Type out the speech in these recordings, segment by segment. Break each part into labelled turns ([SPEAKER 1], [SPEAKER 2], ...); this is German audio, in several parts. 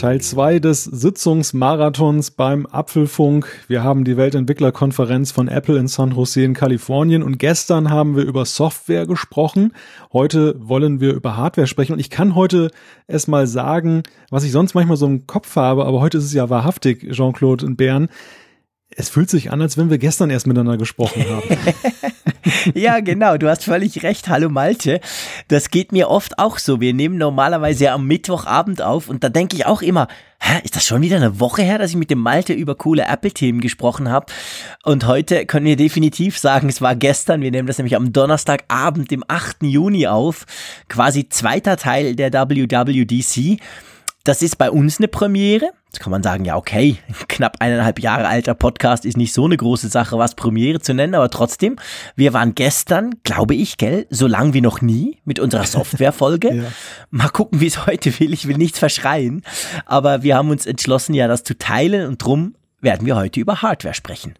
[SPEAKER 1] Teil 2 des Sitzungsmarathons beim Apfelfunk. Wir haben die Weltentwicklerkonferenz von Apple in San Jose in Kalifornien und gestern haben wir über Software gesprochen. Heute wollen wir über Hardware sprechen und ich kann heute erst mal sagen, was ich sonst manchmal so im Kopf habe, aber heute ist es ja wahrhaftig, Jean-Claude und Bern. Es fühlt sich an, als wenn wir gestern erst miteinander gesprochen haben.
[SPEAKER 2] ja, genau, du hast völlig recht. Hallo Malte. Das geht mir oft auch so. Wir nehmen normalerweise am Mittwochabend auf und da denke ich auch immer, hä, ist das schon wieder eine Woche her, dass ich mit dem Malte über coole Apple-Themen gesprochen habe? Und heute können wir definitiv sagen, es war gestern. Wir nehmen das nämlich am Donnerstagabend, dem 8. Juni auf. Quasi zweiter Teil der WWDC. Das ist bei uns eine Premiere. Jetzt kann man sagen, ja, okay, knapp eineinhalb Jahre alter Podcast ist nicht so eine große Sache, was Premiere zu nennen, aber trotzdem, wir waren gestern, glaube ich, gell, so lang wie noch nie mit unserer Softwarefolge. ja. Mal gucken, wie es heute will. Ich will nichts verschreien, aber wir haben uns entschlossen, ja, das zu teilen und drum werden wir heute über Hardware sprechen.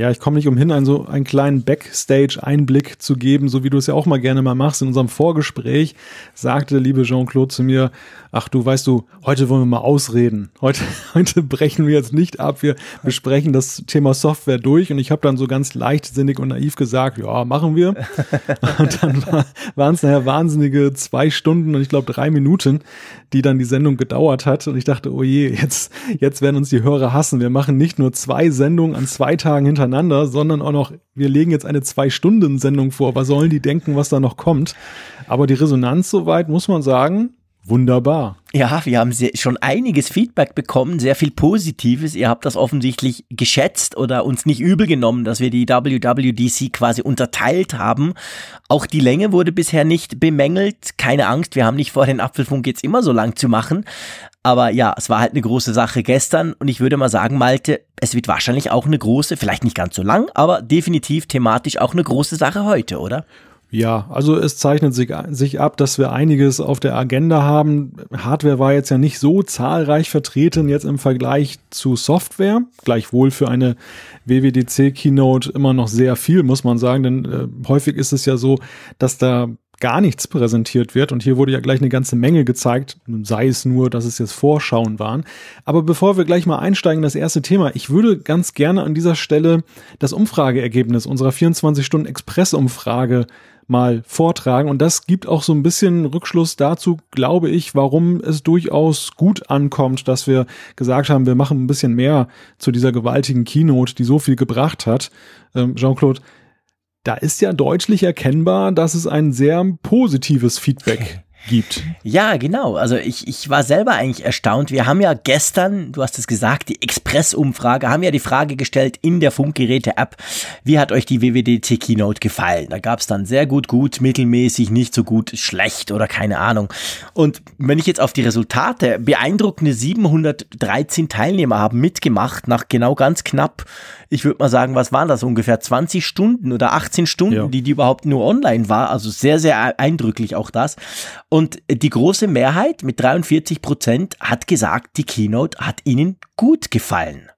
[SPEAKER 1] Ja, ich komme nicht umhin, einen so einen kleinen Backstage-Einblick zu geben, so wie du es ja auch mal gerne mal machst. In unserem Vorgespräch sagte liebe Jean-Claude zu mir, ach du, weißt du, heute wollen wir mal ausreden. Heute, heute brechen wir jetzt nicht ab. Wir besprechen das Thema Software durch. Und ich habe dann so ganz leichtsinnig und naiv gesagt, ja, machen wir. Und dann war, waren es nachher wahnsinnige zwei Stunden und ich glaube drei Minuten, die dann die Sendung gedauert hat. Und ich dachte, oh je, jetzt, jetzt werden uns die Hörer hassen. Wir machen nicht nur zwei Sendungen an zwei Tagen hintereinander, sondern auch noch, wir legen jetzt eine Zwei-Stunden-Sendung vor. Was sollen die denken, was da noch kommt? Aber die Resonanz soweit, muss man sagen, Wunderbar.
[SPEAKER 2] Ja, wir haben schon einiges Feedback bekommen, sehr viel Positives. Ihr habt das offensichtlich geschätzt oder uns nicht übel genommen, dass wir die WWDC quasi unterteilt haben. Auch die Länge wurde bisher nicht bemängelt. Keine Angst, wir haben nicht vor, den Apfelfunk jetzt immer so lang zu machen. Aber ja, es war halt eine große Sache gestern und ich würde mal sagen, Malte, es wird wahrscheinlich auch eine große, vielleicht nicht ganz so lang, aber definitiv thematisch auch eine große Sache heute, oder?
[SPEAKER 1] Ja, also es zeichnet sich, sich ab, dass wir einiges auf der Agenda haben. Hardware war jetzt ja nicht so zahlreich vertreten jetzt im Vergleich zu Software. Gleichwohl für eine WWDC Keynote immer noch sehr viel, muss man sagen, denn äh, häufig ist es ja so, dass da gar nichts präsentiert wird. Und hier wurde ja gleich eine ganze Menge gezeigt, sei es nur, dass es jetzt Vorschauen waren. Aber bevor wir gleich mal einsteigen in das erste Thema, ich würde ganz gerne an dieser Stelle das Umfrageergebnis unserer 24-Stunden-Express-Umfrage mal vortragen. Und das gibt auch so ein bisschen Rückschluss dazu, glaube ich, warum es durchaus gut ankommt, dass wir gesagt haben, wir machen ein bisschen mehr zu dieser gewaltigen Keynote, die so viel gebracht hat. Ähm, Jean-Claude, da ist ja deutlich erkennbar, dass es ein sehr positives Feedback gibt.
[SPEAKER 2] Ja, genau. Also ich, ich war selber eigentlich erstaunt. Wir haben ja gestern, du hast es gesagt, die Express-Umfrage, haben ja die Frage gestellt in der Funkgeräte-App, wie hat euch die WWDC Keynote gefallen? Da gab es dann sehr gut, gut, mittelmäßig, nicht so gut, schlecht oder keine Ahnung. Und wenn ich jetzt auf die Resultate, beeindruckende 713 Teilnehmer haben mitgemacht, nach genau ganz knapp ich würde mal sagen, was waren das ungefähr 20 Stunden oder 18 Stunden, ja. die die überhaupt nur online war. Also sehr, sehr eindrücklich auch das. Und die große Mehrheit mit 43 Prozent hat gesagt, die Keynote hat ihnen gut gefallen.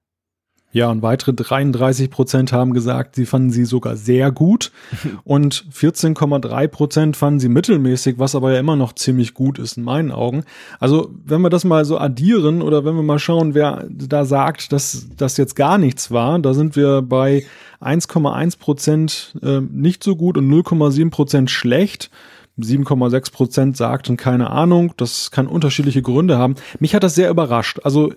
[SPEAKER 1] Ja, und weitere 33 Prozent haben gesagt, sie fanden sie sogar sehr gut und 14,3 Prozent fanden sie mittelmäßig, was aber ja immer noch ziemlich gut ist in meinen Augen. Also wenn wir das mal so addieren oder wenn wir mal schauen, wer da sagt, dass das jetzt gar nichts war, da sind wir bei 1,1 Prozent äh, nicht so gut und 0,7 Prozent schlecht. 7,6 Prozent sagten keine Ahnung. Das kann unterschiedliche Gründe haben. Mich hat das sehr überrascht. Also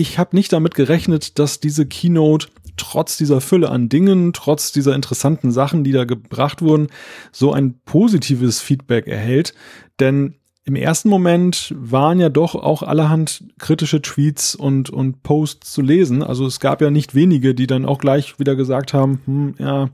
[SPEAKER 1] ich habe nicht damit gerechnet, dass diese Keynote trotz dieser Fülle an Dingen, trotz dieser interessanten Sachen, die da gebracht wurden, so ein positives Feedback erhält. Denn im ersten Moment waren ja doch auch allerhand kritische Tweets und, und Posts zu lesen. Also es gab ja nicht wenige, die dann auch gleich wieder gesagt haben, hm, ja,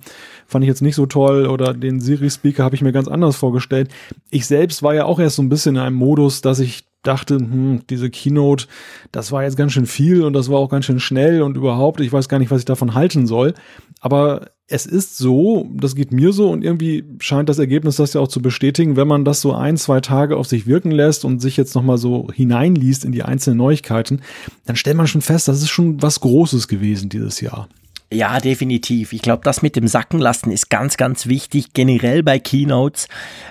[SPEAKER 1] fand ich jetzt nicht so toll oder den Siri-Speaker habe ich mir ganz anders vorgestellt. Ich selbst war ja auch erst so ein bisschen in einem Modus, dass ich dachte, hm, diese Keynote, das war jetzt ganz schön viel und das war auch ganz schön schnell und überhaupt, ich weiß gar nicht, was ich davon halten soll. Aber es ist so, das geht mir so und irgendwie scheint das Ergebnis das ja auch zu bestätigen, wenn man das so ein, zwei Tage auf sich wirken lässt und sich jetzt nochmal so hineinliest in die einzelnen Neuigkeiten, dann stellt man schon fest, das ist schon was Großes gewesen dieses Jahr.
[SPEAKER 2] Ja, definitiv. Ich glaube, das mit dem Sackenlassen ist ganz, ganz wichtig, generell bei Keynotes,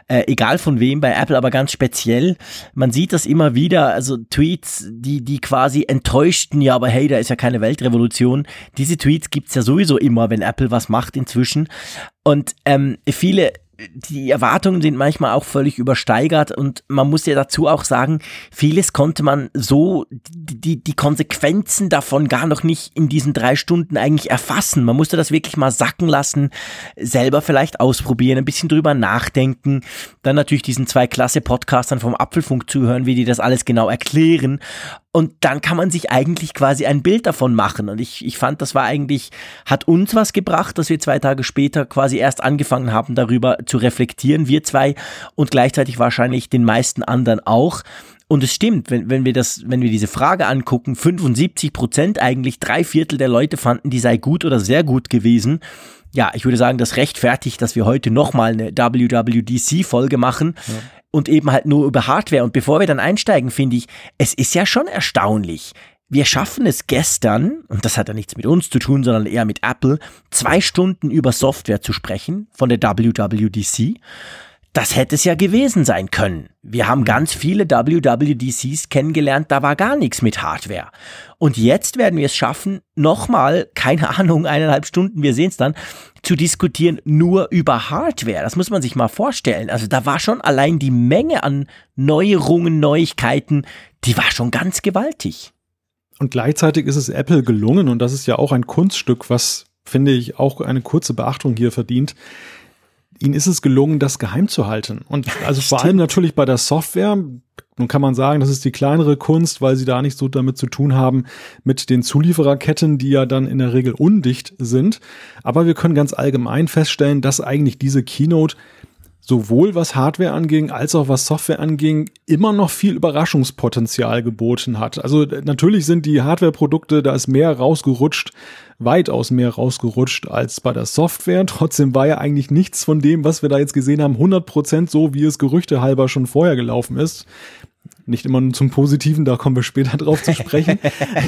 [SPEAKER 2] äh, egal von wem, bei Apple aber ganz speziell. Man sieht das immer wieder, also Tweets, die, die quasi enttäuschten, ja, aber hey, da ist ja keine Weltrevolution. Diese Tweets gibt's ja sowieso immer, wenn Apple was macht inzwischen. Und ähm, viele die Erwartungen sind manchmal auch völlig übersteigert und man muss ja dazu auch sagen, vieles konnte man so, die, die Konsequenzen davon gar noch nicht in diesen drei Stunden eigentlich erfassen. Man musste das wirklich mal sacken lassen, selber vielleicht ausprobieren, ein bisschen drüber nachdenken, dann natürlich diesen zwei Klasse Podcastern vom Apfelfunk zuhören, wie die das alles genau erklären und dann kann man sich eigentlich quasi ein Bild davon machen. Und ich, ich fand, das war eigentlich, hat uns was gebracht, dass wir zwei Tage später quasi erst angefangen haben, darüber zu reflektieren, wir zwei und gleichzeitig wahrscheinlich den meisten anderen auch. Und es stimmt, wenn, wenn wir das, wenn wir diese Frage angucken, 75 Prozent eigentlich, drei Viertel der Leute fanden, die sei gut oder sehr gut gewesen. Ja, ich würde sagen, das rechtfertigt, dass wir heute nochmal eine WWDC-Folge machen. Ja und eben halt nur über Hardware. Und bevor wir dann einsteigen, finde ich, es ist ja schon erstaunlich. Wir schaffen es gestern, und das hat ja nichts mit uns zu tun, sondern eher mit Apple, zwei Stunden über Software zu sprechen von der WWDC. Das hätte es ja gewesen sein können. Wir haben ganz viele WWDCs kennengelernt, da war gar nichts mit Hardware. Und jetzt werden wir es schaffen, nochmal, keine Ahnung, eineinhalb Stunden, wir sehen es dann, zu diskutieren nur über Hardware. Das muss man sich mal vorstellen. Also da war schon allein die Menge an Neuerungen, Neuigkeiten, die war schon ganz gewaltig.
[SPEAKER 1] Und gleichzeitig ist es Apple gelungen, und das ist ja auch ein Kunststück, was, finde ich, auch eine kurze Beachtung hier verdient. Ihnen ist es gelungen, das geheim zu halten. Und also vor allem natürlich bei der Software, nun kann man sagen, das ist die kleinere Kunst, weil sie da nicht so damit zu tun haben mit den Zuliefererketten, die ja dann in der Regel undicht sind. Aber wir können ganz allgemein feststellen, dass eigentlich diese Keynote sowohl was Hardware anging als auch was Software anging, immer noch viel Überraschungspotenzial geboten hat. Also natürlich sind die Hardware-Produkte, da ist mehr rausgerutscht, weitaus mehr rausgerutscht als bei der Software. Trotzdem war ja eigentlich nichts von dem, was wir da jetzt gesehen haben, 100% so, wie es Gerüchte halber schon vorher gelaufen ist. Nicht immer nur zum Positiven, da kommen wir später drauf zu sprechen.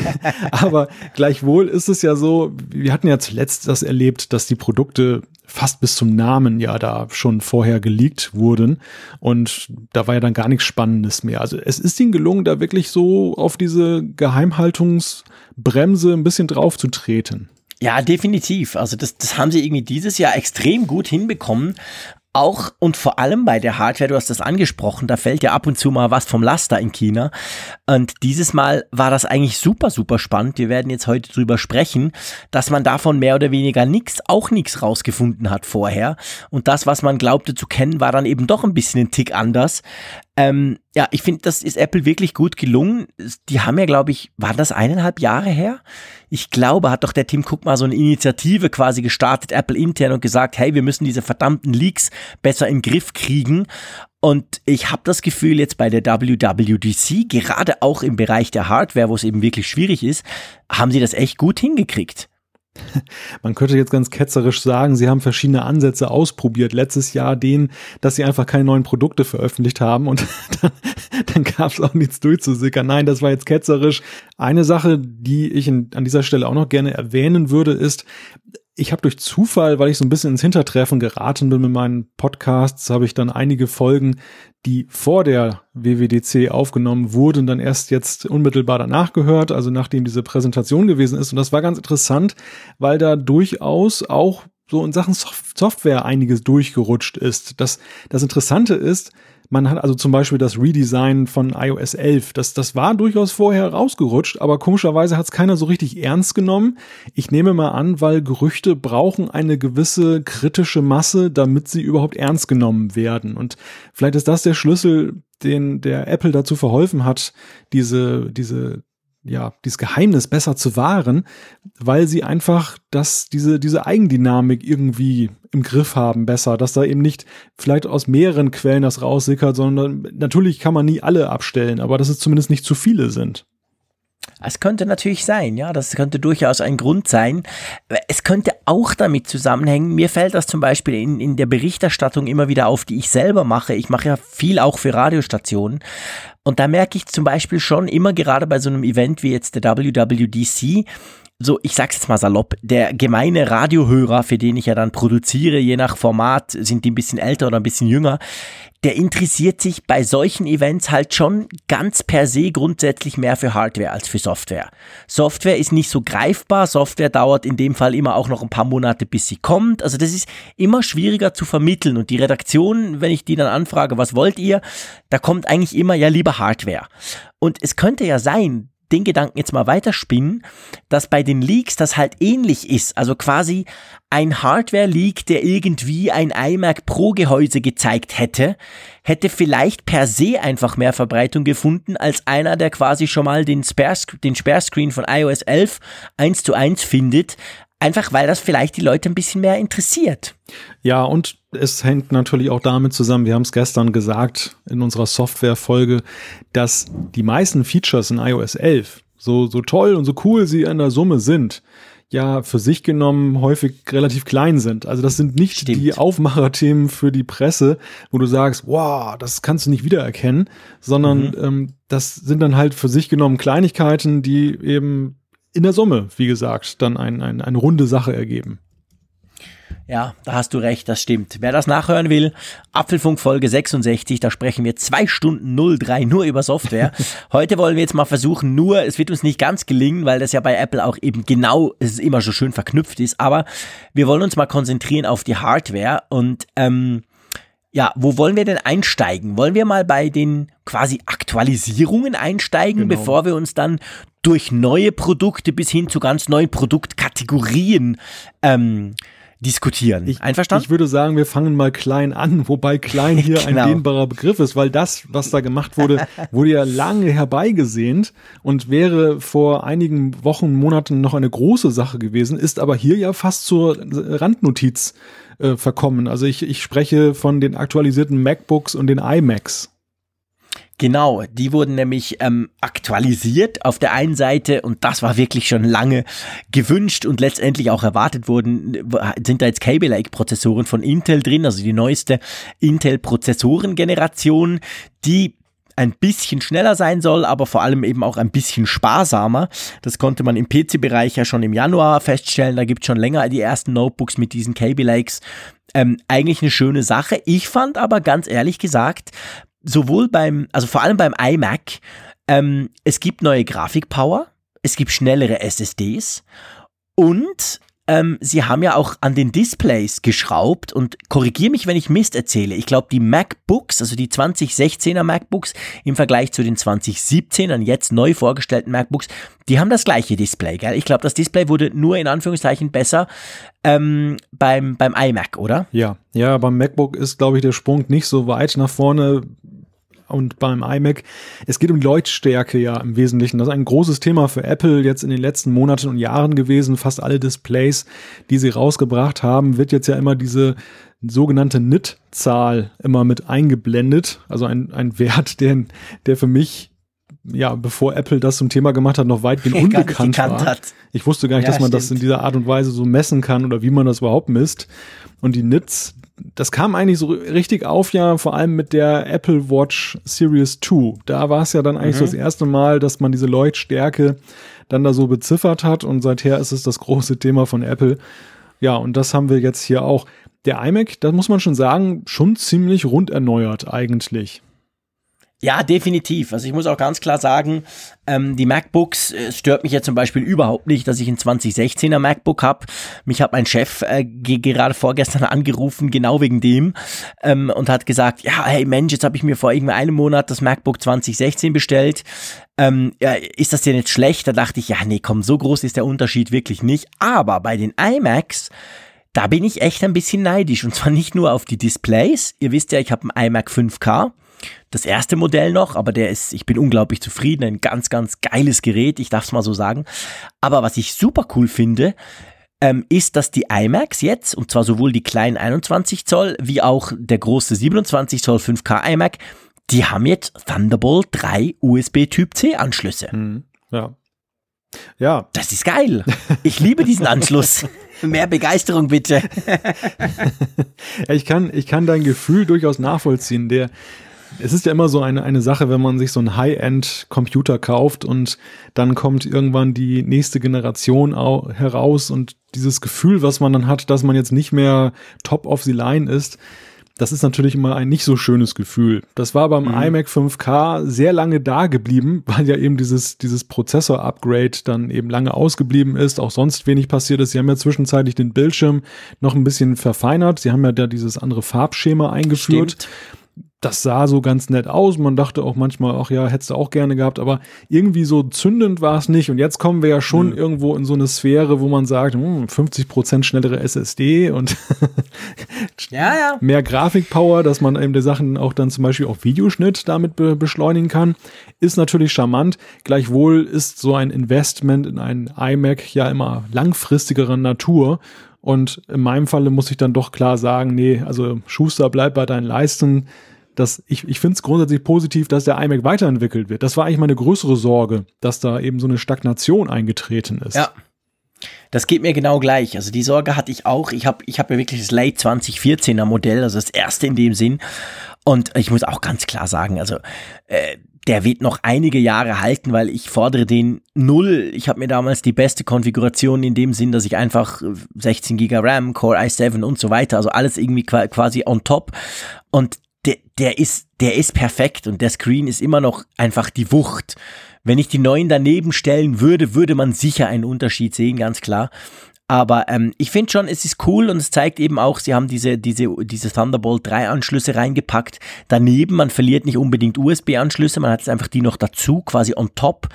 [SPEAKER 1] Aber gleichwohl ist es ja so, wir hatten ja zuletzt das erlebt, dass die Produkte fast bis zum Namen ja da schon vorher geleakt wurden. Und da war ja dann gar nichts Spannendes mehr. Also es ist ihnen gelungen, da wirklich so auf diese Geheimhaltungsbremse ein bisschen drauf zu treten.
[SPEAKER 2] Ja, definitiv. Also das, das haben sie irgendwie dieses Jahr extrem gut hinbekommen auch und vor allem bei der Hardware, du hast das angesprochen, da fällt ja ab und zu mal was vom Laster in China. Und dieses Mal war das eigentlich super, super spannend. Wir werden jetzt heute drüber sprechen, dass man davon mehr oder weniger nichts, auch nichts rausgefunden hat vorher. Und das, was man glaubte zu kennen, war dann eben doch ein bisschen ein Tick anders. Ähm, ja, ich finde, das ist Apple wirklich gut gelungen. Die haben ja, glaube ich, waren das eineinhalb Jahre her? Ich glaube, hat doch der Tim Cook mal so eine Initiative quasi gestartet, Apple intern und gesagt, hey, wir müssen diese verdammten Leaks besser in den Griff kriegen. Und ich habe das Gefühl jetzt bei der WWDC, gerade auch im Bereich der Hardware, wo es eben wirklich schwierig ist, haben sie das echt gut hingekriegt.
[SPEAKER 1] Man könnte jetzt ganz ketzerisch sagen, sie haben verschiedene Ansätze ausprobiert. Letztes Jahr den, dass sie einfach keine neuen Produkte veröffentlicht haben und dann, dann gab es auch nichts durchzusickern. Nein, das war jetzt ketzerisch. Eine Sache, die ich an dieser Stelle auch noch gerne erwähnen würde, ist, ich habe durch Zufall, weil ich so ein bisschen ins Hintertreffen geraten bin mit meinen Podcasts, habe ich dann einige Folgen, die vor der WWDC aufgenommen wurden, dann erst jetzt unmittelbar danach gehört, also nachdem diese Präsentation gewesen ist. Und das war ganz interessant, weil da durchaus auch so in Sachen Software einiges durchgerutscht ist. Das, das Interessante ist, man hat also zum Beispiel das Redesign von iOS 11. Das, das war durchaus vorher rausgerutscht, aber komischerweise hat es keiner so richtig ernst genommen. Ich nehme mal an, weil Gerüchte brauchen eine gewisse kritische Masse, damit sie überhaupt ernst genommen werden. Und vielleicht ist das der Schlüssel, den der Apple dazu verholfen hat, diese, diese ja, dieses Geheimnis besser zu wahren, weil sie einfach das, diese, diese Eigendynamik irgendwie im Griff haben besser, dass da eben nicht vielleicht aus mehreren Quellen das raussickert, sondern natürlich kann man nie alle abstellen, aber dass es zumindest nicht zu viele sind.
[SPEAKER 2] Es könnte natürlich sein, ja, das könnte durchaus ein Grund sein. Es könnte auch damit zusammenhängen, mir fällt das zum Beispiel in, in der Berichterstattung immer wieder auf, die ich selber mache. Ich mache ja viel auch für Radiostationen. Und da merke ich zum Beispiel schon immer gerade bei so einem Event wie jetzt der WWDC, so, ich sag's jetzt mal salopp, der gemeine Radiohörer, für den ich ja dann produziere, je nach Format, sind die ein bisschen älter oder ein bisschen jünger, der interessiert sich bei solchen Events halt schon ganz per se grundsätzlich mehr für Hardware als für Software. Software ist nicht so greifbar, Software dauert in dem Fall immer auch noch ein paar Monate, bis sie kommt. Also das ist immer schwieriger zu vermitteln und die Redaktion, wenn ich die dann anfrage, was wollt ihr, da kommt eigentlich immer ja lieber Hardware. Und es könnte ja sein, den Gedanken jetzt mal weiterspinnen, dass bei den Leaks das halt ähnlich ist. Also quasi ein Hardware-Leak, der irgendwie ein iMac Pro-Gehäuse gezeigt hätte, hätte vielleicht per se einfach mehr Verbreitung gefunden als einer, der quasi schon mal den Spare-Screen den Spare von iOS 11 eins zu eins findet, Einfach weil das vielleicht die Leute ein bisschen mehr interessiert.
[SPEAKER 1] Ja, und es hängt natürlich auch damit zusammen, wir haben es gestern gesagt in unserer Software-Folge, dass die meisten Features in iOS 11, so, so toll und so cool sie in der Summe sind, ja für sich genommen häufig relativ klein sind. Also das sind nicht Stimmt. die Aufmacherthemen für die Presse, wo du sagst, wow, das kannst du nicht wiedererkennen, sondern mhm. ähm, das sind dann halt für sich genommen Kleinigkeiten, die eben in der Summe, wie gesagt, dann ein, ein, eine runde Sache ergeben.
[SPEAKER 2] Ja, da hast du recht, das stimmt. Wer das nachhören will, Apfelfunk Folge 66, da sprechen wir zwei Stunden 03 nur über Software. Heute wollen wir jetzt mal versuchen, nur, es wird uns nicht ganz gelingen, weil das ja bei Apple auch eben genau, es ist immer so schön verknüpft ist, aber wir wollen uns mal konzentrieren auf die Hardware und ähm, ja, wo wollen wir denn einsteigen? Wollen wir mal bei den quasi Aktualisierungen einsteigen, genau. bevor wir uns dann durch neue Produkte bis hin zu ganz neuen Produktkategorien ähm, diskutieren.
[SPEAKER 1] Ich, Einverstanden? Ich würde sagen, wir fangen mal klein an, wobei klein hier genau. ein dehnbarer Begriff ist, weil das, was da gemacht wurde, wurde ja lange herbeigesehnt und wäre vor einigen Wochen, Monaten noch eine große Sache gewesen, ist aber hier ja fast zur Randnotiz äh, verkommen. Also ich, ich spreche von den aktualisierten MacBooks und den iMacs.
[SPEAKER 2] Genau, die wurden nämlich ähm, aktualisiert auf der einen Seite und das war wirklich schon lange gewünscht und letztendlich auch erwartet worden, sind da jetzt Cable Lake Prozessoren von Intel drin, also die neueste Intel Prozessorengeneration, die ein bisschen schneller sein soll, aber vor allem eben auch ein bisschen sparsamer. Das konnte man im PC-Bereich ja schon im Januar feststellen. Da gibt es schon länger die ersten Notebooks mit diesen Cable Lakes. Ähm, eigentlich eine schöne Sache. Ich fand aber ganz ehrlich gesagt, sowohl beim, also vor allem beim iMac, ähm, es gibt neue Grafikpower, es gibt schnellere SSDs und ähm, sie haben ja auch an den Displays geschraubt und korrigiere mich, wenn ich Mist erzähle. Ich glaube, die MacBooks, also die 2016er MacBooks im Vergleich zu den 2017ern jetzt neu vorgestellten MacBooks, die haben das gleiche Display, gell? Ich glaube, das Display wurde nur in Anführungszeichen besser ähm, beim, beim iMac, oder?
[SPEAKER 1] Ja, ja, beim MacBook ist, glaube ich, der Sprung nicht so weit nach vorne und beim iMac. Es geht um Leuchtstärke ja im Wesentlichen. Das ist ein großes Thema für Apple jetzt in den letzten Monaten und Jahren gewesen. Fast alle Displays, die sie rausgebracht haben, wird jetzt ja immer diese sogenannte NIT-Zahl immer mit eingeblendet. Also ein, ein Wert, der, der für mich ja, bevor Apple das zum Thema gemacht hat, noch weitgehend unbekannt war. Hat. Ich wusste gar nicht, ja, dass man stimmt. das in dieser Art und Weise so messen kann oder wie man das überhaupt misst. Und die Nits, das kam eigentlich so richtig auf, ja, vor allem mit der Apple Watch Series 2. Da war es ja dann eigentlich mhm. so das erste Mal, dass man diese Leuchtstärke dann da so beziffert hat und seither ist es das große Thema von Apple. Ja, und das haben wir jetzt hier auch. Der iMac, da muss man schon sagen, schon ziemlich rund erneuert eigentlich.
[SPEAKER 2] Ja, definitiv. Also ich muss auch ganz klar sagen, ähm, die MacBooks äh, stört mich ja zum Beispiel überhaupt nicht, dass ich ein 2016er MacBook habe. Mich hat mein Chef äh, gerade vorgestern angerufen, genau wegen dem, ähm, und hat gesagt, ja, hey Mensch, jetzt habe ich mir vor irgendwie einem Monat das MacBook 2016 bestellt. Ähm, ja, ist das denn jetzt schlecht? Da dachte ich, ja, nee, komm, so groß ist der Unterschied wirklich nicht. Aber bei den iMacs, da bin ich echt ein bisschen neidisch. Und zwar nicht nur auf die Displays. Ihr wisst ja, ich habe ein iMac 5K das erste Modell noch, aber der ist, ich bin unglaublich zufrieden, ein ganz, ganz geiles Gerät, ich darf es mal so sagen. Aber was ich super cool finde, ähm, ist, dass die iMacs jetzt, und zwar sowohl die kleinen 21 Zoll wie auch der große 27 Zoll 5K iMac, die haben jetzt Thunderbolt 3 USB Typ C Anschlüsse.
[SPEAKER 1] Hm, ja. Ja.
[SPEAKER 2] Das ist geil. Ich liebe diesen Anschluss. Mehr Begeisterung bitte.
[SPEAKER 1] ich kann, ich kann dein Gefühl durchaus nachvollziehen. Der, es ist ja immer so eine, eine Sache, wenn man sich so einen High-End-Computer kauft und dann kommt irgendwann die nächste Generation heraus und dieses Gefühl, was man dann hat, dass man jetzt nicht mehr top of the line ist, das ist natürlich immer ein nicht so schönes Gefühl. Das war beim mhm. iMac 5K sehr lange da geblieben, weil ja eben dieses, dieses Prozessor-Upgrade dann eben lange ausgeblieben ist, auch sonst wenig passiert ist. Sie haben ja zwischenzeitlich den Bildschirm noch ein bisschen verfeinert. Sie haben ja da dieses andere Farbschema eingeführt. Stimmt das sah so ganz nett aus. Man dachte auch manchmal, ach ja, hättest du auch gerne gehabt, aber irgendwie so zündend war es nicht. Und jetzt kommen wir ja schon mhm. irgendwo in so eine Sphäre, wo man sagt, hm, 50 Prozent schnellere SSD und
[SPEAKER 2] ja, ja.
[SPEAKER 1] mehr Grafikpower, dass man eben die Sachen auch dann zum Beispiel auf Videoschnitt damit be beschleunigen kann, ist natürlich charmant. Gleichwohl ist so ein Investment in einen iMac ja immer langfristigerer Natur. Und in meinem Falle muss ich dann doch klar sagen, nee, also Schuster, bleib bei deinen Leisten dass ich, ich finde es grundsätzlich positiv, dass der iMac weiterentwickelt wird. Das war eigentlich meine größere Sorge, dass da eben so eine Stagnation eingetreten ist.
[SPEAKER 2] Ja. Das geht mir genau gleich. Also die Sorge hatte ich auch. Ich habe ich hab ja wirklich das Late 2014er Modell, also das erste in dem Sinn. Und ich muss auch ganz klar sagen, also äh, der wird noch einige Jahre halten, weil ich fordere den null. Ich habe mir damals die beste Konfiguration in dem Sinn, dass ich einfach 16 GB RAM, Core i7 und so weiter, also alles irgendwie quasi on top. Und der, der ist, der ist perfekt und der Screen ist immer noch einfach die Wucht. Wenn ich die neuen daneben stellen würde, würde man sicher einen Unterschied sehen, ganz klar. Aber ähm, ich finde schon, es ist cool und es zeigt eben auch, sie haben diese, diese, diese Thunderbolt 3 Anschlüsse reingepackt. Daneben, man verliert nicht unbedingt USB-Anschlüsse, man hat jetzt einfach die noch dazu, quasi on top.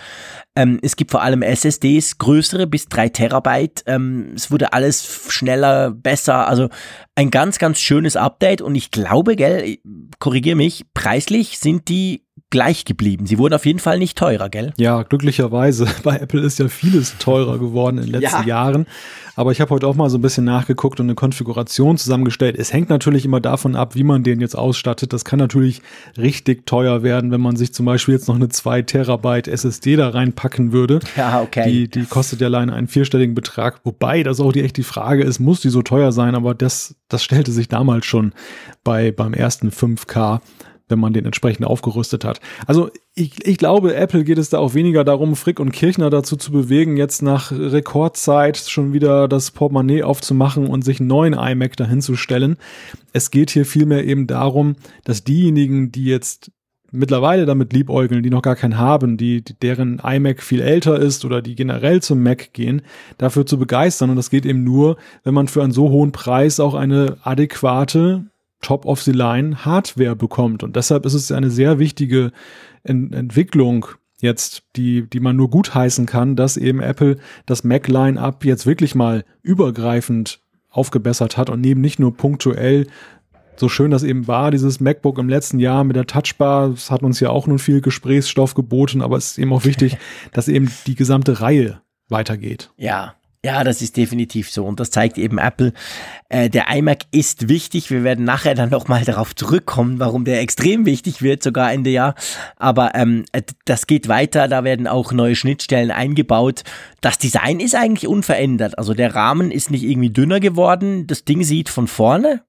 [SPEAKER 2] Ähm, es gibt vor allem SSDs, größere bis 3 Terabyte. Ähm, es wurde alles schneller, besser. Also ein ganz, ganz schönes Update und ich glaube, gell, korrigier mich, preislich sind die gleich geblieben. Sie wurden auf jeden Fall nicht teurer, gell?
[SPEAKER 1] Ja, glücklicherweise. Bei Apple ist ja vieles teurer geworden in den letzten ja. Jahren. Aber ich habe heute auch mal so ein bisschen nachgeguckt und eine Konfiguration zusammengestellt. Es hängt natürlich immer davon ab, wie man den jetzt ausstattet. Das kann natürlich richtig teuer werden, wenn man sich zum Beispiel jetzt noch eine 2 Terabyte SSD da reinpacken würde.
[SPEAKER 2] Ja, okay.
[SPEAKER 1] Die, die kostet ja alleine einen vierstelligen Betrag. Wobei das auch die echt die Frage ist, muss die so teuer sein? Aber das, das stellte sich damals schon bei, beim ersten 5K wenn man den entsprechend aufgerüstet hat. Also ich, ich glaube, Apple geht es da auch weniger darum, Frick und Kirchner dazu zu bewegen, jetzt nach Rekordzeit schon wieder das Portemonnaie aufzumachen und sich einen neuen iMac dahinzustellen. Es geht hier vielmehr eben darum, dass diejenigen, die jetzt mittlerweile damit liebäugeln, die noch gar keinen haben, die, die, deren iMac viel älter ist oder die generell zum Mac gehen, dafür zu begeistern. Und das geht eben nur, wenn man für einen so hohen Preis auch eine adäquate Top-of-the-Line Hardware bekommt. Und deshalb ist es eine sehr wichtige Ent Entwicklung jetzt, die, die man nur gut heißen kann, dass eben Apple das Mac-Line-Up jetzt wirklich mal übergreifend aufgebessert hat und neben nicht nur punktuell so schön das eben war, dieses MacBook im letzten Jahr mit der Touchbar, das hat uns ja auch nun viel Gesprächsstoff geboten, aber es ist eben auch wichtig, dass eben die gesamte Reihe weitergeht.
[SPEAKER 2] Ja, ja, das ist definitiv so und das zeigt eben Apple. Äh, der iMac ist wichtig. Wir werden nachher dann nochmal darauf zurückkommen, warum der extrem wichtig wird, sogar Ende Jahr. Aber ähm, das geht weiter. Da werden auch neue Schnittstellen eingebaut. Das Design ist eigentlich unverändert. Also der Rahmen ist nicht irgendwie dünner geworden. Das Ding sieht von vorne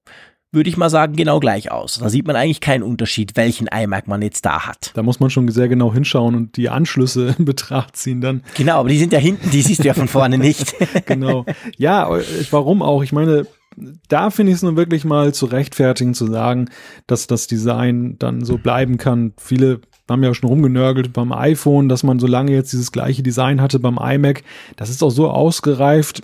[SPEAKER 2] würde ich mal sagen, genau gleich aus. Da sieht man eigentlich keinen Unterschied, welchen iMac man jetzt da hat.
[SPEAKER 1] Da muss man schon sehr genau hinschauen und die Anschlüsse in Betracht ziehen dann.
[SPEAKER 2] Genau, aber die sind ja hinten, die siehst du ja von vorne nicht.
[SPEAKER 1] genau. Ja, warum auch? Ich meine, da finde ich es nun wirklich mal zu rechtfertigen, zu sagen, dass das Design dann so bleiben kann. Viele haben ja schon rumgenörgelt beim iPhone, dass man so lange jetzt dieses gleiche Design hatte beim iMac. Das ist auch so ausgereift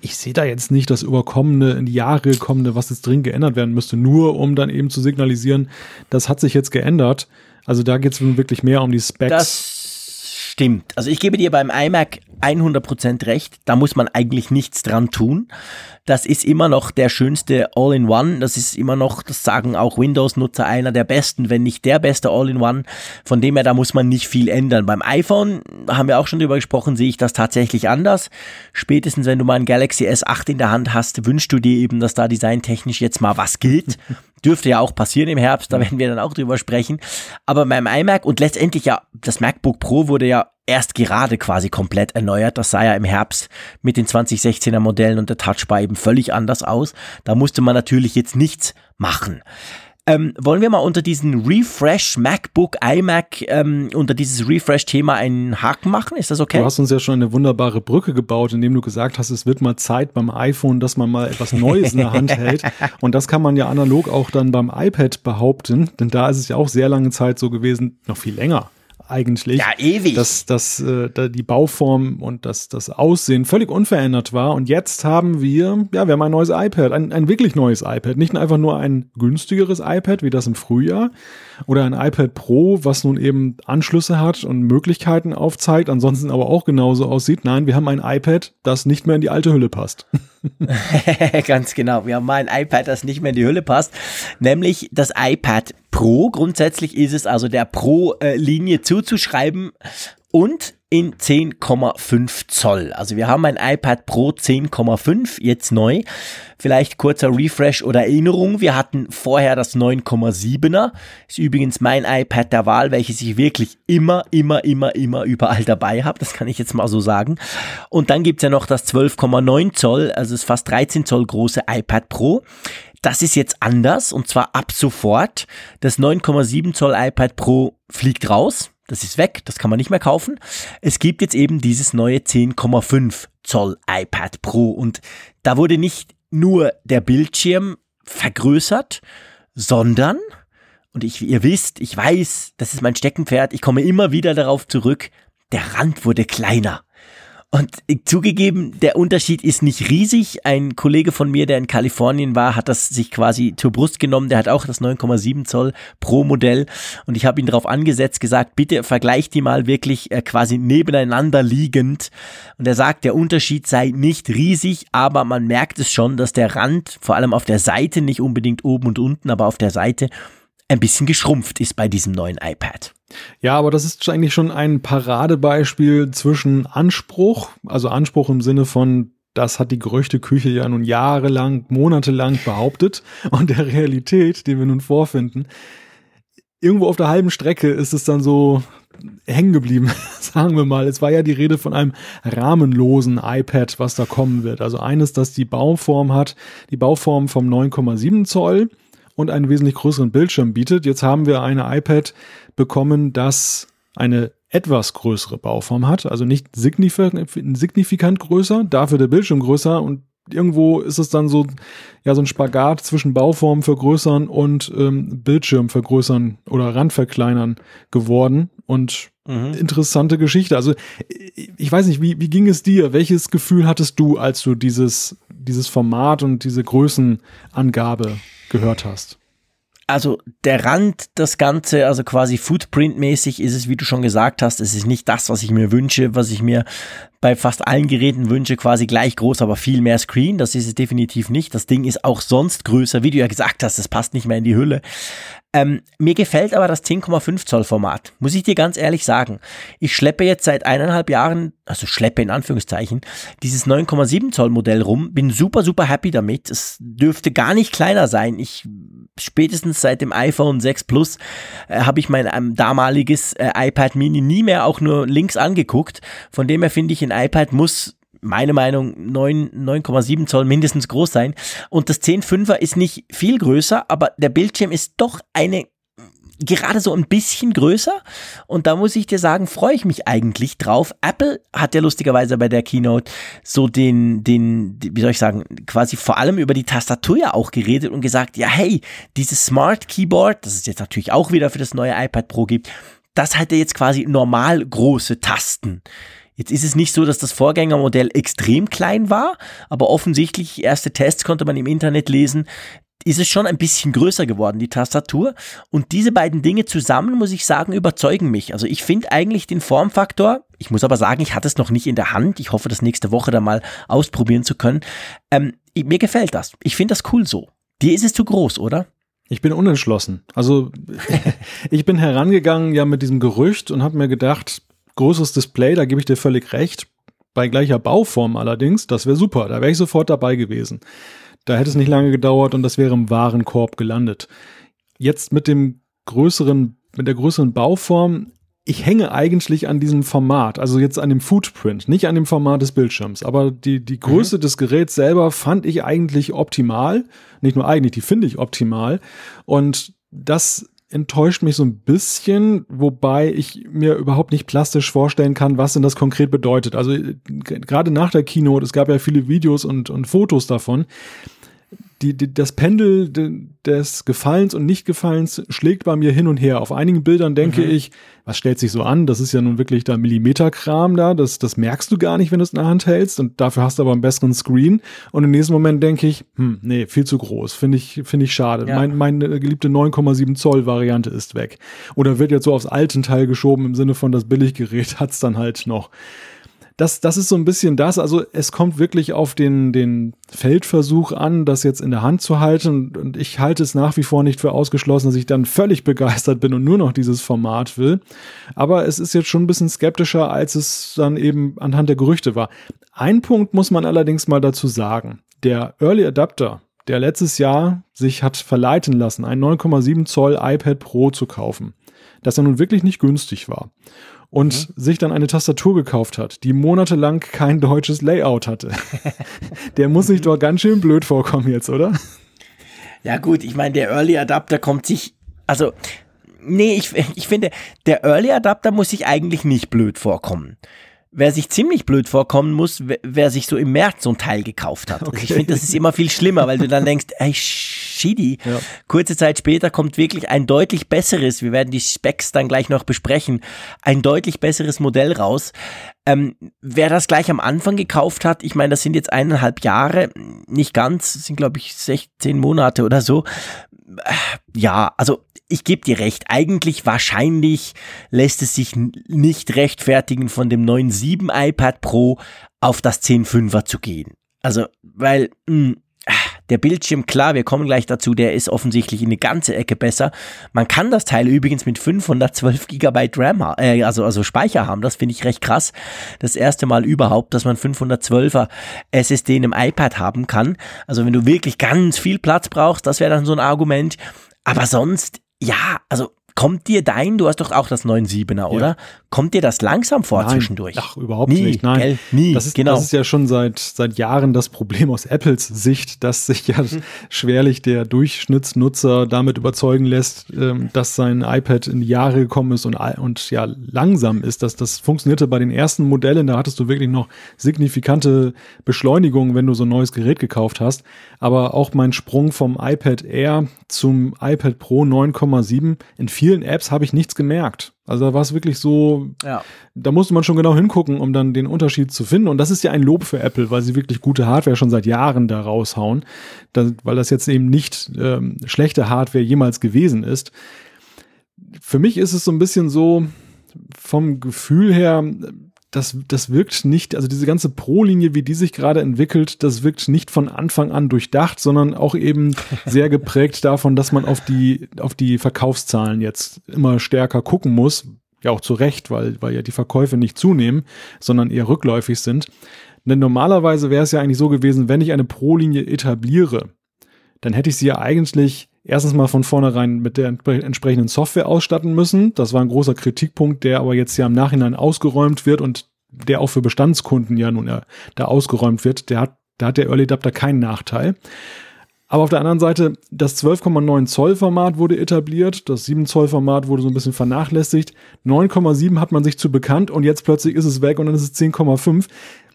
[SPEAKER 1] ich sehe da jetzt nicht das überkommene, in die Jahre gekommene, was jetzt drin geändert werden müsste, nur um dann eben zu signalisieren, das hat sich jetzt geändert. Also da geht es wirklich mehr um die Specs.
[SPEAKER 2] Das stimmt. Also ich gebe dir beim iMac 100% recht. Da muss man eigentlich nichts dran tun. Das ist immer noch der schönste All-in-One. Das ist immer noch, das sagen auch Windows-Nutzer, einer der besten, wenn nicht der beste All-in-One. Von dem her, da muss man nicht viel ändern. Beim iPhone, haben wir auch schon drüber gesprochen, sehe ich das tatsächlich anders. Spätestens, wenn du mal ein Galaxy S8 in der Hand hast, wünschst du dir eben, dass da designtechnisch jetzt mal was gilt. Dürfte ja auch passieren im Herbst, da werden wir dann auch drüber sprechen. Aber beim iMac und letztendlich ja, das MacBook Pro wurde ja erst gerade quasi komplett erneuert. Das sah ja im Herbst mit den 2016er Modellen und der Touchbar eben völlig anders aus. Da musste man natürlich jetzt nichts machen. Ähm, wollen wir mal unter diesen Refresh MacBook, iMac, ähm, unter dieses Refresh-Thema einen Haken machen? Ist das okay?
[SPEAKER 1] Du hast uns ja schon eine wunderbare Brücke gebaut, indem du gesagt hast, es wird mal Zeit beim iPhone, dass man mal etwas Neues in der Hand hält. Und das kann man ja analog auch dann beim iPad behaupten, denn da ist es ja auch sehr lange Zeit so gewesen, noch viel länger eigentlich.
[SPEAKER 2] Ja, ewig.
[SPEAKER 1] Dass, dass äh, die Bauform und das, das Aussehen völlig unverändert war. Und jetzt haben wir, ja, wir haben ein neues iPad, ein, ein wirklich neues iPad. Nicht einfach nur ein günstigeres iPad, wie das im Frühjahr, oder ein iPad Pro, was nun eben Anschlüsse hat und Möglichkeiten aufzeigt, ansonsten aber auch genauso aussieht. Nein, wir haben ein iPad, das nicht mehr in die alte Hülle passt.
[SPEAKER 2] Ganz genau. Wir haben mal ein iPad, das nicht mehr in die Hülle passt, nämlich das iPad Pro. Grundsätzlich ist es also der Pro-Linie zuzuschreiben und in 10,5 Zoll. Also wir haben ein iPad Pro 10,5 jetzt neu. Vielleicht kurzer Refresh oder Erinnerung. Wir hatten vorher das 9,7er. Ist übrigens mein iPad der Wahl, welches ich wirklich immer, immer, immer, immer überall dabei habe. Das kann ich jetzt mal so sagen. Und dann gibt's ja noch das 12,9 Zoll, also das fast 13 Zoll große iPad Pro. Das ist jetzt anders und zwar ab sofort. Das 9,7 Zoll iPad Pro fliegt raus. Das ist weg, das kann man nicht mehr kaufen. Es gibt jetzt eben dieses neue 10,5 Zoll iPad Pro und da wurde nicht nur der Bildschirm vergrößert, sondern, und ich, ihr wisst, ich weiß, das ist mein Steckenpferd, ich komme immer wieder darauf zurück, der Rand wurde kleiner. Und zugegeben, der Unterschied ist nicht riesig. Ein Kollege von mir, der in Kalifornien war, hat das sich quasi zur Brust genommen. Der hat auch das 9,7 Zoll Pro Modell. Und ich habe ihn darauf angesetzt, gesagt, bitte vergleicht die mal wirklich äh, quasi nebeneinander liegend. Und er sagt, der Unterschied sei nicht riesig, aber man merkt es schon, dass der Rand, vor allem auf der Seite, nicht unbedingt oben und unten, aber auf der Seite, ein bisschen geschrumpft ist bei diesem neuen iPad.
[SPEAKER 1] Ja, aber das ist eigentlich schon ein Paradebeispiel zwischen Anspruch, also Anspruch im Sinne von das hat die Gerüchteküche ja nun jahrelang, monatelang behauptet und der Realität, die wir nun vorfinden. Irgendwo auf der halben Strecke ist es dann so hängen geblieben, sagen wir mal. Es war ja die Rede von einem rahmenlosen iPad, was da kommen wird. Also eines, das die Bauform hat, die Bauform vom 9,7 Zoll und einen wesentlich größeren Bildschirm bietet. Jetzt haben wir eine iPad bekommen, das eine etwas größere Bauform hat, also nicht signifikant, signifikant größer, dafür der Bildschirm größer und irgendwo ist es dann so, ja, so ein Spagat zwischen Bauform vergrößern und ähm, Bildschirm vergrößern oder Rand verkleinern geworden. Und mhm. interessante Geschichte. Also, ich weiß nicht, wie, wie ging es dir? Welches Gefühl hattest du, als du dieses, dieses Format und diese Größenangabe gehört hast?
[SPEAKER 2] Also der Rand, das Ganze, also quasi Footprint-mäßig ist es, wie du schon gesagt hast, es ist nicht das, was ich mir wünsche, was ich mir bei fast allen Geräten wünsche, quasi gleich groß, aber viel mehr Screen. Das ist es definitiv nicht. Das Ding ist auch sonst größer, wie du ja gesagt hast, es passt nicht mehr in die Hülle. Ähm, mir gefällt aber das 10,5 Zoll Format, muss ich dir ganz ehrlich sagen. Ich schleppe jetzt seit eineinhalb Jahren, also schleppe in Anführungszeichen, dieses 9,7 Zoll Modell rum, bin super, super happy damit. Es dürfte gar nicht kleiner sein. Ich, spätestens seit dem iPhone 6 Plus, äh, habe ich mein ähm, damaliges äh, iPad Mini nie mehr auch nur links angeguckt. Von dem her finde ich, ein iPad muss meine Meinung 9,7 Zoll mindestens groß sein. Und das 10,5er ist nicht viel größer, aber der Bildschirm ist doch eine gerade so ein bisschen größer. Und da muss ich dir sagen, freue ich mich eigentlich drauf. Apple hat ja lustigerweise bei der Keynote so den, den, wie soll ich sagen, quasi vor allem über die Tastatur ja auch geredet und gesagt, ja, hey, dieses Smart Keyboard, das es jetzt natürlich auch wieder für das neue iPad Pro gibt, das hat ja jetzt quasi normal große Tasten. Jetzt ist es nicht so, dass das Vorgängermodell extrem klein war, aber offensichtlich, erste Tests konnte man im Internet lesen, ist es schon ein bisschen größer geworden, die Tastatur. Und diese beiden Dinge zusammen, muss ich sagen, überzeugen mich. Also ich finde eigentlich den Formfaktor, ich muss aber sagen, ich hatte es noch nicht in der Hand. Ich hoffe, das nächste Woche dann mal ausprobieren zu können. Ähm, mir gefällt das. Ich finde das cool so. Dir ist es zu groß, oder?
[SPEAKER 1] Ich bin unentschlossen. Also ich bin herangegangen ja mit diesem Gerücht und habe mir gedacht, großes Display, da gebe ich dir völlig recht. Bei gleicher Bauform allerdings, das wäre super, da wäre ich sofort dabei gewesen. Da hätte es nicht lange gedauert und das wäre im Warenkorb gelandet. Jetzt mit dem größeren, mit der größeren Bauform, ich hänge eigentlich an diesem Format, also jetzt an dem Footprint, nicht an dem Format des Bildschirms, aber die, die Größe mhm. des Geräts selber fand ich eigentlich optimal. Nicht nur eigentlich, die finde ich optimal. Und das enttäuscht mich so ein bisschen, wobei ich mir überhaupt nicht plastisch vorstellen kann, was denn das konkret bedeutet. Also gerade nach der Keynote, es gab ja viele Videos und, und Fotos davon die, die, das Pendel des Gefallens und Nicht-Gefallens schlägt bei mir hin und her. Auf einigen Bildern denke mhm. ich, was stellt sich so an? Das ist ja nun wirklich da Millimeterkram da. Das, das merkst du gar nicht, wenn du es in der Hand hältst. Und dafür hast du aber einen besseren Screen. Und im nächsten Moment denke ich, hm, nee, viel zu groß. Finde ich, finde ich schade. Ja. Mein, meine geliebte 9,7 Zoll Variante ist weg. Oder wird jetzt so aufs alten Teil geschoben im Sinne von das Billiggerät hat's dann halt noch das, das ist so ein bisschen das. Also es kommt wirklich auf den, den Feldversuch an, das jetzt in der Hand zu halten. Und ich halte es nach wie vor nicht für ausgeschlossen, dass ich dann völlig begeistert bin und nur noch dieses Format will. Aber es ist jetzt schon ein bisschen skeptischer, als es dann eben anhand der Gerüchte war. Ein Punkt muss man allerdings mal dazu sagen. Der Early Adapter, der letztes Jahr sich hat verleiten lassen, ein 9,7 Zoll iPad Pro zu kaufen, das ja nun wirklich nicht günstig war und mhm. sich dann eine Tastatur gekauft hat, die monatelang kein deutsches Layout hatte. der muss sich doch ganz schön blöd vorkommen jetzt, oder?
[SPEAKER 2] Ja gut, ich meine, der Early Adapter kommt sich, also nee, ich, ich finde, der Early Adapter muss sich eigentlich nicht blöd vorkommen wer sich ziemlich blöd vorkommen muss, wer sich so im März so ein Teil gekauft hat. Okay. Also ich finde, das ist immer viel schlimmer, weil du dann denkst, ey, Shidi. Ja. Kurze Zeit später kommt wirklich ein deutlich besseres, wir werden die Specs dann gleich noch besprechen, ein deutlich besseres Modell raus. Ähm, wer das gleich am Anfang gekauft hat, ich meine, das sind jetzt eineinhalb Jahre, nicht ganz, sind glaube ich 16 Monate oder so. Äh, ja, also ich gebe dir recht, eigentlich wahrscheinlich lässt es sich nicht rechtfertigen, von dem neuen 7 iPad Pro auf das 10.5er zu gehen. Also, weil mh, hm, der Bildschirm, klar, wir kommen gleich dazu, der ist offensichtlich in eine ganze Ecke besser. Man kann das Teil übrigens mit 512 GB RAM, äh, also, also Speicher haben. Das finde ich recht krass. Das erste Mal überhaupt, dass man 512er SSD in einem iPad haben kann. Also wenn du wirklich ganz viel Platz brauchst, das wäre dann so ein Argument. Aber sonst ja, also kommt dir dein, du hast doch auch das 9.7er, oder? Ja. Kommt dir das langsam vor
[SPEAKER 1] Nein.
[SPEAKER 2] zwischendurch?
[SPEAKER 1] Ach, überhaupt Nie, nicht. Nein, gell? nie. Das ist, genau. das ist ja schon seit, seit Jahren das Problem aus Apples Sicht, dass sich ja mhm. schwerlich der Durchschnittsnutzer damit überzeugen lässt, ähm, dass sein iPad in die Jahre gekommen ist und, und ja langsam ist. Das, das funktionierte bei den ersten Modellen, da hattest du wirklich noch signifikante Beschleunigungen, wenn du so ein neues Gerät gekauft hast. Aber auch mein Sprung vom iPad Air zum iPad Pro 9,7 in vielen Apps habe ich nichts gemerkt. Also da war es wirklich so, ja. da musste man schon genau hingucken, um dann den Unterschied zu finden. Und das ist ja ein Lob für Apple, weil sie wirklich gute Hardware schon seit Jahren da raushauen, da, weil das jetzt eben nicht ähm, schlechte Hardware jemals gewesen ist. Für mich ist es so ein bisschen so vom Gefühl her, das, das wirkt nicht, also diese ganze Pro-Linie, wie die sich gerade entwickelt, das wirkt nicht von Anfang an durchdacht, sondern auch eben sehr geprägt davon, dass man auf die, auf die Verkaufszahlen jetzt immer stärker gucken muss. Ja, auch zu Recht, weil, weil ja die Verkäufe nicht zunehmen, sondern eher rückläufig sind. Denn normalerweise wäre es ja eigentlich so gewesen, wenn ich eine Pro-Linie etabliere, dann hätte ich sie ja eigentlich erstens mal von vornherein mit der entsprechenden Software ausstatten müssen. Das war ein großer Kritikpunkt, der aber jetzt ja im Nachhinein ausgeräumt wird und der auch für Bestandskunden ja nun ja, da ausgeräumt wird. Der hat, da hat der Early Adapter keinen Nachteil. Aber auf der anderen Seite, das 12,9 Zoll Format wurde etabliert, das 7 Zoll Format wurde so ein bisschen vernachlässigt, 9,7 hat man sich zu bekannt und jetzt plötzlich ist es weg und dann ist es 10,5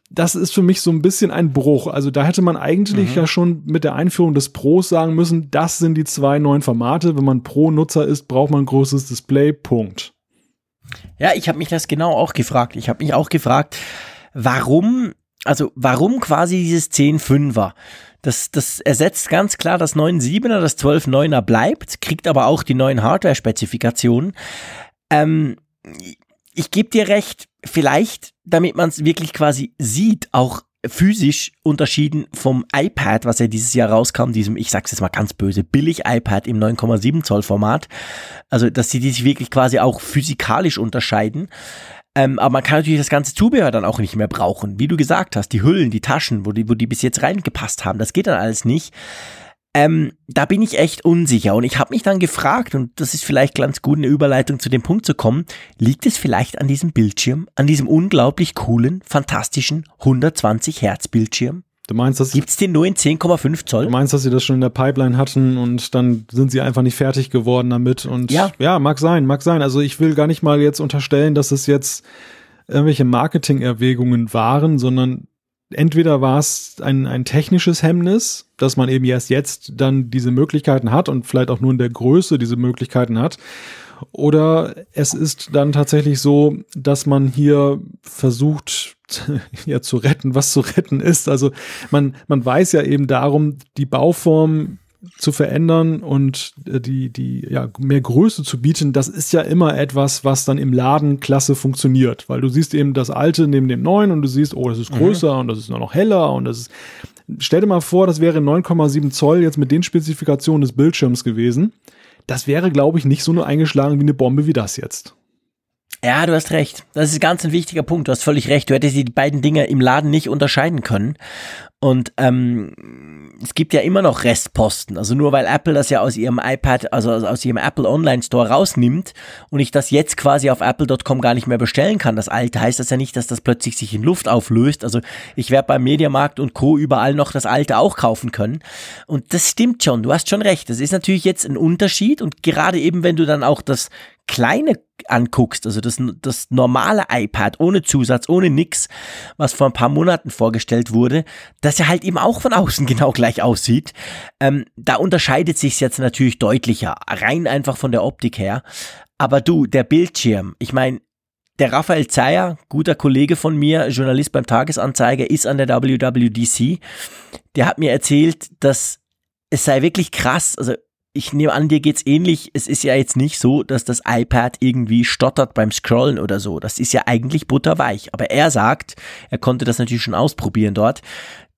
[SPEAKER 1] das ist für mich so ein bisschen ein Bruch. Also da hätte man eigentlich mhm. ja schon mit der Einführung des Pros sagen müssen, das sind die zwei neuen Formate. Wenn man Pro-Nutzer ist, braucht man ein großes Display. Punkt.
[SPEAKER 2] Ja, ich habe mich das genau auch gefragt. Ich habe mich auch gefragt, warum, also warum quasi dieses 10.5er? Das, das ersetzt ganz klar das 9.7er, das 12.9er bleibt, kriegt aber auch die neuen Hardware-Spezifikationen. Ähm, ich gebe dir recht, vielleicht, damit man es wirklich quasi sieht, auch physisch unterschieden vom iPad, was ja dieses Jahr rauskam, diesem, ich sag's jetzt mal ganz böse, billig iPad im 9,7 Zoll Format. Also, dass sie die sich wirklich quasi auch physikalisch unterscheiden. Ähm, aber man kann natürlich das ganze Zubehör dann auch nicht mehr brauchen. Wie du gesagt hast, die Hüllen, die Taschen, wo die, wo die bis jetzt reingepasst haben, das geht dann alles nicht. Ähm, da bin ich echt unsicher und ich habe mich dann gefragt, und das ist vielleicht ganz gut eine Überleitung zu dem Punkt zu kommen, liegt es vielleicht an diesem Bildschirm, an diesem unglaublich coolen, fantastischen 120 Hertz Bildschirm?
[SPEAKER 1] Du meinst, dass
[SPEAKER 2] gibt's den nur in 10,5 Zoll?
[SPEAKER 1] Du meinst, dass sie das schon in der Pipeline hatten und dann sind sie einfach nicht fertig geworden damit und
[SPEAKER 2] ja,
[SPEAKER 1] ja mag sein, mag sein. Also ich will gar nicht mal jetzt unterstellen, dass es jetzt irgendwelche Marketing-Erwägungen waren, sondern entweder war es ein, ein technisches Hemmnis, dass man eben erst jetzt dann diese Möglichkeiten hat und vielleicht auch nur in der Größe diese Möglichkeiten hat. Oder es ist dann tatsächlich so, dass man hier versucht, ja, zu retten, was zu retten ist. Also man, man weiß ja eben darum, die Bauform zu verändern und äh, die, die, ja, mehr Größe zu bieten, das ist ja immer etwas, was dann im Laden klasse funktioniert, weil du siehst eben das alte neben dem neuen und du siehst, oh, das ist mhm. größer mhm. und das ist nur noch heller und das ist, stell dir mal vor, das wäre 9,7 Zoll jetzt mit den Spezifikationen des Bildschirms gewesen. Das wäre, glaube ich, nicht so nur eingeschlagen wie eine Bombe wie das jetzt.
[SPEAKER 2] Ja, du hast recht. Das ist ganz ein wichtiger Punkt. Du hast völlig recht. Du hättest die beiden Dinge im Laden nicht unterscheiden können. Und ähm, es gibt ja immer noch Restposten. Also nur weil Apple das ja aus ihrem iPad, also aus ihrem Apple Online Store rausnimmt und ich das jetzt quasi auf apple.com gar nicht mehr bestellen kann, das alte, heißt das ja nicht, dass das plötzlich sich in Luft auflöst. Also ich werde beim Mediamarkt und Co. überall noch das alte auch kaufen können. Und das stimmt schon. Du hast schon recht. Das ist natürlich jetzt ein Unterschied und gerade eben, wenn du dann auch das kleine anguckst, also das, das normale iPad ohne Zusatz, ohne nix, was vor ein paar Monaten vorgestellt wurde, dass er halt eben auch von außen genau gleich aussieht, ähm, da unterscheidet sich jetzt natürlich deutlicher, rein einfach von der Optik her. Aber du, der Bildschirm, ich meine, der Raphael Zeyer, guter Kollege von mir, Journalist beim Tagesanzeiger, ist an der WWDC. Der hat mir erzählt, dass es sei wirklich krass, also ich nehme an, dir geht's ähnlich. Es ist ja jetzt nicht so, dass das iPad irgendwie stottert beim Scrollen oder so. Das ist ja eigentlich butterweich. Aber er sagt, er konnte das natürlich schon ausprobieren dort,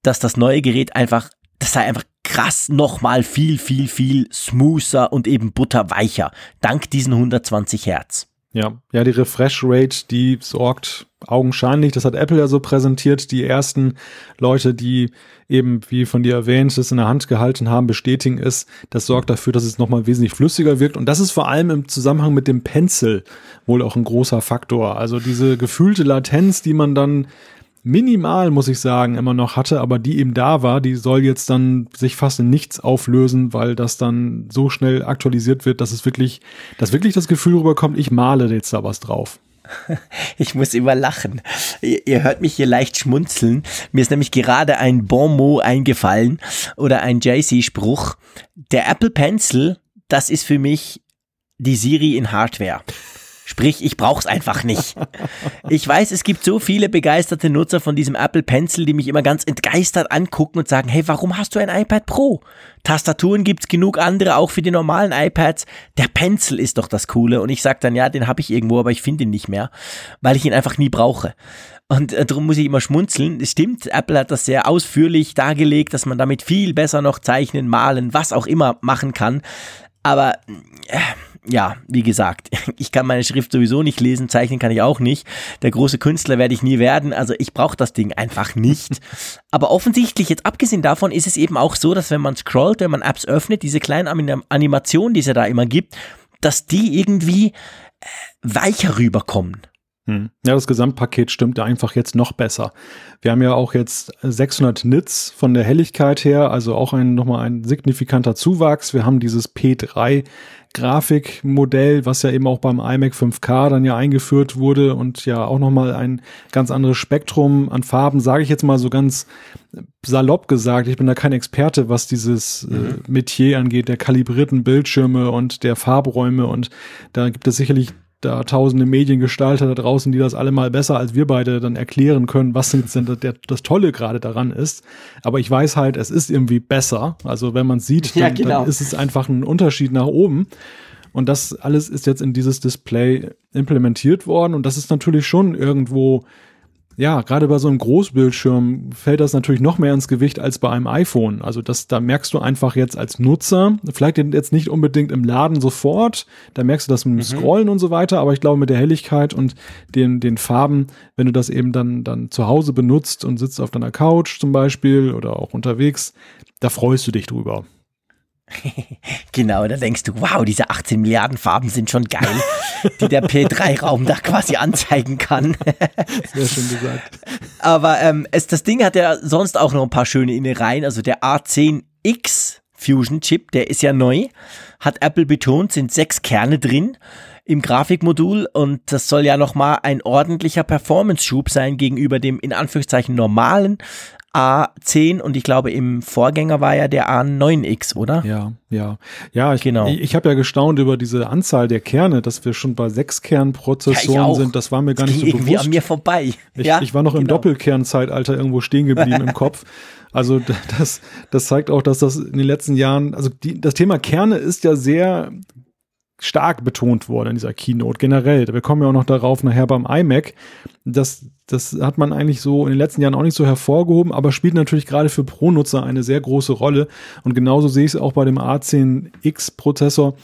[SPEAKER 2] dass das neue Gerät einfach, das sei einfach krass nochmal viel, viel, viel smoother und eben butterweicher. Dank diesen 120 Hertz.
[SPEAKER 1] Ja, ja, die Refresh Rate, die sorgt augenscheinlich, das hat Apple ja so präsentiert, die ersten Leute, die eben, wie von dir erwähnt, es in der Hand gehalten haben, bestätigen es, das sorgt dafür, dass es nochmal wesentlich flüssiger wirkt. Und das ist vor allem im Zusammenhang mit dem Pencil wohl auch ein großer Faktor. Also diese gefühlte Latenz, die man dann minimal, muss ich sagen, immer noch hatte, aber die eben da war, die soll jetzt dann sich fast in nichts auflösen, weil das dann so schnell aktualisiert wird, dass es wirklich, dass wirklich das Gefühl rüberkommt, ich male jetzt da was drauf.
[SPEAKER 2] Ich muss immer lachen. Ihr, hört mich hier leicht schmunzeln. Mir ist nämlich gerade ein Bon mot eingefallen oder ein JC-Spruch. Der Apple Pencil, das ist für mich die Siri in Hardware. Sprich, ich brauch's einfach nicht. Ich weiß, es gibt so viele begeisterte Nutzer von diesem Apple Pencil, die mich immer ganz entgeistert angucken und sagen, hey, warum hast du ein iPad Pro? Tastaturen gibt's genug andere, auch für die normalen iPads. Der Pencil ist doch das Coole. Und ich sag dann, ja, den habe ich irgendwo, aber ich finde ihn nicht mehr, weil ich ihn einfach nie brauche. Und äh, darum muss ich immer schmunzeln. Es stimmt, Apple hat das sehr ausführlich dargelegt, dass man damit viel besser noch zeichnen, malen, was auch immer machen kann. Aber äh, ja, wie gesagt, ich kann meine Schrift sowieso nicht lesen, zeichnen kann ich auch nicht. Der große Künstler werde ich nie werden, also ich brauche das Ding einfach nicht. Aber offensichtlich, jetzt abgesehen davon, ist es eben auch so, dass wenn man scrollt, wenn man Apps öffnet, diese kleinen Animationen, die es ja da immer gibt, dass die irgendwie äh, weicher rüberkommen.
[SPEAKER 1] Hm. Ja, das Gesamtpaket stimmt einfach jetzt noch besser. Wir haben ja auch jetzt 600 Nits von der Helligkeit her, also auch ein, nochmal ein signifikanter Zuwachs. Wir haben dieses P3 Grafikmodell, was ja eben auch beim iMac 5K dann ja eingeführt wurde und ja auch nochmal ein ganz anderes Spektrum an Farben, sage ich jetzt mal so ganz salopp gesagt. Ich bin da kein Experte, was dieses äh, mhm. äh, Metier angeht, der kalibrierten Bildschirme und der Farbräume und da gibt es sicherlich da tausende Mediengestalter da draußen, die das alle mal besser als wir beide dann erklären können, was denn das, das Tolle gerade daran ist. Aber ich weiß halt, es ist irgendwie besser. Also wenn man sieht, dann, ja, genau. dann ist es einfach ein Unterschied nach oben. Und das alles ist jetzt in dieses Display implementiert worden. Und das ist natürlich schon irgendwo ja, gerade bei so einem Großbildschirm fällt das natürlich noch mehr ins Gewicht als bei einem iPhone. Also das, da merkst du einfach jetzt als Nutzer, vielleicht jetzt nicht unbedingt im Laden sofort, da merkst du das mit dem mhm. Scrollen und so weiter, aber ich glaube mit der Helligkeit und den, den Farben, wenn du das eben dann, dann zu Hause benutzt und sitzt auf deiner Couch zum Beispiel oder auch unterwegs, da freust du dich drüber.
[SPEAKER 2] genau, da denkst du, wow, diese 18 Milliarden Farben sind schon geil, die der P3-Raum da quasi anzeigen kann. Sehr schön gesagt. Aber ähm, es, das Ding hat ja sonst auch noch ein paar schöne Innereien. Also der A10X Fusion Chip, der ist ja neu, hat Apple betont, sind sechs Kerne drin im Grafikmodul und das soll ja nochmal ein ordentlicher Performance-Schub sein gegenüber dem in Anführungszeichen normalen A10 und ich glaube im Vorgänger war ja der A9X, oder?
[SPEAKER 1] Ja, ja. Ja, ich, genau. ich, ich habe ja gestaunt über diese Anzahl der Kerne, dass wir schon bei sechs Kernprozessoren ja, sind. Das war mir gar nicht so
[SPEAKER 2] irgendwie
[SPEAKER 1] bewusst.
[SPEAKER 2] an mir vorbei.
[SPEAKER 1] Ich, ja, ich war noch genau. im Doppelkernzeitalter irgendwo stehen geblieben im Kopf. Also das, das zeigt auch, dass das in den letzten Jahren, also die, das Thema Kerne ist ja sehr stark betont worden in dieser Keynote generell. Wir kommen ja auch noch darauf nachher beim iMac. Das, das hat man eigentlich so in den letzten Jahren auch nicht so hervorgehoben, aber spielt natürlich gerade für Pro-Nutzer eine sehr große Rolle. Und genauso sehe ich es auch bei dem A10X-Prozessor.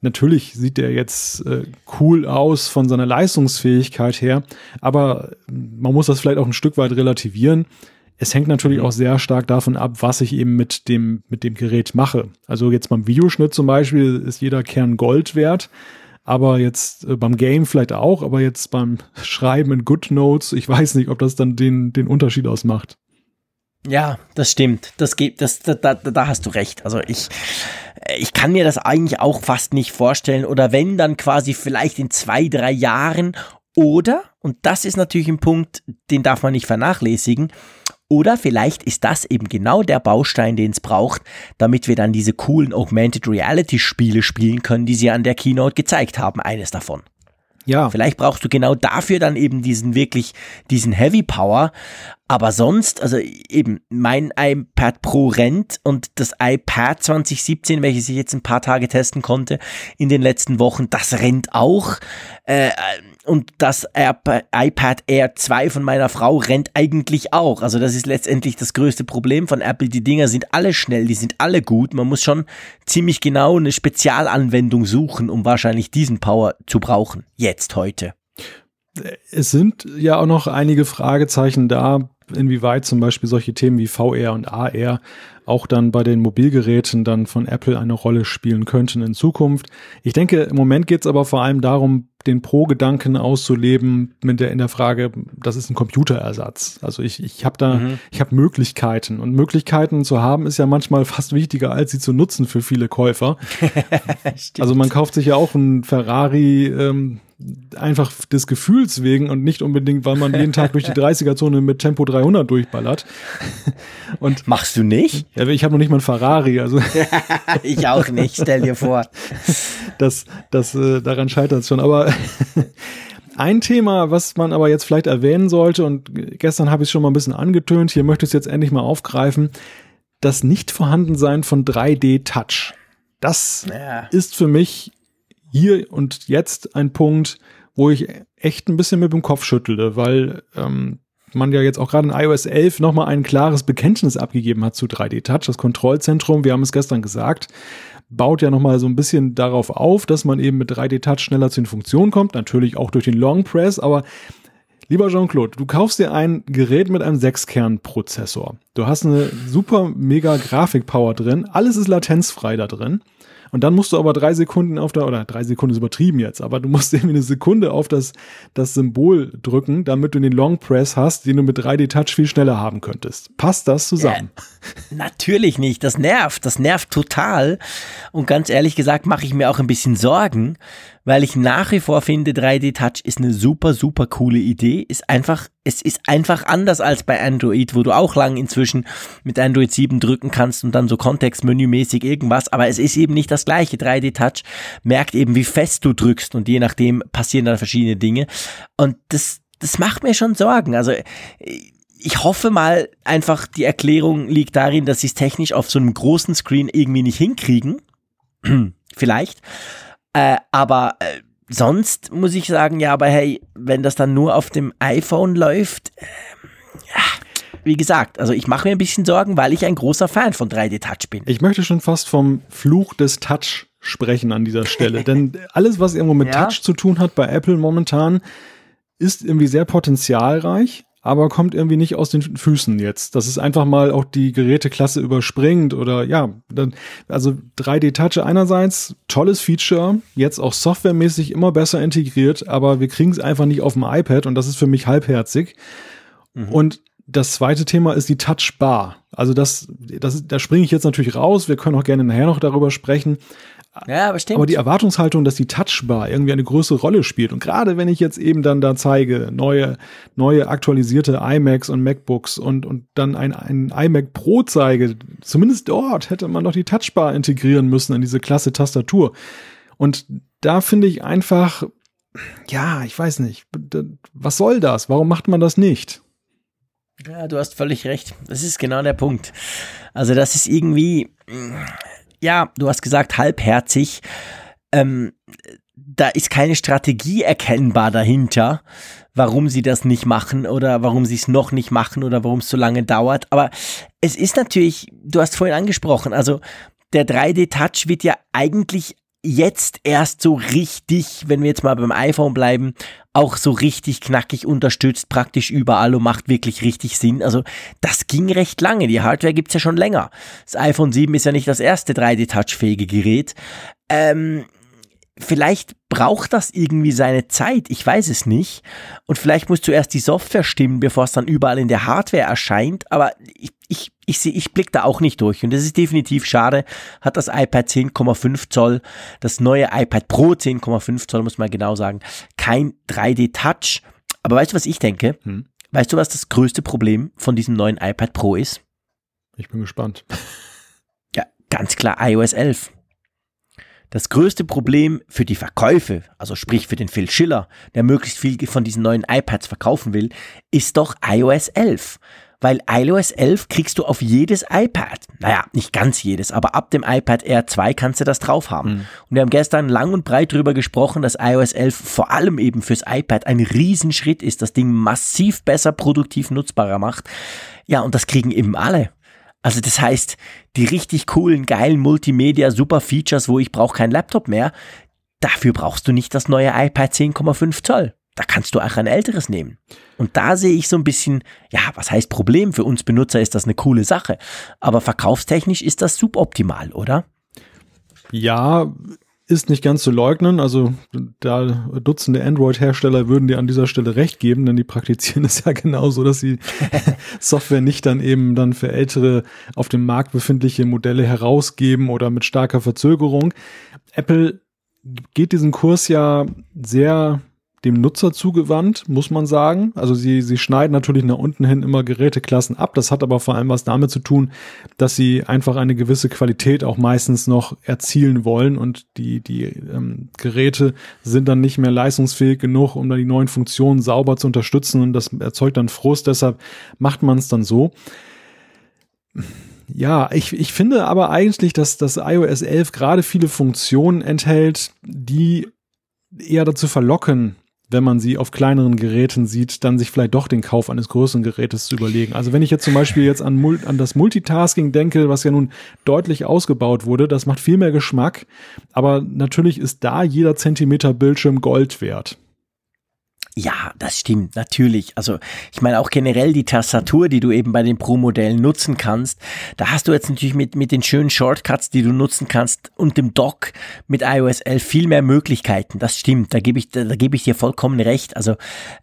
[SPEAKER 1] Natürlich sieht der jetzt äh, cool aus von seiner Leistungsfähigkeit her, aber man muss das vielleicht auch ein Stück weit relativieren. Es hängt natürlich auch sehr stark davon ab, was ich eben mit dem, mit dem Gerät mache. Also jetzt beim Videoschnitt zum Beispiel ist jeder Kern Gold wert. Aber jetzt äh, beim Game vielleicht auch, aber jetzt beim Schreiben in GoodNotes, ich weiß nicht, ob das dann den, den Unterschied ausmacht.
[SPEAKER 2] Ja, das stimmt. Das geht, das, da, da, da hast du recht. Also ich, ich kann mir das eigentlich auch fast nicht vorstellen. Oder wenn, dann quasi vielleicht in zwei, drei Jahren. Oder, und das ist natürlich ein Punkt, den darf man nicht vernachlässigen, oder vielleicht ist das eben genau der Baustein, den es braucht, damit wir dann diese coolen Augmented Reality Spiele spielen können, die sie an der Keynote gezeigt haben. Eines davon. Ja. Vielleicht brauchst du genau dafür dann eben diesen wirklich, diesen Heavy Power. Aber sonst, also eben, mein iPad Pro rennt und das iPad 2017, welches ich jetzt ein paar Tage testen konnte in den letzten Wochen, das rennt auch. Äh, und das iPad Air 2 von meiner Frau rennt eigentlich auch. Also das ist letztendlich das größte Problem von Apple. Die Dinger sind alle schnell, die sind alle gut. Man muss schon ziemlich genau eine Spezialanwendung suchen, um wahrscheinlich diesen Power zu brauchen. Jetzt, heute.
[SPEAKER 1] Es sind ja auch noch einige Fragezeichen da, inwieweit zum Beispiel solche Themen wie VR und AR auch dann bei den Mobilgeräten dann von Apple eine Rolle spielen könnten in Zukunft. Ich denke, im Moment geht es aber vor allem darum, den Pro-Gedanken auszuleben mit der in der Frage, das ist ein Computerersatz. Also ich, ich habe da, mhm. ich habe Möglichkeiten und Möglichkeiten zu haben ist ja manchmal fast wichtiger, als sie zu nutzen für viele Käufer. also man kauft sich ja auch ein Ferrari ähm, einfach des Gefühls wegen und nicht unbedingt, weil man jeden Tag durch die 30er-Zone mit Tempo 300 durchballert.
[SPEAKER 2] Und Machst du nicht?
[SPEAKER 1] Ja, ich habe noch nicht mal ein Ferrari, also.
[SPEAKER 2] ich auch nicht, stell dir vor.
[SPEAKER 1] Das, das, äh, daran scheitert es schon. Aber ein Thema, was man aber jetzt vielleicht erwähnen sollte, und gestern habe ich es schon mal ein bisschen angetönt, hier möchte ich es jetzt endlich mal aufgreifen, das Nicht-Vorhandensein von 3D-Touch. Das ja. ist für mich hier und jetzt ein Punkt, wo ich echt ein bisschen mit dem Kopf schüttelte, weil ähm, man ja jetzt auch gerade in iOS 11 nochmal ein klares Bekenntnis abgegeben hat zu 3D Touch. Das Kontrollzentrum, wir haben es gestern gesagt, baut ja nochmal so ein bisschen darauf auf, dass man eben mit 3D Touch schneller zu den Funktionen kommt. Natürlich auch durch den Long Press, aber Lieber Jean-Claude, du kaufst dir ein Gerät mit einem 6-Kern-Prozessor. Du hast eine super mega Grafikpower drin. Alles ist latenzfrei da drin. Und dann musst du aber drei Sekunden auf der, oder drei Sekunden ist übertrieben jetzt, aber du musst irgendwie eine Sekunde auf das, das Symbol drücken, damit du den Long Press hast, den du mit 3D Touch viel schneller haben könntest. Passt das zusammen?
[SPEAKER 2] Ja, natürlich nicht. Das nervt. Das nervt total. Und ganz ehrlich gesagt mache ich mir auch ein bisschen Sorgen, weil ich nach wie vor finde, 3D Touch ist eine super, super coole Idee. Ist einfach, es ist einfach anders als bei Android, wo du auch lang inzwischen mit Android 7 drücken kannst und dann so kontextmenümäßig irgendwas, aber es ist eben nicht das gleiche. 3D Touch merkt eben, wie fest du drückst und je nachdem passieren dann verschiedene Dinge. Und das, das macht mir schon Sorgen. Also, ich hoffe mal einfach, die Erklärung liegt darin, dass sie es technisch auf so einem großen Screen irgendwie nicht hinkriegen. Vielleicht. Äh, aber äh, sonst muss ich sagen, ja, aber hey, wenn das dann nur auf dem iPhone läuft, äh, ja, wie gesagt, also ich mache mir ein bisschen Sorgen, weil ich ein großer Fan von 3D Touch bin.
[SPEAKER 1] Ich möchte schon fast vom Fluch des Touch sprechen an dieser Stelle, denn alles, was irgendwo mit ja? Touch zu tun hat bei Apple momentan, ist irgendwie sehr potenzialreich, aber kommt irgendwie nicht aus den Füßen jetzt. Dass es einfach mal auch die Geräteklasse überspringt oder ja, dann, also 3D Touch einerseits, tolles Feature, jetzt auch softwaremäßig immer besser integriert, aber wir kriegen es einfach nicht auf dem iPad und das ist für mich halbherzig. Mhm. Und das zweite Thema ist die Touchbar. Also das, das, da springe ich jetzt natürlich raus. Wir können auch gerne nachher noch darüber sprechen.
[SPEAKER 2] Ja, aber stimmt.
[SPEAKER 1] Aber die Erwartungshaltung, dass die Touchbar irgendwie eine größere Rolle spielt und gerade wenn ich jetzt eben dann da zeige, neue, neue aktualisierte iMacs und MacBooks und, und dann ein, ein iMac Pro zeige, zumindest dort hätte man doch die Touchbar integrieren müssen in diese klasse Tastatur. Und da finde ich einfach, ja, ich weiß nicht, was soll das? Warum macht man das nicht?
[SPEAKER 2] Ja, du hast völlig recht. Das ist genau der Punkt. Also das ist irgendwie, ja, du hast gesagt, halbherzig. Ähm, da ist keine Strategie erkennbar dahinter, warum sie das nicht machen oder warum sie es noch nicht machen oder warum es so lange dauert. Aber es ist natürlich, du hast vorhin angesprochen, also der 3D-Touch wird ja eigentlich jetzt erst so richtig, wenn wir jetzt mal beim iPhone bleiben, auch so richtig knackig unterstützt, praktisch überall und macht wirklich richtig Sinn. Also das ging recht lange. Die Hardware gibt's ja schon länger. Das iPhone 7 ist ja nicht das erste 3D-Touch-fähige Gerät. Ähm, vielleicht braucht das irgendwie seine Zeit, ich weiß es nicht. Und vielleicht muss zuerst die Software stimmen, bevor es dann überall in der Hardware erscheint. Aber ich, ich, ich, seh, ich blick da auch nicht durch. Und das ist definitiv schade. Hat das iPad 10,5 Zoll, das neue iPad Pro 10,5 Zoll, muss man genau sagen, kein 3D-Touch. Aber weißt du, was ich denke? Hm. Weißt du, was das größte Problem von diesem neuen iPad Pro ist?
[SPEAKER 1] Ich bin gespannt.
[SPEAKER 2] Ja, ganz klar iOS 11. Das größte Problem für die Verkäufe, also sprich für den Phil Schiller, der möglichst viel von diesen neuen iPads verkaufen will, ist doch iOS 11. Weil iOS 11 kriegst du auf jedes iPad. Naja, nicht ganz jedes, aber ab dem iPad Air 2 kannst du das drauf haben. Mhm. Und wir haben gestern lang und breit darüber gesprochen, dass iOS 11 vor allem eben fürs iPad ein Riesenschritt ist, das Ding massiv besser produktiv nutzbarer macht. Ja, und das kriegen eben alle. Also das heißt, die richtig coolen, geilen Multimedia, super Features, wo ich brauche keinen Laptop mehr, dafür brauchst du nicht das neue iPad 10,5 Zoll. Da kannst du auch ein älteres nehmen. Und da sehe ich so ein bisschen, ja, was heißt Problem? Für uns Benutzer ist das eine coole Sache. Aber verkaufstechnisch ist das suboptimal, oder?
[SPEAKER 1] Ja, ist nicht ganz zu leugnen. Also da Dutzende Android-Hersteller würden dir an dieser Stelle recht geben, denn die praktizieren es ja genauso, dass sie Software nicht dann eben dann für ältere auf dem Markt befindliche Modelle herausgeben oder mit starker Verzögerung. Apple geht diesen Kurs ja sehr dem Nutzer zugewandt, muss man sagen. Also sie, sie schneiden natürlich nach unten hin immer Geräteklassen ab. Das hat aber vor allem was damit zu tun, dass sie einfach eine gewisse Qualität auch meistens noch erzielen wollen und die, die ähm, Geräte sind dann nicht mehr leistungsfähig genug, um da die neuen Funktionen sauber zu unterstützen und das erzeugt dann Frust. Deshalb macht man es dann so. Ja, ich, ich finde aber eigentlich, dass das iOS 11 gerade viele Funktionen enthält, die eher dazu verlocken, wenn man sie auf kleineren Geräten sieht, dann sich vielleicht doch den Kauf eines größeren Gerätes zu überlegen. Also wenn ich jetzt zum Beispiel jetzt an, an das Multitasking denke, was ja nun deutlich ausgebaut wurde, das macht viel mehr Geschmack, aber natürlich ist da jeder Zentimeter Bildschirm Gold wert.
[SPEAKER 2] Ja, das stimmt, natürlich. Also ich meine auch generell die Tastatur, die du eben bei den Pro-Modellen nutzen kannst, da hast du jetzt natürlich mit, mit den schönen Shortcuts, die du nutzen kannst und dem Dock mit iOS 11 viel mehr Möglichkeiten. Das stimmt, da gebe ich, da, da gebe ich dir vollkommen recht. Also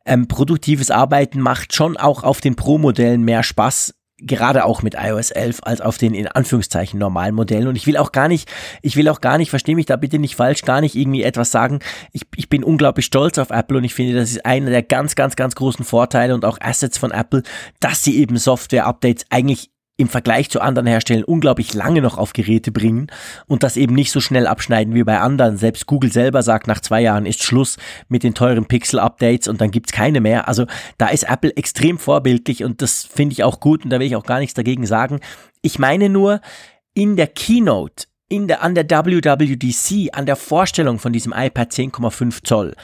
[SPEAKER 2] ähm, produktives Arbeiten macht schon auch auf den Pro-Modellen mehr Spaß gerade auch mit iOS 11 als auf den in Anführungszeichen normalen Modellen. Und ich will auch gar nicht, ich will auch gar nicht, verstehe mich da bitte nicht falsch, gar nicht irgendwie etwas sagen. Ich, ich bin unglaublich stolz auf Apple und ich finde, das ist einer der ganz, ganz, ganz großen Vorteile und auch Assets von Apple, dass sie eben Software-Updates eigentlich im Vergleich zu anderen Herstellern unglaublich lange noch auf Geräte bringen und das eben nicht so schnell abschneiden wie bei anderen. Selbst Google selber sagt, nach zwei Jahren ist Schluss mit den teuren Pixel-Updates und dann gibt's keine mehr. Also da ist Apple extrem vorbildlich und das finde ich auch gut und da will ich auch gar nichts dagegen sagen. Ich meine nur, in der Keynote, in der, an der WWDC, an der Vorstellung von diesem iPad 10,5 Zoll,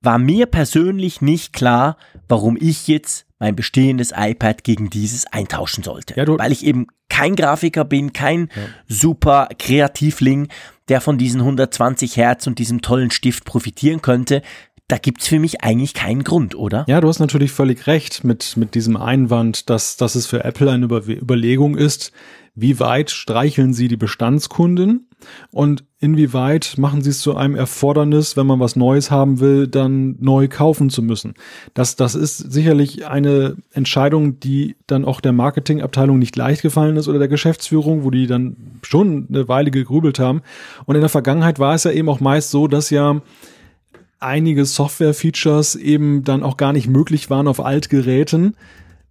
[SPEAKER 2] war mir persönlich nicht klar, warum ich jetzt mein bestehendes iPad gegen dieses eintauschen sollte. Ja, Weil ich eben kein Grafiker bin, kein ja. super Kreativling, der von diesen 120 Hertz und diesem tollen Stift profitieren könnte. da gibt's für mich eigentlich keinen Grund, oder?
[SPEAKER 1] Ja, du hast natürlich völlig recht mit, mit diesem Einwand, dass, dass es für Apple eine Über Überlegung ist, wie weit streicheln sie die Bestandskunden und inwieweit machen sie es zu einem Erfordernis, wenn man was Neues haben will, dann neu kaufen zu müssen. Das, das ist sicherlich eine Entscheidung, die dann auch der Marketingabteilung nicht leicht gefallen ist oder der Geschäftsführung, wo die dann schon eine Weile gegrübelt haben. Und in der Vergangenheit war es ja eben auch meist so, dass ja einige Software-Features eben dann auch gar nicht möglich waren auf Altgeräten,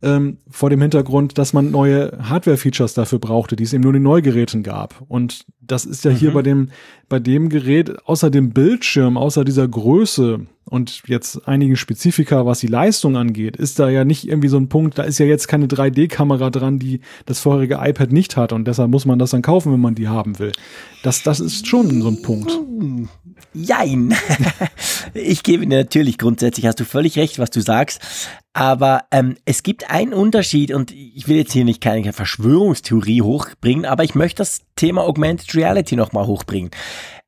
[SPEAKER 1] ähm, vor dem Hintergrund, dass man neue Hardware-Features dafür brauchte, die es eben nur in den Neugeräten gab. Und das ist ja mhm. hier bei dem, bei dem Gerät, außer dem Bildschirm, außer dieser Größe und jetzt einigen Spezifika, was die Leistung angeht, ist da ja nicht irgendwie so ein Punkt, da ist ja jetzt keine 3D-Kamera dran, die das vorherige iPad nicht hat und deshalb muss man das dann kaufen, wenn man die haben will. Das, das ist schon so ein Punkt.
[SPEAKER 2] Jein. ich gebe dir natürlich grundsätzlich, hast du völlig recht, was du sagst. Aber ähm, es gibt einen Unterschied und ich will jetzt hier nicht keine Verschwörungstheorie hochbringen, aber ich möchte das Thema Augmented Reality nochmal hochbringen.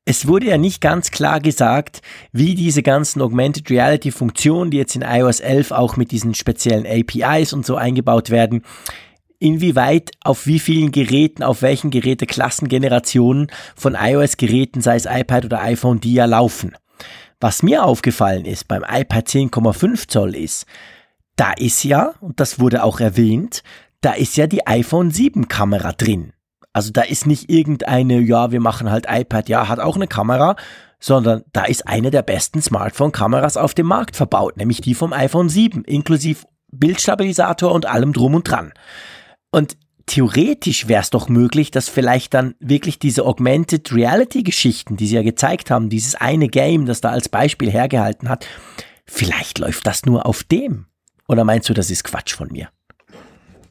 [SPEAKER 2] Es wurde ja nicht ganz klar gesagt, wie diese ganzen Augmented Reality Funktionen, die jetzt in iOS 11 auch mit diesen speziellen APIs und so eingebaut werden, inwieweit auf wie vielen Geräten, auf welchen Geräteklassengenerationen von iOS-Geräten, sei es iPad oder iPhone, die ja laufen. Was mir aufgefallen ist beim iPad 10,5 Zoll ist, da ist ja, und das wurde auch erwähnt, da ist ja die iPhone 7 Kamera drin. Also da ist nicht irgendeine, ja, wir machen halt iPad, ja, hat auch eine Kamera, sondern da ist eine der besten Smartphone-Kameras auf dem Markt verbaut, nämlich die vom iPhone 7, inklusive Bildstabilisator und allem drum und dran. Und theoretisch wäre es doch möglich, dass vielleicht dann wirklich diese Augmented Reality Geschichten, die sie ja gezeigt haben, dieses eine Game, das da als Beispiel hergehalten hat, vielleicht läuft das nur auf dem. Oder meinst du, das ist Quatsch von mir?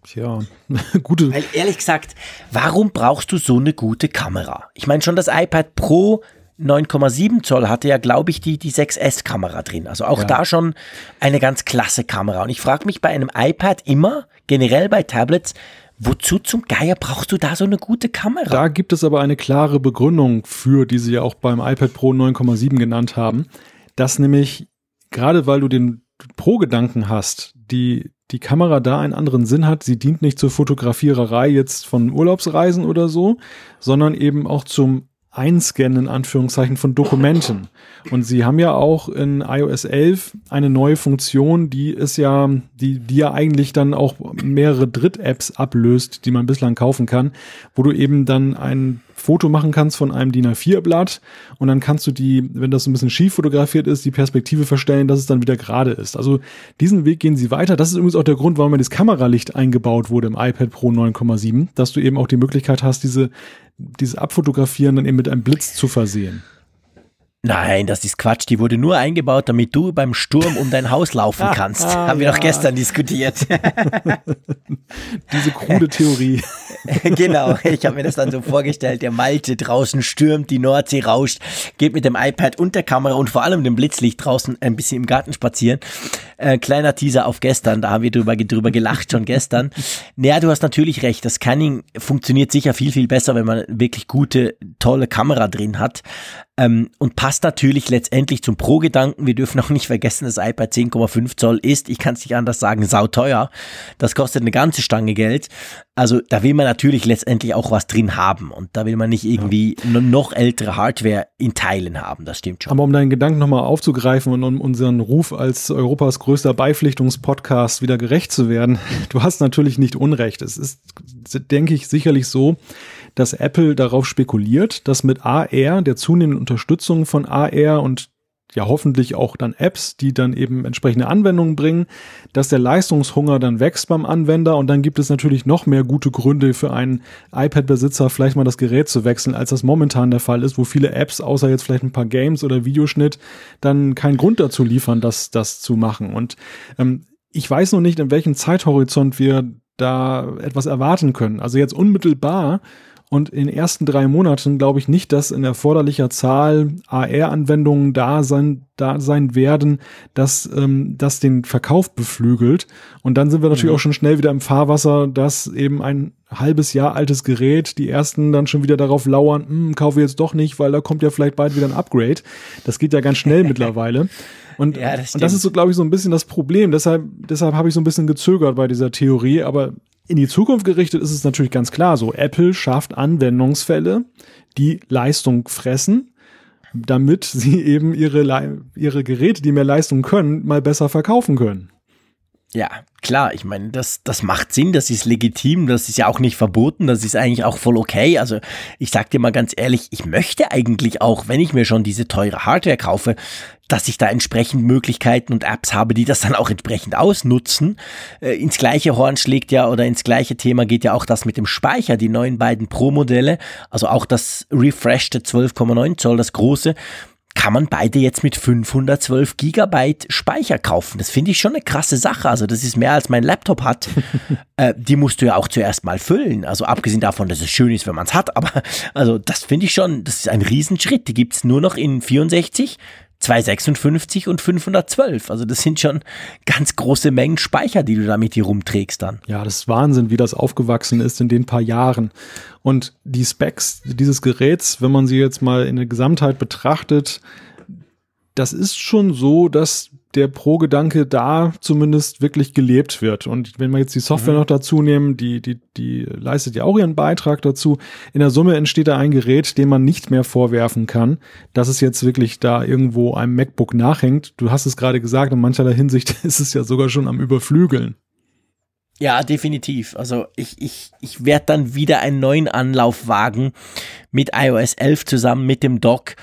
[SPEAKER 1] Tja, gute.
[SPEAKER 2] Weil ehrlich gesagt, warum brauchst du so eine gute Kamera? Ich meine schon das iPad Pro 9,7 Zoll hatte ja, glaube ich, die, die 6S-Kamera drin. Also auch ja. da schon eine ganz klasse Kamera. Und ich frage mich bei einem iPad immer, generell bei Tablets, Wozu zum Geier brauchst du da so eine gute Kamera?
[SPEAKER 1] Da gibt es aber eine klare Begründung für, die sie ja auch beim iPad Pro 9,7 genannt haben, dass nämlich gerade weil du den Pro-Gedanken hast, die, die Kamera da einen anderen Sinn hat. Sie dient nicht zur Fotografiererei jetzt von Urlaubsreisen oder so, sondern eben auch zum Einscannen in Anführungszeichen von Dokumenten. Und sie haben ja auch in iOS 11 eine neue Funktion, die ist ja, die, die ja eigentlich dann auch mehrere Dritt-Apps ablöst, die man bislang kaufen kann, wo du eben dann ein Foto machen kannst von einem DIN A4-Blatt und dann kannst du die, wenn das ein bisschen schief fotografiert ist, die Perspektive verstellen, dass es dann wieder gerade ist. Also diesen Weg gehen sie weiter. Das ist übrigens auch der Grund, warum das Kameralicht eingebaut wurde im iPad Pro 9,7, dass du eben auch die Möglichkeit hast, diese, dieses Abfotografieren dann eben mit einem Blitz zu versehen.
[SPEAKER 2] Nein, das ist Quatsch. Die wurde nur eingebaut, damit du beim Sturm um dein Haus laufen kannst. ah, Haben wir doch gestern diskutiert.
[SPEAKER 1] Diese krude Theorie.
[SPEAKER 2] genau, ich habe mir das dann so vorgestellt. Der Malte draußen stürmt, die Nordsee rauscht, geht mit dem iPad und der Kamera und vor allem dem Blitzlicht draußen ein bisschen im Garten spazieren. Äh, kleiner Teaser auf gestern, da haben wir drüber, drüber gelacht schon gestern. Naja, du hast natürlich recht. Das Scanning funktioniert sicher viel, viel besser, wenn man wirklich gute, tolle Kamera drin hat. Ähm, und passt natürlich letztendlich zum Pro-Gedanken. Wir dürfen auch nicht vergessen, das iPad 10,5 Zoll ist, ich kann es nicht anders sagen, sauteuer. Das kostet eine ganze Stange Geld. Also da will man natürlich letztendlich auch was drin haben und da will man nicht irgendwie ja. noch ältere Hardware in Teilen haben. Das stimmt schon.
[SPEAKER 1] Aber um deinen Gedanken nochmal aufzugreifen und um unseren Ruf als Europas größter Beipflichtungspodcast wieder gerecht zu werden, du hast natürlich nicht Unrecht. Es ist, denke ich, sicherlich so, dass Apple darauf spekuliert, dass mit AR, der zunehmenden Unterstützung von AR und ja hoffentlich auch dann Apps, die dann eben entsprechende Anwendungen bringen, dass der Leistungshunger dann wächst beim Anwender und dann gibt es natürlich noch mehr gute Gründe für einen iPad-Besitzer vielleicht mal das Gerät zu wechseln, als das momentan der Fall ist, wo viele Apps, außer jetzt vielleicht ein paar Games oder Videoschnitt, dann keinen Grund dazu liefern, das, das zu machen. Und ähm, ich weiß noch nicht, in welchem Zeithorizont wir da etwas erwarten können. Also jetzt unmittelbar und in den ersten drei Monaten glaube ich nicht, dass in erforderlicher Zahl AR-Anwendungen da sein, da sein werden, dass ähm, das den Verkauf beflügelt. Und dann sind wir natürlich mhm. auch schon schnell wieder im Fahrwasser, dass eben ein halbes Jahr altes Gerät, die ersten dann schon wieder darauf lauern, hm, kaufe jetzt doch nicht, weil da kommt ja vielleicht bald wieder ein Upgrade. Das geht ja ganz schnell mittlerweile. Und, ja, das, und das ist so, glaube ich, so ein bisschen das Problem. Deshalb, deshalb habe ich so ein bisschen gezögert bei dieser Theorie. Aber in die Zukunft gerichtet ist es natürlich ganz klar so. Apple schafft Anwendungsfälle, die Leistung fressen, damit sie eben ihre, ihre Geräte, die mehr Leistung können, mal besser verkaufen können.
[SPEAKER 2] Ja, klar, ich meine, das, das macht Sinn, das ist legitim, das ist ja auch nicht verboten, das ist eigentlich auch voll okay. Also ich sag dir mal ganz ehrlich, ich möchte eigentlich auch, wenn ich mir schon diese teure Hardware kaufe, dass ich da entsprechend Möglichkeiten und Apps habe, die das dann auch entsprechend ausnutzen. Äh, ins gleiche Horn schlägt ja oder ins gleiche Thema geht ja auch das mit dem Speicher, die neuen beiden Pro-Modelle, also auch das refreshed 12,9 Zoll, das große kann man beide jetzt mit 512 Gigabyte Speicher kaufen. Das finde ich schon eine krasse Sache. Also das ist mehr als mein Laptop hat. äh, die musst du ja auch zuerst mal füllen. Also abgesehen davon, dass es schön ist, wenn man es hat. Aber also das finde ich schon, das ist ein Riesenschritt. Die gibt es nur noch in 64, 256 und 512. Also das sind schon ganz große Mengen Speicher, die du damit hier rumträgst dann.
[SPEAKER 1] Ja, das ist Wahnsinn, wie das aufgewachsen ist in den paar Jahren. Und die Specs dieses Geräts, wenn man sie jetzt mal in der Gesamtheit betrachtet, das ist schon so, dass der Pro-Gedanke da zumindest wirklich gelebt wird. Und wenn wir jetzt die Software mhm. noch dazu nehmen, die, die, die leistet ja auch ihren Beitrag dazu. In der Summe entsteht da ein Gerät, dem man nicht mehr vorwerfen kann, dass es jetzt wirklich da irgendwo einem MacBook nachhängt. Du hast es gerade gesagt, in mancherlei Hinsicht ist es ja sogar schon am Überflügeln.
[SPEAKER 2] Ja, definitiv. Also ich, ich, ich werde dann wieder einen neuen Anlauf wagen mit iOS 11 zusammen mit dem Dock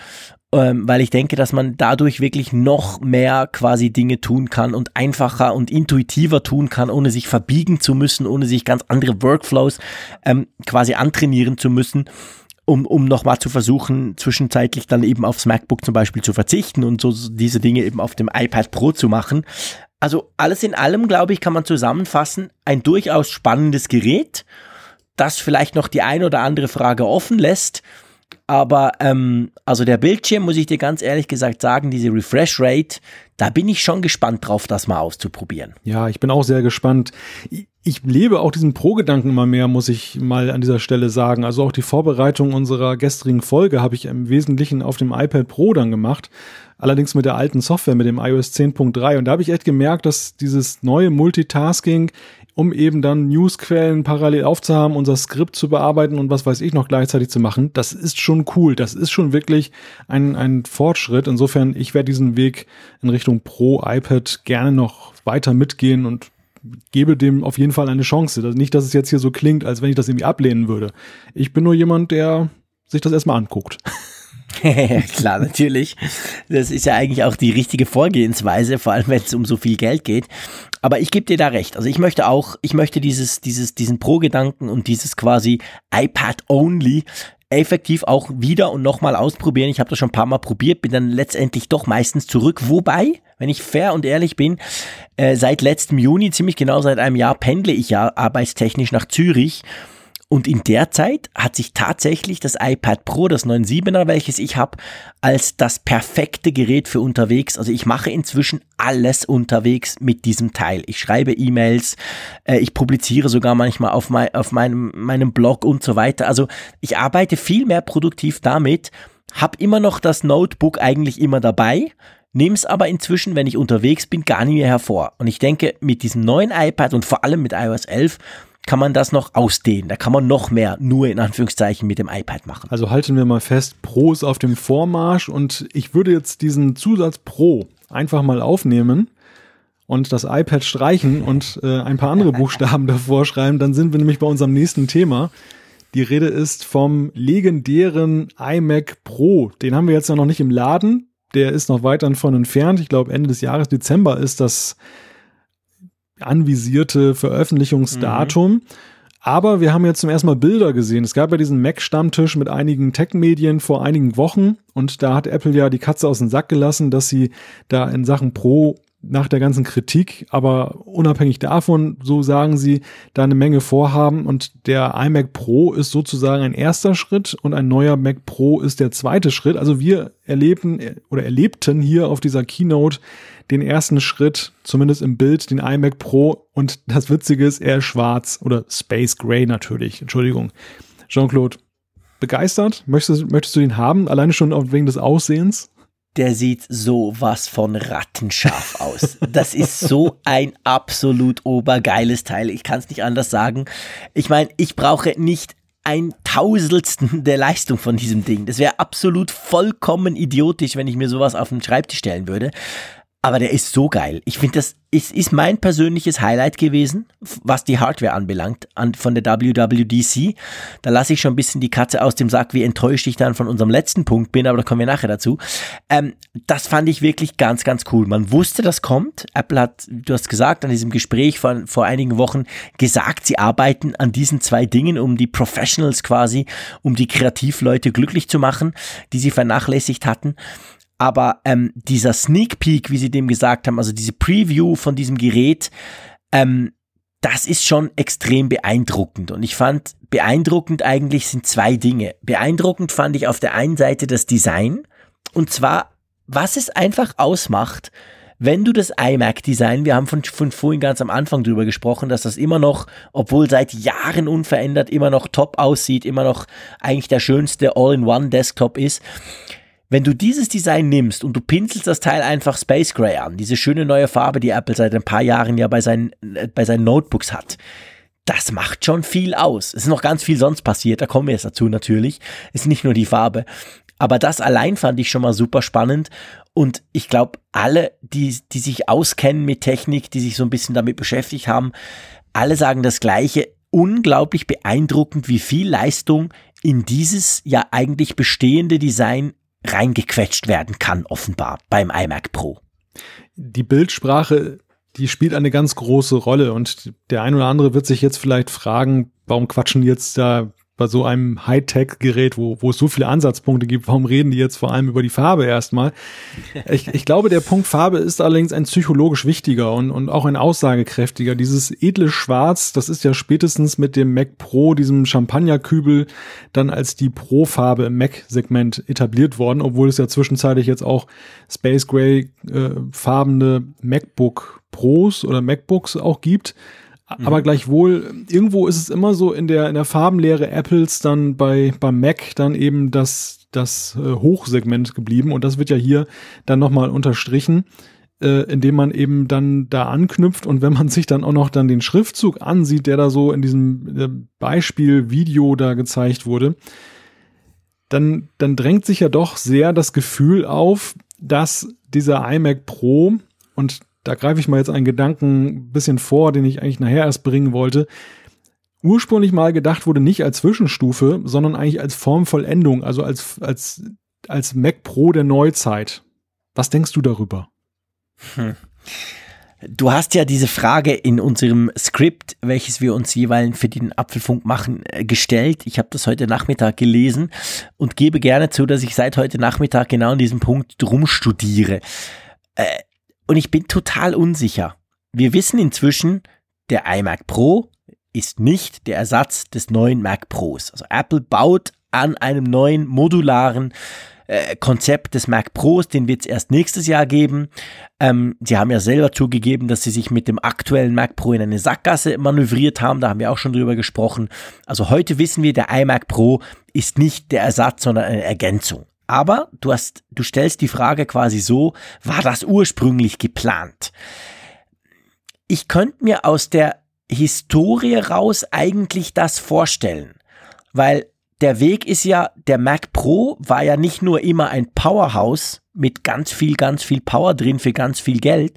[SPEAKER 2] ähm, weil ich denke, dass man dadurch wirklich noch mehr quasi Dinge tun kann und einfacher und intuitiver tun kann, ohne sich verbiegen zu müssen, ohne sich ganz andere Workflows ähm, quasi antrainieren zu müssen um, um nochmal zu versuchen, zwischenzeitlich dann eben aufs MacBook zum Beispiel zu verzichten und so diese Dinge eben auf dem iPad Pro zu machen. Also alles in allem, glaube ich, kann man zusammenfassen, ein durchaus spannendes Gerät, das vielleicht noch die ein oder andere Frage offen lässt, aber ähm, also der Bildschirm, muss ich dir ganz ehrlich gesagt sagen, diese Refresh Rate, da bin ich schon gespannt drauf, das mal auszuprobieren.
[SPEAKER 1] Ja, ich bin auch sehr gespannt. Ich lebe auch diesen Pro-Gedanken immer mehr, muss ich mal an dieser Stelle sagen. Also auch die Vorbereitung unserer gestrigen Folge habe ich im Wesentlichen auf dem iPad Pro dann gemacht. Allerdings mit der alten Software, mit dem iOS 10.3. Und da habe ich echt gemerkt, dass dieses neue Multitasking um eben dann Newsquellen parallel aufzuhaben, unser Skript zu bearbeiten und was weiß ich noch gleichzeitig zu machen. Das ist schon cool. Das ist schon wirklich ein, ein Fortschritt. Insofern, ich werde diesen Weg in Richtung Pro iPad gerne noch weiter mitgehen und gebe dem auf jeden Fall eine Chance. Nicht, dass es jetzt hier so klingt, als wenn ich das irgendwie ablehnen würde. Ich bin nur jemand, der sich das erstmal anguckt.
[SPEAKER 2] Klar, natürlich. Das ist ja eigentlich auch die richtige Vorgehensweise, vor allem wenn es um so viel Geld geht. Aber ich gebe dir da recht. Also ich möchte auch, ich möchte dieses, dieses, diesen Pro-Gedanken und dieses quasi iPad-only effektiv auch wieder und nochmal ausprobieren. Ich habe das schon ein paar Mal probiert, bin dann letztendlich doch meistens zurück. Wobei, wenn ich fair und ehrlich bin, äh, seit letztem Juni, ziemlich genau seit einem Jahr, pendle ich ja arbeitstechnisch nach Zürich und in der Zeit hat sich tatsächlich das iPad Pro, das 9.7er, welches ich habe, als das perfekte Gerät für unterwegs. Also ich mache inzwischen alles unterwegs mit diesem Teil. Ich schreibe E-Mails, äh, ich publiziere sogar manchmal auf, mein, auf meinem, meinem Blog und so weiter. Also ich arbeite viel mehr produktiv damit, habe immer noch das Notebook eigentlich immer dabei, nehme es aber inzwischen, wenn ich unterwegs bin, gar nicht mehr hervor. Und ich denke, mit diesem neuen iPad und vor allem mit iOS 11 kann man das noch ausdehnen. Da kann man noch mehr nur in Anführungszeichen mit dem iPad machen.
[SPEAKER 1] Also halten wir mal fest, Pro ist auf dem Vormarsch und ich würde jetzt diesen Zusatz Pro einfach mal aufnehmen und das iPad streichen und äh, ein paar andere Buchstaben davor schreiben, dann sind wir nämlich bei unserem nächsten Thema. Die Rede ist vom legendären iMac Pro. Den haben wir jetzt ja noch nicht im Laden. Der ist noch weit davon entfernt. Ich glaube, Ende des Jahres, Dezember ist das anvisierte Veröffentlichungsdatum. Mhm. Aber wir haben jetzt zum ersten Mal Bilder gesehen. Es gab ja diesen Mac-Stammtisch mit einigen Tech-Medien vor einigen Wochen und da hat Apple ja die Katze aus dem Sack gelassen, dass sie da in Sachen Pro nach der ganzen Kritik, aber unabhängig davon, so sagen sie, da eine Menge vorhaben und der iMac Pro ist sozusagen ein erster Schritt und ein neuer Mac Pro ist der zweite Schritt. Also wir erleben oder erlebten hier auf dieser Keynote den ersten Schritt, zumindest im Bild, den iMac Pro und das Witzige ist, er ist schwarz oder Space Gray natürlich, Entschuldigung. Jean-Claude, begeistert? Möchtest, möchtest du ihn haben, alleine schon wegen des Aussehens?
[SPEAKER 2] Der sieht so was von rattenscharf aus. Das ist so ein absolut obergeiles Teil. Ich kann es nicht anders sagen. Ich meine, ich brauche nicht ein Tausendstelsten der Leistung von diesem Ding. Das wäre absolut vollkommen idiotisch, wenn ich mir sowas auf den Schreibtisch stellen würde. Aber der ist so geil. Ich finde, das ist, ist mein persönliches Highlight gewesen, was die Hardware anbelangt, an, von der WWDC. Da lasse ich schon ein bisschen die Katze aus dem Sack, wie enttäuscht ich dann von unserem letzten Punkt bin, aber da kommen wir nachher dazu. Ähm, das fand ich wirklich ganz, ganz cool. Man wusste, das kommt. Apple hat, du hast gesagt, an diesem Gespräch von, vor einigen Wochen gesagt, sie arbeiten an diesen zwei Dingen, um die Professionals quasi, um die Kreativleute glücklich zu machen, die sie vernachlässigt hatten. Aber ähm, dieser Sneak Peek, wie sie dem gesagt haben, also diese Preview von diesem Gerät, ähm, das ist schon extrem beeindruckend. Und ich fand, beeindruckend eigentlich sind zwei Dinge. Beeindruckend fand ich auf der einen Seite das Design. Und zwar, was es einfach ausmacht, wenn du das iMac-Design, wir haben von, von vorhin ganz am Anfang drüber gesprochen, dass das immer noch, obwohl seit Jahren unverändert, immer noch top aussieht, immer noch eigentlich der schönste All-in-One-Desktop ist wenn du dieses Design nimmst und du pinselst das Teil einfach Space Gray an, diese schöne neue Farbe, die Apple seit ein paar Jahren ja bei seinen, äh, bei seinen Notebooks hat, das macht schon viel aus. Es ist noch ganz viel sonst passiert, da kommen wir jetzt dazu natürlich. Es ist nicht nur die Farbe. Aber das allein fand ich schon mal super spannend. Und ich glaube, alle, die, die sich auskennen mit Technik, die sich so ein bisschen damit beschäftigt haben, alle sagen das Gleiche. Unglaublich beeindruckend, wie viel Leistung in dieses ja eigentlich bestehende Design reingequetscht werden kann, offenbar beim iMac Pro.
[SPEAKER 1] Die Bildsprache, die spielt eine ganz große Rolle und der ein oder andere wird sich jetzt vielleicht fragen, warum quatschen jetzt da bei so einem Hightech-Gerät, wo, wo es so viele Ansatzpunkte gibt, warum reden die jetzt vor allem über die Farbe erstmal? Ich, ich glaube, der Punkt Farbe ist allerdings ein psychologisch wichtiger und, und auch ein aussagekräftiger. Dieses edle Schwarz, das ist ja spätestens mit dem Mac Pro, diesem Champagnerkübel, dann als die Pro-Farbe im Mac-Segment etabliert worden, obwohl es ja zwischenzeitlich jetzt auch Space Gray äh, farbene MacBook Pros oder MacBooks auch gibt. Aber mhm. gleichwohl, irgendwo ist es immer so in der, in der Farbenlehre Apples dann bei, beim Mac dann eben das, das äh, Hochsegment geblieben. Und das wird ja hier dann nochmal unterstrichen, äh, indem man eben dann da anknüpft. Und wenn man sich dann auch noch dann den Schriftzug ansieht, der da so in diesem äh, Beispielvideo da gezeigt wurde, dann, dann drängt sich ja doch sehr das Gefühl auf, dass dieser iMac Pro und da greife ich mal jetzt einen Gedanken ein bisschen vor, den ich eigentlich nachher erst bringen wollte, ursprünglich mal gedacht wurde nicht als Zwischenstufe, sondern eigentlich als Formvollendung, also als, als, als Mac Pro der Neuzeit. Was denkst du darüber? Hm.
[SPEAKER 2] Du hast ja diese Frage in unserem Skript, welches wir uns jeweils für den Apfelfunk machen, äh, gestellt. Ich habe das heute Nachmittag gelesen und gebe gerne zu, dass ich seit heute Nachmittag genau an diesem Punkt drum studiere. Äh, und ich bin total unsicher. Wir wissen inzwischen, der iMac Pro ist nicht der Ersatz des neuen Mac Pros. Also Apple baut an einem neuen modularen äh, Konzept des Mac Pros, den wird es erst nächstes Jahr geben. Ähm, sie haben ja selber zugegeben, dass sie sich mit dem aktuellen Mac Pro in eine Sackgasse manövriert haben. Da haben wir auch schon drüber gesprochen. Also heute wissen wir, der iMac Pro ist nicht der Ersatz, sondern eine Ergänzung. Aber du hast, du stellst die Frage quasi so, war das ursprünglich geplant? Ich könnte mir aus der Historie raus eigentlich das vorstellen, weil der Weg ist ja, der Mac Pro war ja nicht nur immer ein Powerhouse mit ganz viel, ganz viel Power drin für ganz viel Geld,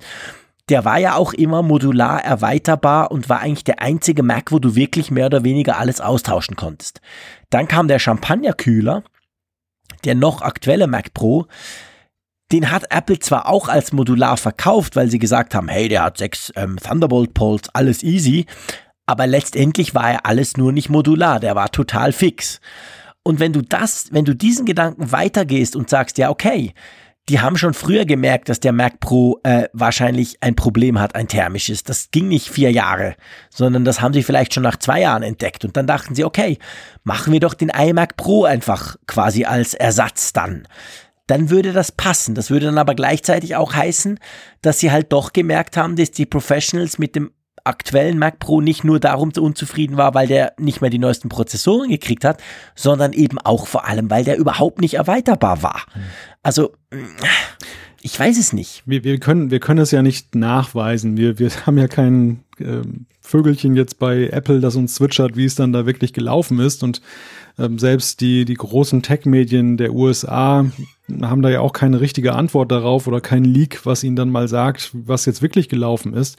[SPEAKER 2] der war ja auch immer modular erweiterbar und war eigentlich der einzige Mac, wo du wirklich mehr oder weniger alles austauschen konntest. Dann kam der Champagnerkühler, der noch aktuelle Mac Pro, den hat Apple zwar auch als modular verkauft, weil sie gesagt haben, hey, der hat sechs ähm, Thunderbolt Ports, alles easy, aber letztendlich war er alles nur nicht modular, der war total fix. Und wenn du das, wenn du diesen Gedanken weitergehst und sagst, ja, okay, die haben schon früher gemerkt, dass der Mac Pro äh, wahrscheinlich ein Problem hat, ein thermisches. Das ging nicht vier Jahre, sondern das haben sie vielleicht schon nach zwei Jahren entdeckt. Und dann dachten sie, okay, machen wir doch den iMac Pro einfach quasi als Ersatz dann. Dann würde das passen. Das würde dann aber gleichzeitig auch heißen, dass sie halt doch gemerkt haben, dass die Professionals mit dem aktuellen Mac Pro nicht nur darum unzufrieden war, weil der nicht mehr die neuesten Prozessoren gekriegt hat, sondern eben auch vor allem, weil der überhaupt nicht erweiterbar war. Also, ich weiß es nicht.
[SPEAKER 1] Wir, wir, können, wir können es ja nicht nachweisen. Wir, wir haben ja kein äh, Vögelchen jetzt bei Apple, das uns zwitschert, wie es dann da wirklich gelaufen ist. Und ähm, selbst die, die großen Tech-Medien der USA haben da ja auch keine richtige Antwort darauf oder kein Leak, was ihnen dann mal sagt, was jetzt wirklich gelaufen ist.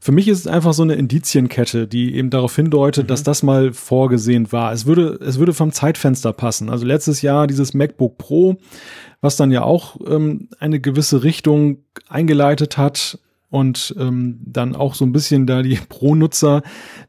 [SPEAKER 1] Für mich ist es einfach so eine Indizienkette, die eben darauf hindeutet, mhm. dass das mal vorgesehen war. Es würde, es würde vom Zeitfenster passen. Also letztes Jahr dieses MacBook Pro, was dann ja auch ähm, eine gewisse Richtung eingeleitet hat, und ähm, dann auch so ein bisschen da die Pro-Nutzer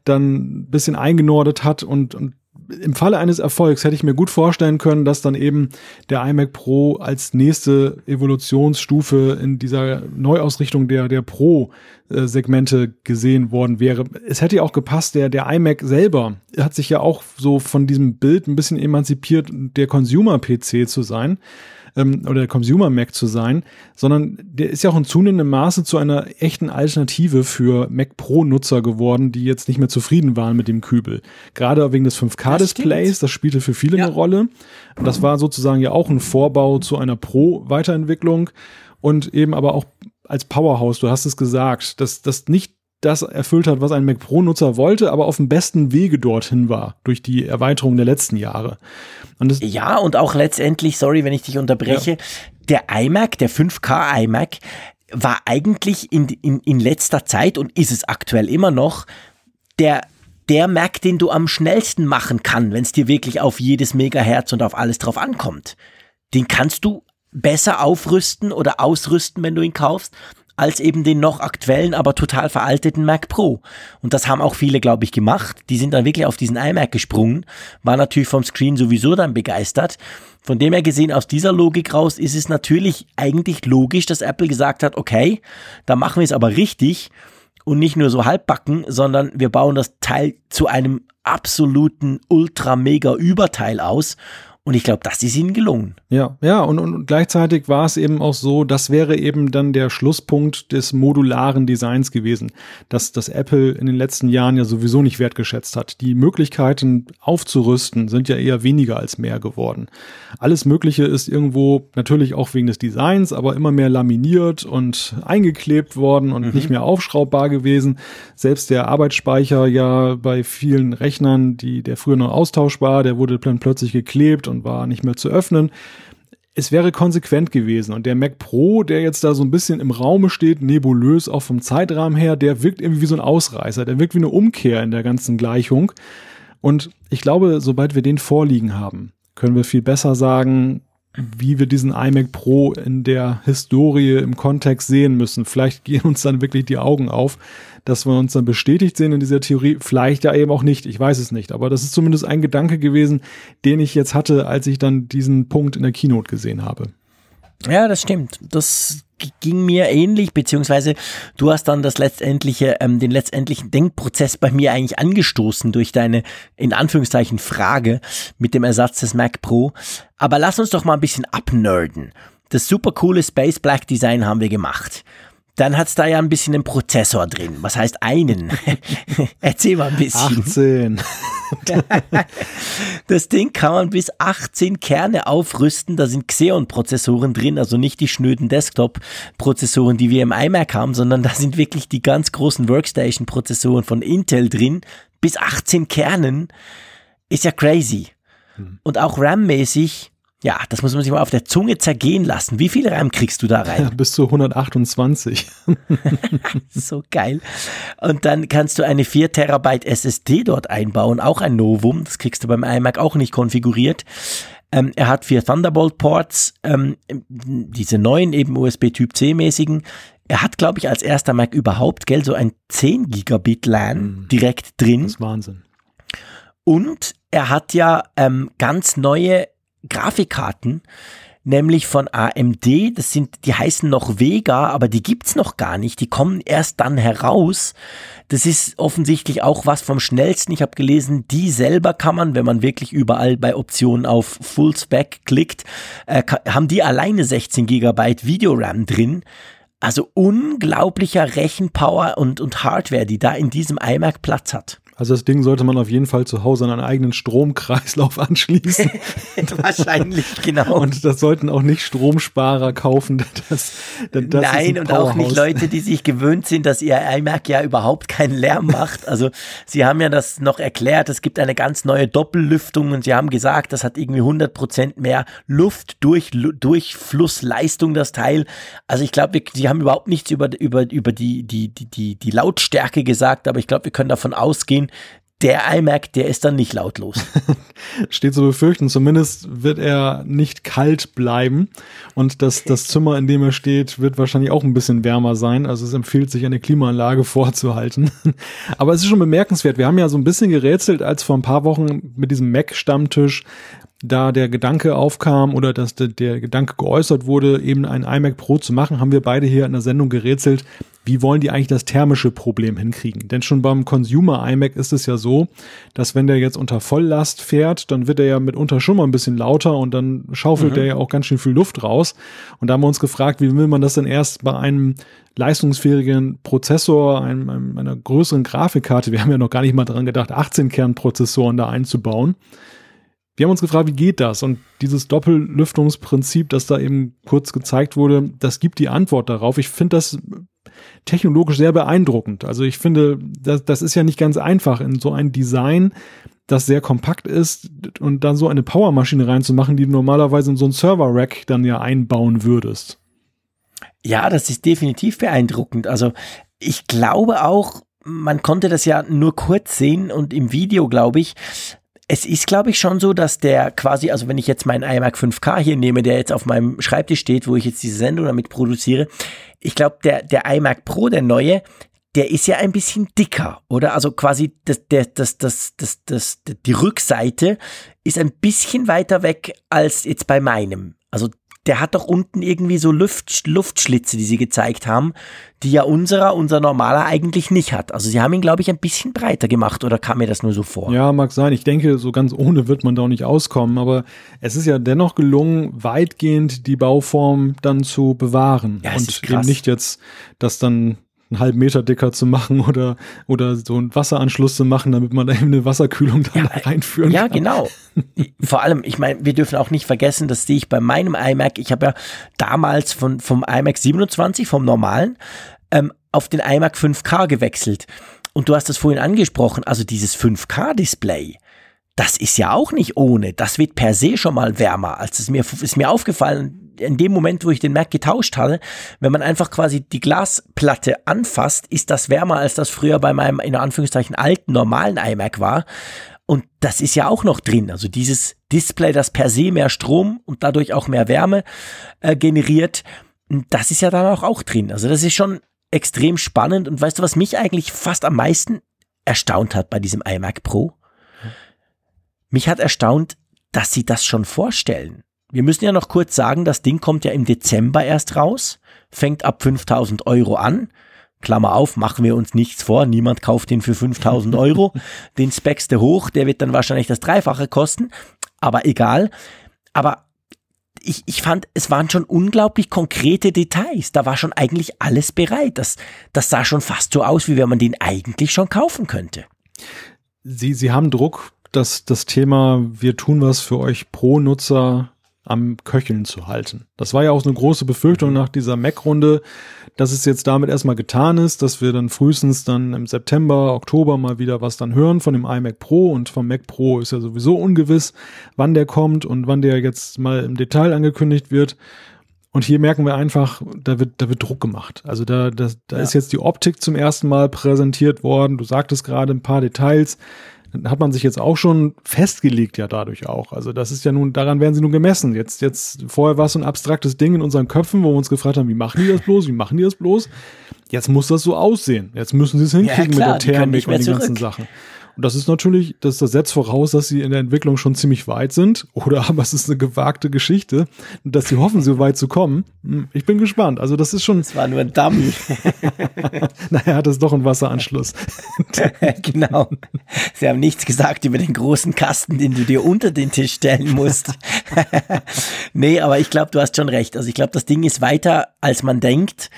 [SPEAKER 1] dann ein bisschen eingenordet hat und, und im Falle eines Erfolgs hätte ich mir gut vorstellen können, dass dann eben der iMac Pro als nächste Evolutionsstufe in dieser Neuausrichtung der, der Pro-Segmente gesehen worden wäre. Es hätte ja auch gepasst, der, der iMac selber hat sich ja auch so von diesem Bild ein bisschen emanzipiert, der Consumer-PC zu sein ähm, oder der Consumer Mac zu sein, sondern der ist ja auch in zunehmendem Maße zu einer echten Alternative für Mac Pro Nutzer geworden, die jetzt nicht mehr zufrieden waren mit dem Kübel. Gerade wegen des 5K Displays, das, das spielte für viele ja. eine Rolle. Das war sozusagen ja auch ein Vorbau zu einer Pro Weiterentwicklung und eben aber auch als Powerhouse, du hast es gesagt, dass das nicht das erfüllt hat, was ein Mac Pro-Nutzer wollte, aber auf dem besten Wege dorthin war, durch die Erweiterung der letzten Jahre.
[SPEAKER 2] Und ja, und auch letztendlich, sorry, wenn ich dich unterbreche, ja. der iMac, der 5K iMac, war eigentlich in, in, in letzter Zeit und ist es aktuell immer noch der der Mac, den du am schnellsten machen kann, wenn es dir wirklich auf jedes Megahertz und auf alles drauf ankommt. Den kannst du besser aufrüsten oder ausrüsten, wenn du ihn kaufst, als eben den noch aktuellen, aber total veralteten Mac Pro. Und das haben auch viele, glaube ich, gemacht. Die sind dann wirklich auf diesen iMac gesprungen, war natürlich vom Screen sowieso dann begeistert. Von dem her gesehen, aus dieser Logik raus ist es natürlich eigentlich logisch, dass Apple gesagt hat, okay, da machen wir es aber richtig und nicht nur so halbbacken, sondern wir bauen das Teil zu einem absoluten ultra mega Überteil aus und ich glaube, das ist ihnen gelungen.
[SPEAKER 1] Ja, ja, und, und gleichzeitig war es eben auch so, das wäre eben dann der Schlusspunkt des modularen Designs gewesen, dass das Apple in den letzten Jahren ja sowieso nicht wertgeschätzt hat. Die Möglichkeiten aufzurüsten sind ja eher weniger als mehr geworden. Alles Mögliche ist irgendwo natürlich auch wegen des Designs, aber immer mehr laminiert und eingeklebt worden und mhm. nicht mehr aufschraubbar gewesen. Selbst der Arbeitsspeicher ja bei vielen Rechnern, die der früher noch austauschbar, der wurde dann plötzlich geklebt und und war nicht mehr zu öffnen. Es wäre konsequent gewesen. Und der Mac Pro, der jetzt da so ein bisschen im Raume steht, nebulös, auch vom Zeitrahmen her, der wirkt irgendwie wie so ein Ausreißer. Der wirkt wie eine Umkehr in der ganzen Gleichung. Und ich glaube, sobald wir den vorliegen haben, können wir viel besser sagen, wie wir diesen iMac Pro in der Historie im Kontext sehen müssen. Vielleicht gehen uns dann wirklich die Augen auf, dass wir uns dann bestätigt sehen in dieser Theorie. Vielleicht ja eben auch nicht. Ich weiß es nicht. Aber das ist zumindest ein Gedanke gewesen, den ich jetzt hatte, als ich dann diesen Punkt in der Keynote gesehen habe.
[SPEAKER 2] Ja, das stimmt. Das ging mir ähnlich, beziehungsweise du hast dann das letztendliche, ähm, den letztendlichen Denkprozess bei mir eigentlich angestoßen durch deine, in Anführungszeichen, Frage mit dem Ersatz des Mac Pro. Aber lass uns doch mal ein bisschen abnerden. Das super coole Space Black Design haben wir gemacht. Dann hat's da ja ein bisschen einen Prozessor drin. Was heißt einen? Erzähl mal ein bisschen.
[SPEAKER 1] 18.
[SPEAKER 2] das Ding kann man bis 18 Kerne aufrüsten. Da sind Xeon-Prozessoren drin, also nicht die schnöden Desktop-Prozessoren, die wir im iMac haben, sondern da sind wirklich die ganz großen Workstation-Prozessoren von Intel drin. Bis 18 Kernen ist ja crazy. Hm. Und auch RAM-mäßig ja, das muss man sich mal auf der Zunge zergehen lassen. Wie viel RAM kriegst du da rein? Ja,
[SPEAKER 1] bis zu 128.
[SPEAKER 2] so geil. Und dann kannst du eine 4 Terabyte SSD dort einbauen, auch ein Novum. Das kriegst du beim iMac auch nicht konfiguriert. Ähm, er hat vier Thunderbolt-Ports, ähm, diese neuen eben USB Typ C mäßigen. Er hat, glaube ich, als erster Mac überhaupt, gell, so ein 10 Gigabit LAN mhm. direkt drin.
[SPEAKER 1] Das ist Wahnsinn.
[SPEAKER 2] Und er hat ja ähm, ganz neue Grafikkarten, nämlich von AMD. Das sind, die heißen noch Vega, aber die gibt's noch gar nicht. Die kommen erst dann heraus. Das ist offensichtlich auch was vom schnellsten. Ich habe gelesen, die selber kann man, wenn man wirklich überall bei Optionen auf Full Spec klickt, äh, haben die alleine 16 Gigabyte Videoram drin. Also unglaublicher Rechenpower und, und Hardware, die da in diesem iMac Platz hat.
[SPEAKER 1] Also das Ding sollte man auf jeden Fall zu Hause an einen eigenen Stromkreislauf anschließen.
[SPEAKER 2] Wahrscheinlich, genau.
[SPEAKER 1] Und das sollten auch nicht Stromsparer kaufen. Das,
[SPEAKER 2] das Nein, und auch nicht Leute, die sich gewöhnt sind, dass ihr iMac ja überhaupt keinen Lärm macht. Also sie haben ja das noch erklärt, es gibt eine ganz neue Doppellüftung und sie haben gesagt, das hat irgendwie 100 Prozent mehr Luft durch, Durchflussleistung, das Teil. Also ich glaube, sie haben überhaupt nichts über, über, über die, die, die, die, die Lautstärke gesagt, aber ich glaube, wir können davon ausgehen, der iMac, der ist dann nicht lautlos.
[SPEAKER 1] Steht zu befürchten, zumindest wird er nicht kalt bleiben und das, das Zimmer, in dem er steht, wird wahrscheinlich auch ein bisschen wärmer sein. Also es empfiehlt sich eine Klimaanlage vorzuhalten. Aber es ist schon bemerkenswert. Wir haben ja so ein bisschen gerätselt, als vor ein paar Wochen mit diesem Mac-Stammtisch da der Gedanke aufkam oder dass der, der, Gedanke geäußert wurde, eben ein iMac Pro zu machen, haben wir beide hier in der Sendung gerätselt, wie wollen die eigentlich das thermische Problem hinkriegen? Denn schon beim Consumer iMac ist es ja so, dass wenn der jetzt unter Volllast fährt, dann wird er ja mitunter schon mal ein bisschen lauter und dann schaufelt mhm. der ja auch ganz schön viel Luft raus. Und da haben wir uns gefragt, wie will man das denn erst bei einem leistungsfähigen Prozessor, einem, einem, einer größeren Grafikkarte, wir haben ja noch gar nicht mal dran gedacht, 18-Kern-Prozessoren da einzubauen, wir haben uns gefragt, wie geht das? Und dieses Doppellüftungsprinzip, das da eben kurz gezeigt wurde, das gibt die Antwort darauf. Ich finde das technologisch sehr beeindruckend. Also ich finde, das, das ist ja nicht ganz einfach in so ein Design, das sehr kompakt ist und dann so eine Powermaschine reinzumachen, die du normalerweise in so ein Server-Rack dann ja einbauen würdest.
[SPEAKER 2] Ja, das ist definitiv beeindruckend. Also ich glaube auch, man konnte das ja nur kurz sehen und im Video, glaube ich, es ist, glaube ich, schon so, dass der quasi, also wenn ich jetzt meinen iMac 5K hier nehme, der jetzt auf meinem Schreibtisch steht, wo ich jetzt diese Sendung damit produziere, ich glaube, der, der iMac Pro, der neue, der ist ja ein bisschen dicker, oder? Also quasi das, der, das, das, das, das, die Rückseite ist ein bisschen weiter weg als jetzt bei meinem. Also der hat doch unten irgendwie so Luft, Luftschlitze, die sie gezeigt haben, die ja unserer, unser normaler eigentlich nicht hat. Also sie haben ihn, glaube ich, ein bisschen breiter gemacht oder kam mir das nur so vor?
[SPEAKER 1] Ja, mag sein. Ich denke, so ganz ohne wird man da auch nicht auskommen, aber es ist ja dennoch gelungen, weitgehend die Bauform dann zu bewahren
[SPEAKER 2] ja,
[SPEAKER 1] und eben nicht jetzt, dass dann einen halben Meter dicker zu machen oder, oder so einen Wasseranschluss zu machen, damit man da eben eine Wasserkühlung dann ja, reinführen
[SPEAKER 2] ja,
[SPEAKER 1] kann.
[SPEAKER 2] Ja, genau. Vor allem, ich meine, wir dürfen auch nicht vergessen, das sehe ich bei meinem iMac. Ich habe ja damals von, vom iMac 27, vom normalen, ähm, auf den iMac 5K gewechselt. Und du hast das vorhin angesprochen, also dieses 5K-Display das ist ja auch nicht ohne. Das wird per se schon mal wärmer. Als es mir ist mir aufgefallen, in dem Moment, wo ich den Mac getauscht hatte, wenn man einfach quasi die Glasplatte anfasst, ist das wärmer, als das früher bei meinem, in Anführungszeichen, alten, normalen iMac war. Und das ist ja auch noch drin. Also dieses Display, das per se mehr Strom und dadurch auch mehr Wärme äh, generiert, das ist ja dann auch, auch drin. Also das ist schon extrem spannend. Und weißt du, was mich eigentlich fast am meisten erstaunt hat bei diesem iMac Pro? Mich hat erstaunt, dass sie das schon vorstellen. Wir müssen ja noch kurz sagen, das Ding kommt ja im Dezember erst raus, fängt ab 5000 Euro an. Klammer auf, machen wir uns nichts vor, niemand kauft den für 5000 Euro. den speckste hoch, der wird dann wahrscheinlich das Dreifache kosten, aber egal. Aber ich, ich fand, es waren schon unglaublich konkrete Details. Da war schon eigentlich alles bereit. Das, das sah schon fast so aus, wie wenn man den eigentlich schon kaufen könnte.
[SPEAKER 1] Sie, Sie haben Druck das, das Thema, wir tun was für euch Pro-Nutzer am Köcheln zu halten. Das war ja auch so eine große Befürchtung nach dieser Mac-Runde, dass es jetzt damit erstmal getan ist, dass wir dann frühestens dann im September, Oktober mal wieder was dann hören von dem iMac Pro und vom Mac Pro ist ja sowieso ungewiss, wann der kommt und wann der jetzt mal im Detail angekündigt wird. Und hier merken wir einfach, da wird, da wird Druck gemacht. Also da, da, da ja. ist jetzt die Optik zum ersten Mal präsentiert worden. Du sagtest gerade ein paar Details hat man sich jetzt auch schon festgelegt ja dadurch auch. Also das ist ja nun, daran werden sie nun gemessen. Jetzt, jetzt, vorher war es so ein abstraktes Ding in unseren Köpfen, wo wir uns gefragt haben, wie machen die das bloß, wie machen die das bloß? Jetzt muss das so aussehen. Jetzt müssen sie es hinkriegen ja, klar, mit der Thermik und den zurück. ganzen Sachen. Und das ist natürlich, das, das setzt voraus, dass sie in der Entwicklung schon ziemlich weit sind. Oder aber es ist eine gewagte Geschichte, dass sie hoffen, so weit zu kommen. Hm, ich bin gespannt. Also das ist schon.
[SPEAKER 2] Es war nur ein Dummy.
[SPEAKER 1] naja, hat es doch einen Wasseranschluss.
[SPEAKER 2] genau. Sie haben nichts gesagt über den großen Kasten, den du dir unter den Tisch stellen musst. nee, aber ich glaube, du hast schon recht. Also ich glaube, das Ding ist weiter, als man denkt.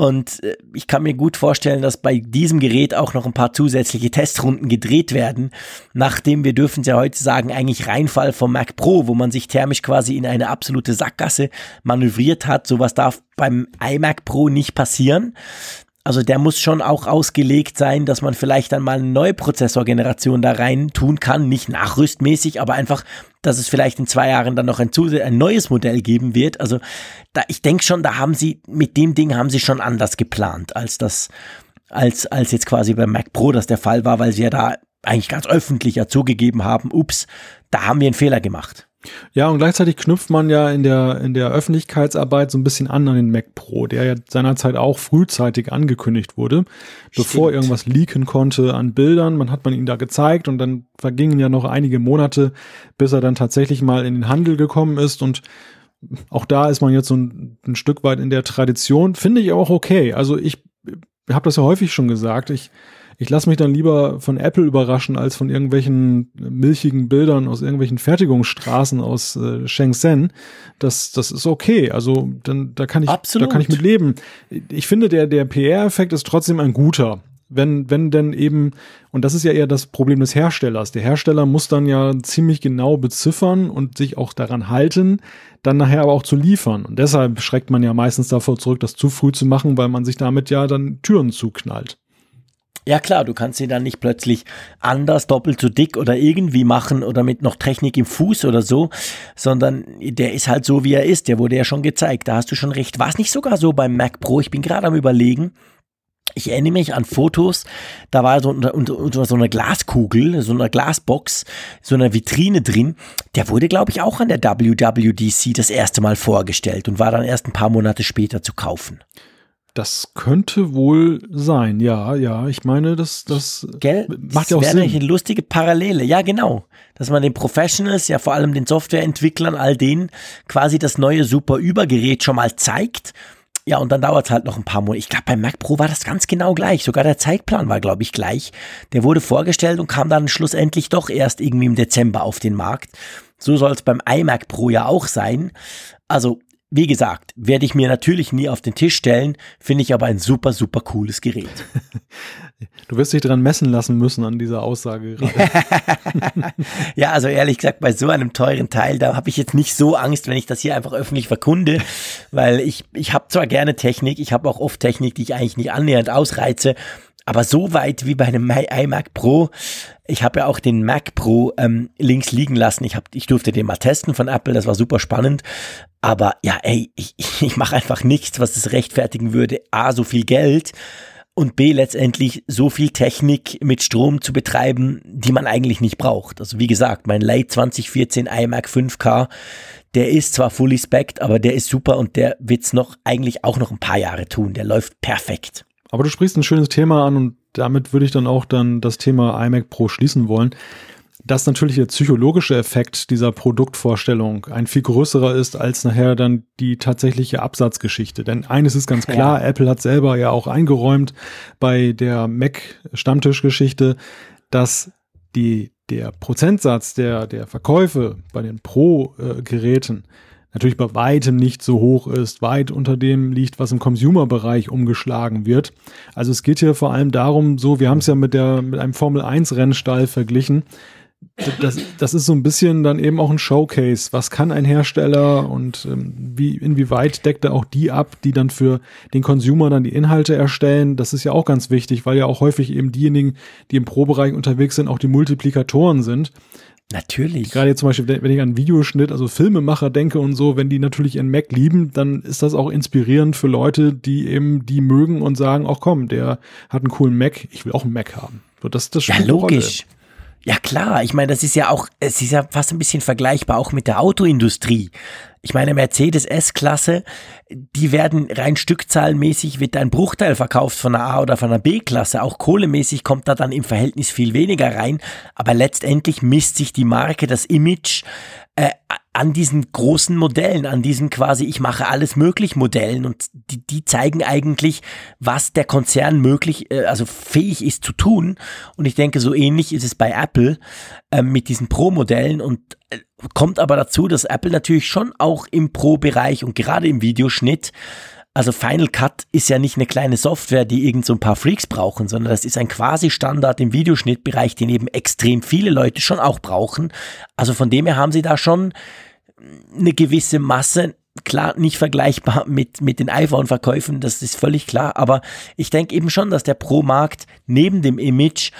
[SPEAKER 2] Und äh, ich kann mir gut vorstellen, dass bei diesem Gerät auch noch ein paar zusätzliche Testrunden gedreht werden, nachdem wir dürfen ja heute sagen, eigentlich Reinfall vom Mac Pro, wo man sich thermisch quasi in eine absolute Sackgasse manövriert hat. Sowas darf beim iMac Pro nicht passieren. Also der muss schon auch ausgelegt sein, dass man vielleicht dann mal eine neue Prozessorgeneration da rein tun kann, nicht nachrüstmäßig, aber einfach, dass es vielleicht in zwei Jahren dann noch ein, ein neues Modell geben wird. Also da, ich denke schon, da haben sie, mit dem Ding haben sie schon anders geplant, als das, als, als jetzt quasi beim Mac Pro das der Fall war, weil sie ja da eigentlich ganz öffentlich ja zugegeben haben, ups, da haben wir einen Fehler gemacht.
[SPEAKER 1] Ja, und gleichzeitig knüpft man ja in der, in der Öffentlichkeitsarbeit so ein bisschen an an den Mac Pro, der ja seinerzeit auch frühzeitig angekündigt wurde, Stimmt. bevor irgendwas leaken konnte an Bildern. Man hat man ihn da gezeigt und dann vergingen ja noch einige Monate, bis er dann tatsächlich mal in den Handel gekommen ist und auch da ist man jetzt so ein, ein Stück weit in der Tradition, finde ich auch okay. Also ich habe das ja häufig schon gesagt. Ich ich lasse mich dann lieber von Apple überraschen als von irgendwelchen milchigen Bildern aus irgendwelchen Fertigungsstraßen aus äh, Shenzhen. Das, das ist okay. Also dann, da kann ich, Absolut. da kann ich mit leben. Ich finde, der, der PR-Effekt ist trotzdem ein guter wenn, wenn denn eben, und das ist ja eher das Problem des Herstellers. Der Hersteller muss dann ja ziemlich genau beziffern und sich auch daran halten, dann nachher aber auch zu liefern. Und deshalb schreckt man ja meistens davor zurück, das zu früh zu machen, weil man sich damit ja dann Türen zuknallt.
[SPEAKER 2] Ja klar, du kannst ihn dann nicht plötzlich anders, doppelt so dick oder irgendwie machen oder mit noch Technik im Fuß oder so, sondern der ist halt so, wie er ist. Der wurde ja schon gezeigt. Da hast du schon recht. War es nicht sogar so beim Mac Pro? Ich bin gerade am überlegen. Ich erinnere mich an Fotos, da war so unter so eine Glaskugel, so eine Glasbox, so eine Vitrine drin. Der wurde, glaube ich, auch an der WWDC das erste Mal vorgestellt und war dann erst ein paar Monate später zu kaufen.
[SPEAKER 1] Das könnte wohl sein, ja, ja. Ich meine, das, das
[SPEAKER 2] Gell? macht ja auch Sinn. eine lustige Parallele, ja genau. Dass man den Professionals, ja vor allem den Softwareentwicklern, all denen quasi das neue super Übergerät schon mal zeigt. Ja, und dann dauert es halt noch ein paar Monate. Ich glaube, beim Mac Pro war das ganz genau gleich. Sogar der Zeitplan war, glaube ich, gleich. Der wurde vorgestellt und kam dann schlussendlich doch erst irgendwie im Dezember auf den Markt. So soll es beim iMac Pro ja auch sein. Also wie gesagt, werde ich mir natürlich nie auf den Tisch stellen, finde ich aber ein super, super cooles Gerät.
[SPEAKER 1] Du wirst dich dran messen lassen müssen an dieser Aussage gerade.
[SPEAKER 2] ja, also ehrlich gesagt, bei so einem teuren Teil, da habe ich jetzt nicht so Angst, wenn ich das hier einfach öffentlich verkunde, weil ich, ich habe zwar gerne Technik, ich habe auch oft Technik, die ich eigentlich nicht annähernd ausreize, aber so weit wie bei einem iMac Pro, ich habe ja auch den Mac Pro ähm, links liegen lassen. Ich, hab, ich durfte den mal testen von Apple, das war super spannend. Aber ja, ey, ich, ich mache einfach nichts, was es rechtfertigen würde. A, so viel Geld und B, letztendlich so viel Technik mit Strom zu betreiben, die man eigentlich nicht braucht. Also wie gesagt, mein Late 2014 iMac 5K, der ist zwar fully spec'd, aber der ist super und der wird's noch eigentlich auch noch ein paar Jahre tun. Der läuft perfekt.
[SPEAKER 1] Aber du sprichst ein schönes Thema an und damit würde ich dann auch dann das Thema iMac Pro schließen wollen. Dass natürlich der psychologische Effekt dieser Produktvorstellung ein viel größerer ist als nachher dann die tatsächliche Absatzgeschichte. Denn eines ist ganz klar, ja. Apple hat selber ja auch eingeräumt bei der Mac Stammtischgeschichte, dass die, der Prozentsatz der, der Verkäufe bei den Pro-Geräten natürlich bei weitem nicht so hoch ist, weit unter dem liegt, was im Consumer-Bereich umgeschlagen wird. Also es geht hier vor allem darum, so, wir haben es ja mit der, mit einem Formel 1 Rennstall verglichen. Das, das ist so ein bisschen dann eben auch ein Showcase. Was kann ein Hersteller und ähm, wie, inwieweit deckt er auch die ab, die dann für den Consumer dann die Inhalte erstellen? Das ist ja auch ganz wichtig, weil ja auch häufig eben diejenigen, die im Pro-Bereich unterwegs sind, auch die Multiplikatoren sind.
[SPEAKER 2] Natürlich.
[SPEAKER 1] Gerade jetzt zum Beispiel, wenn ich an Videoschnitt, also Filmemacher denke und so, wenn die natürlich ihren Mac lieben, dann ist das auch inspirierend für Leute, die eben die mögen und sagen, ach komm, der hat einen coolen Mac, ich will auch einen Mac haben. So, das, das
[SPEAKER 2] ja, logisch. Ja klar, ich meine, das ist ja auch, es ist ja fast ein bisschen vergleichbar auch mit der Autoindustrie. Ich meine, Mercedes S-Klasse, die werden rein stückzahlenmäßig, wird ein Bruchteil verkauft von einer A- oder von einer B-Klasse. Auch kohlemäßig kommt da dann im Verhältnis viel weniger rein. Aber letztendlich misst sich die Marke, das Image äh, an diesen großen Modellen, an diesen quasi ich mache alles möglich Modellen und die, die zeigen eigentlich, was der Konzern möglich, äh, also fähig ist zu tun. Und ich denke, so ähnlich ist es bei Apple äh, mit diesen Pro-Modellen und äh, kommt aber dazu, dass Apple natürlich schon auch im Pro-Bereich und gerade im Videoschnitt also Final Cut ist ja nicht eine kleine Software, die irgend so ein paar Freaks brauchen, sondern das ist ein quasi Standard im Videoschnittbereich, den eben extrem viele Leute schon auch brauchen. Also von dem her haben sie da schon eine gewisse Masse, klar nicht vergleichbar mit, mit den iPhone-Verkäufen, das ist völlig klar, aber ich denke eben schon, dass der Pro-Markt neben dem Image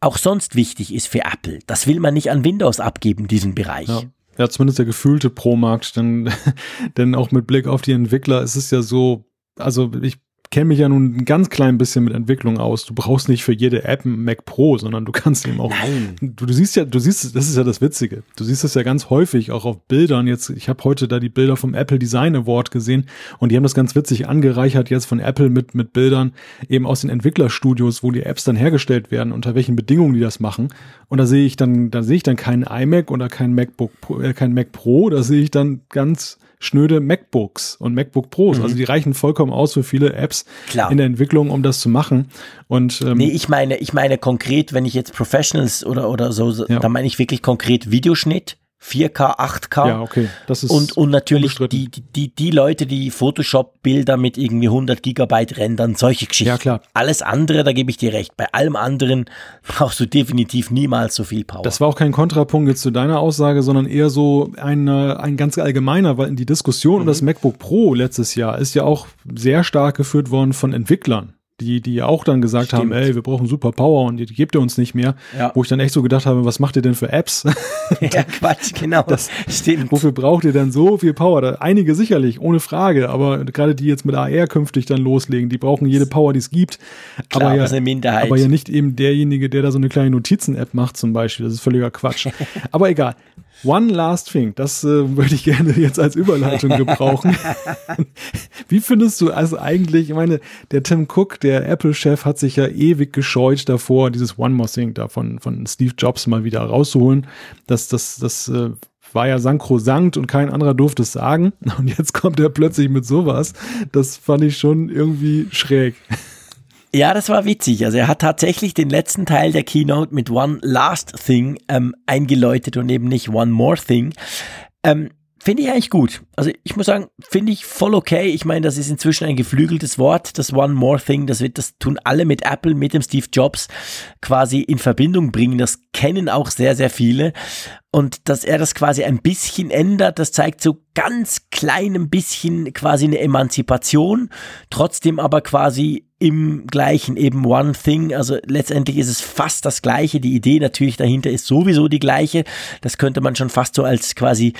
[SPEAKER 2] auch sonst wichtig ist für Apple. Das will man nicht an Windows abgeben, diesen Bereich.
[SPEAKER 1] Ja. Ja, zumindest der gefühlte Pro-Markt, denn, denn auch mit Blick auf die Entwickler ist es ja so, also ich kenne mich ja nun ein ganz klein bisschen mit Entwicklung aus. Du brauchst nicht für jede App ein Mac Pro, sondern du kannst eben auch.
[SPEAKER 2] Nein.
[SPEAKER 1] Du, du siehst ja, du siehst, das ist ja das Witzige. Du siehst das ja ganz häufig auch auf Bildern. Jetzt, ich habe heute da die Bilder vom Apple Design Award gesehen und die haben das ganz witzig angereichert jetzt von Apple mit mit Bildern eben aus den Entwicklerstudios, wo die Apps dann hergestellt werden, unter welchen Bedingungen die das machen. Und da sehe ich dann, da sehe ich dann keinen iMac oder kein MacBook, äh, kein Mac Pro. Da sehe ich dann ganz schnöde MacBooks und MacBook Pros. Mhm. Also die reichen vollkommen aus für viele Apps
[SPEAKER 2] Klar.
[SPEAKER 1] in der Entwicklung, um das zu machen. Und ähm,
[SPEAKER 2] nee, ich meine, ich meine konkret, wenn ich jetzt Professionals oder oder so, ja. dann meine ich wirklich konkret Videoschnitt. 4K, 8K.
[SPEAKER 1] Ja, okay.
[SPEAKER 2] Das ist und, und natürlich die, die, die, Leute, die Photoshop-Bilder mit irgendwie 100 Gigabyte rendern, solche Geschichten.
[SPEAKER 1] Ja, klar.
[SPEAKER 2] Alles andere, da gebe ich dir recht. Bei allem anderen brauchst du definitiv niemals so viel Power.
[SPEAKER 1] Das war auch kein Kontrapunkt jetzt zu deiner Aussage, sondern eher so ein, ein ganz allgemeiner, weil die Diskussion mhm. um das MacBook Pro letztes Jahr ist ja auch sehr stark geführt worden von Entwicklern die, die auch dann gesagt Stimmt. haben, ey, wir brauchen super Power und die, die gebt ihr uns nicht mehr. Ja. Wo ich dann echt so gedacht habe, was macht ihr denn für Apps?
[SPEAKER 2] ja, Quatsch, genau.
[SPEAKER 1] Das stimmt. Wofür braucht ihr denn so viel Power? Da, einige sicherlich, ohne Frage, aber gerade die jetzt mit AR künftig dann loslegen, die brauchen jede Power, die es gibt.
[SPEAKER 2] Klar,
[SPEAKER 1] aber, ja,
[SPEAKER 2] eine Minderheit.
[SPEAKER 1] aber ja nicht eben derjenige, der da so eine kleine Notizen-App macht zum Beispiel. Das ist völliger Quatsch. aber egal. One last thing, das äh, würde ich gerne jetzt als Überleitung gebrauchen. Wie findest du also eigentlich, ich meine, der Tim Cook, der Apple-Chef, hat sich ja ewig gescheut davor, dieses One More Thing da von, von Steve Jobs mal wieder rauszuholen. Das, das, das äh, war ja sankrosankt und kein anderer durfte es sagen. Und jetzt kommt er plötzlich mit sowas. Das fand ich schon irgendwie schräg.
[SPEAKER 2] Ja, das war witzig. Also er hat tatsächlich den letzten Teil der Keynote mit One Last Thing ähm, eingeläutet und eben nicht One More Thing. Ähm, Finde ich eigentlich gut. Also ich muss sagen, finde ich voll okay. Ich meine, das ist inzwischen ein geflügeltes Wort, das One More Thing. Das wird, das tun alle mit Apple, mit dem Steve Jobs quasi in Verbindung bringen. Das kennen auch sehr, sehr viele. Und dass er das quasi ein bisschen ändert, das zeigt so ganz kleinem bisschen quasi eine Emanzipation, trotzdem aber quasi im gleichen, eben One Thing. Also letztendlich ist es fast das gleiche. Die Idee natürlich dahinter ist sowieso die gleiche. Das könnte man schon fast so als quasi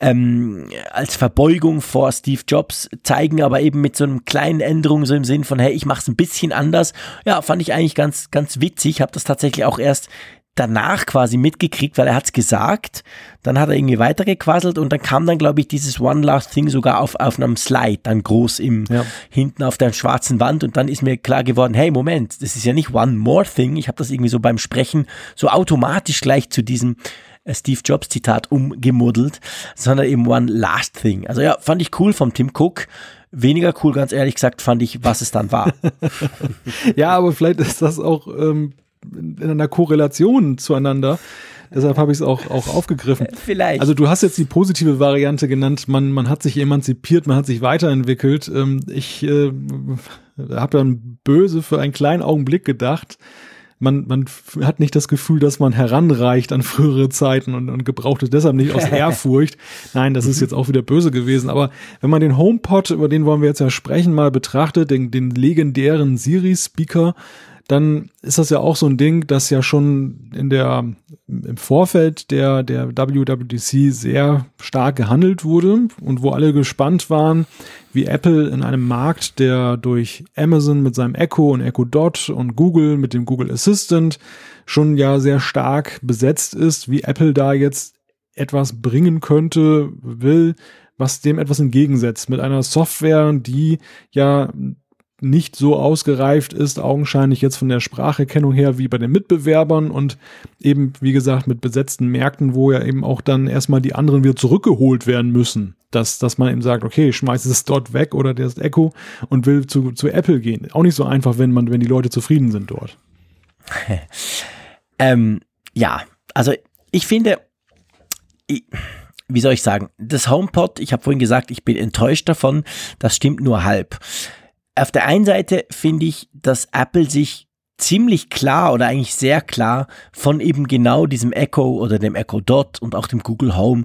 [SPEAKER 2] ähm, als Verbeugung vor Steve Jobs zeigen, aber eben mit so einem kleinen Änderung, so im Sinn von, hey, ich mache es ein bisschen anders. Ja, fand ich eigentlich ganz, ganz witzig. Habe das tatsächlich auch erst danach quasi mitgekriegt, weil er hat's gesagt. Dann hat er irgendwie weitergequasselt und dann kam dann, glaube ich, dieses One Last Thing sogar auf, auf einem Slide, dann groß im, ja. hinten auf der schwarzen Wand und dann ist mir klar geworden, hey, Moment, das ist ja nicht One More Thing. Ich habe das irgendwie so beim Sprechen so automatisch gleich zu diesem äh, Steve Jobs Zitat umgemuddelt, sondern eben One Last Thing. Also ja, fand ich cool vom Tim Cook. Weniger cool, ganz ehrlich gesagt, fand ich, was es dann war.
[SPEAKER 1] ja, aber vielleicht ist das auch ähm, in einer Korrelation zueinander. Deshalb habe ich es auch, auch aufgegriffen.
[SPEAKER 2] Vielleicht.
[SPEAKER 1] Also du hast jetzt die positive Variante genannt, man, man hat sich emanzipiert, man hat sich weiterentwickelt. Ähm, ich äh, habe dann böse für einen kleinen Augenblick gedacht, man, man hat nicht das Gefühl, dass man heranreicht an frühere Zeiten und, und gebraucht es deshalb nicht aus Ehrfurcht. Nein, das ist jetzt auch wieder böse gewesen. Aber wenn man den HomePod, über den wollen wir jetzt ja sprechen, mal betrachtet, den, den legendären Siri-Speaker, dann ist das ja auch so ein Ding, das ja schon in der, im Vorfeld der, der WWDC sehr stark gehandelt wurde und wo alle gespannt waren, wie Apple in einem Markt, der durch Amazon mit seinem Echo und Echo Dot und Google mit dem Google Assistant schon ja sehr stark besetzt ist, wie Apple da jetzt etwas bringen könnte, will, was dem etwas entgegensetzt, mit einer Software, die ja nicht so ausgereift ist, augenscheinlich jetzt von der Spracherkennung her wie bei den Mitbewerbern und eben, wie gesagt, mit besetzten Märkten, wo ja eben auch dann erstmal die anderen wieder zurückgeholt werden müssen. Dass, dass man eben sagt, okay, ich schmeiße es dort weg oder der ist Echo und will zu, zu Apple gehen. Auch nicht so einfach, wenn man, wenn die Leute zufrieden sind dort.
[SPEAKER 2] ähm, ja, also ich finde, ich, wie soll ich sagen, das HomePod, ich habe vorhin gesagt, ich bin enttäuscht davon, das stimmt nur halb. Auf der einen Seite finde ich, dass Apple sich ziemlich klar oder eigentlich sehr klar von eben genau diesem Echo oder dem Echo Dot und auch dem Google Home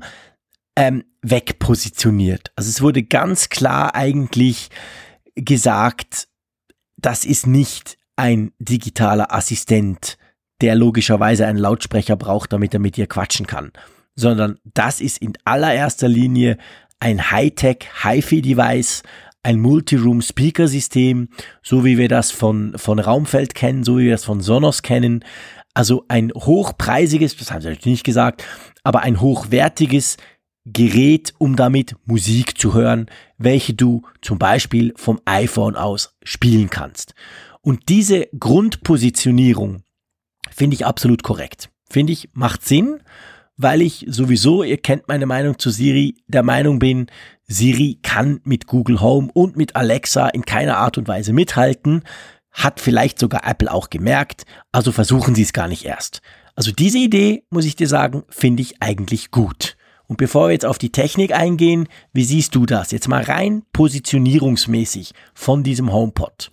[SPEAKER 2] ähm, wegpositioniert. Also es wurde ganz klar eigentlich gesagt, das ist nicht ein digitaler Assistent, der logischerweise einen Lautsprecher braucht, damit er mit dir quatschen kann, sondern das ist in allererster Linie ein Hightech HiFi-Device, ein Multi-Room-Speaker-System, so wie wir das von, von Raumfeld kennen, so wie wir das von Sonos kennen. Also ein hochpreisiges, das haben sie natürlich nicht gesagt, aber ein hochwertiges Gerät, um damit Musik zu hören, welche du zum Beispiel vom iPhone aus spielen kannst. Und diese Grundpositionierung finde ich absolut korrekt. Finde ich, macht Sinn, weil ich sowieso, ihr kennt meine Meinung zu Siri, der Meinung bin, Siri kann mit Google Home und mit Alexa in keiner Art und Weise mithalten, hat vielleicht sogar Apple auch gemerkt, also versuchen sie es gar nicht erst. Also diese Idee, muss ich dir sagen, finde ich eigentlich gut. Und bevor wir jetzt auf die Technik eingehen, wie siehst du das? Jetzt mal rein positionierungsmäßig von diesem HomePod.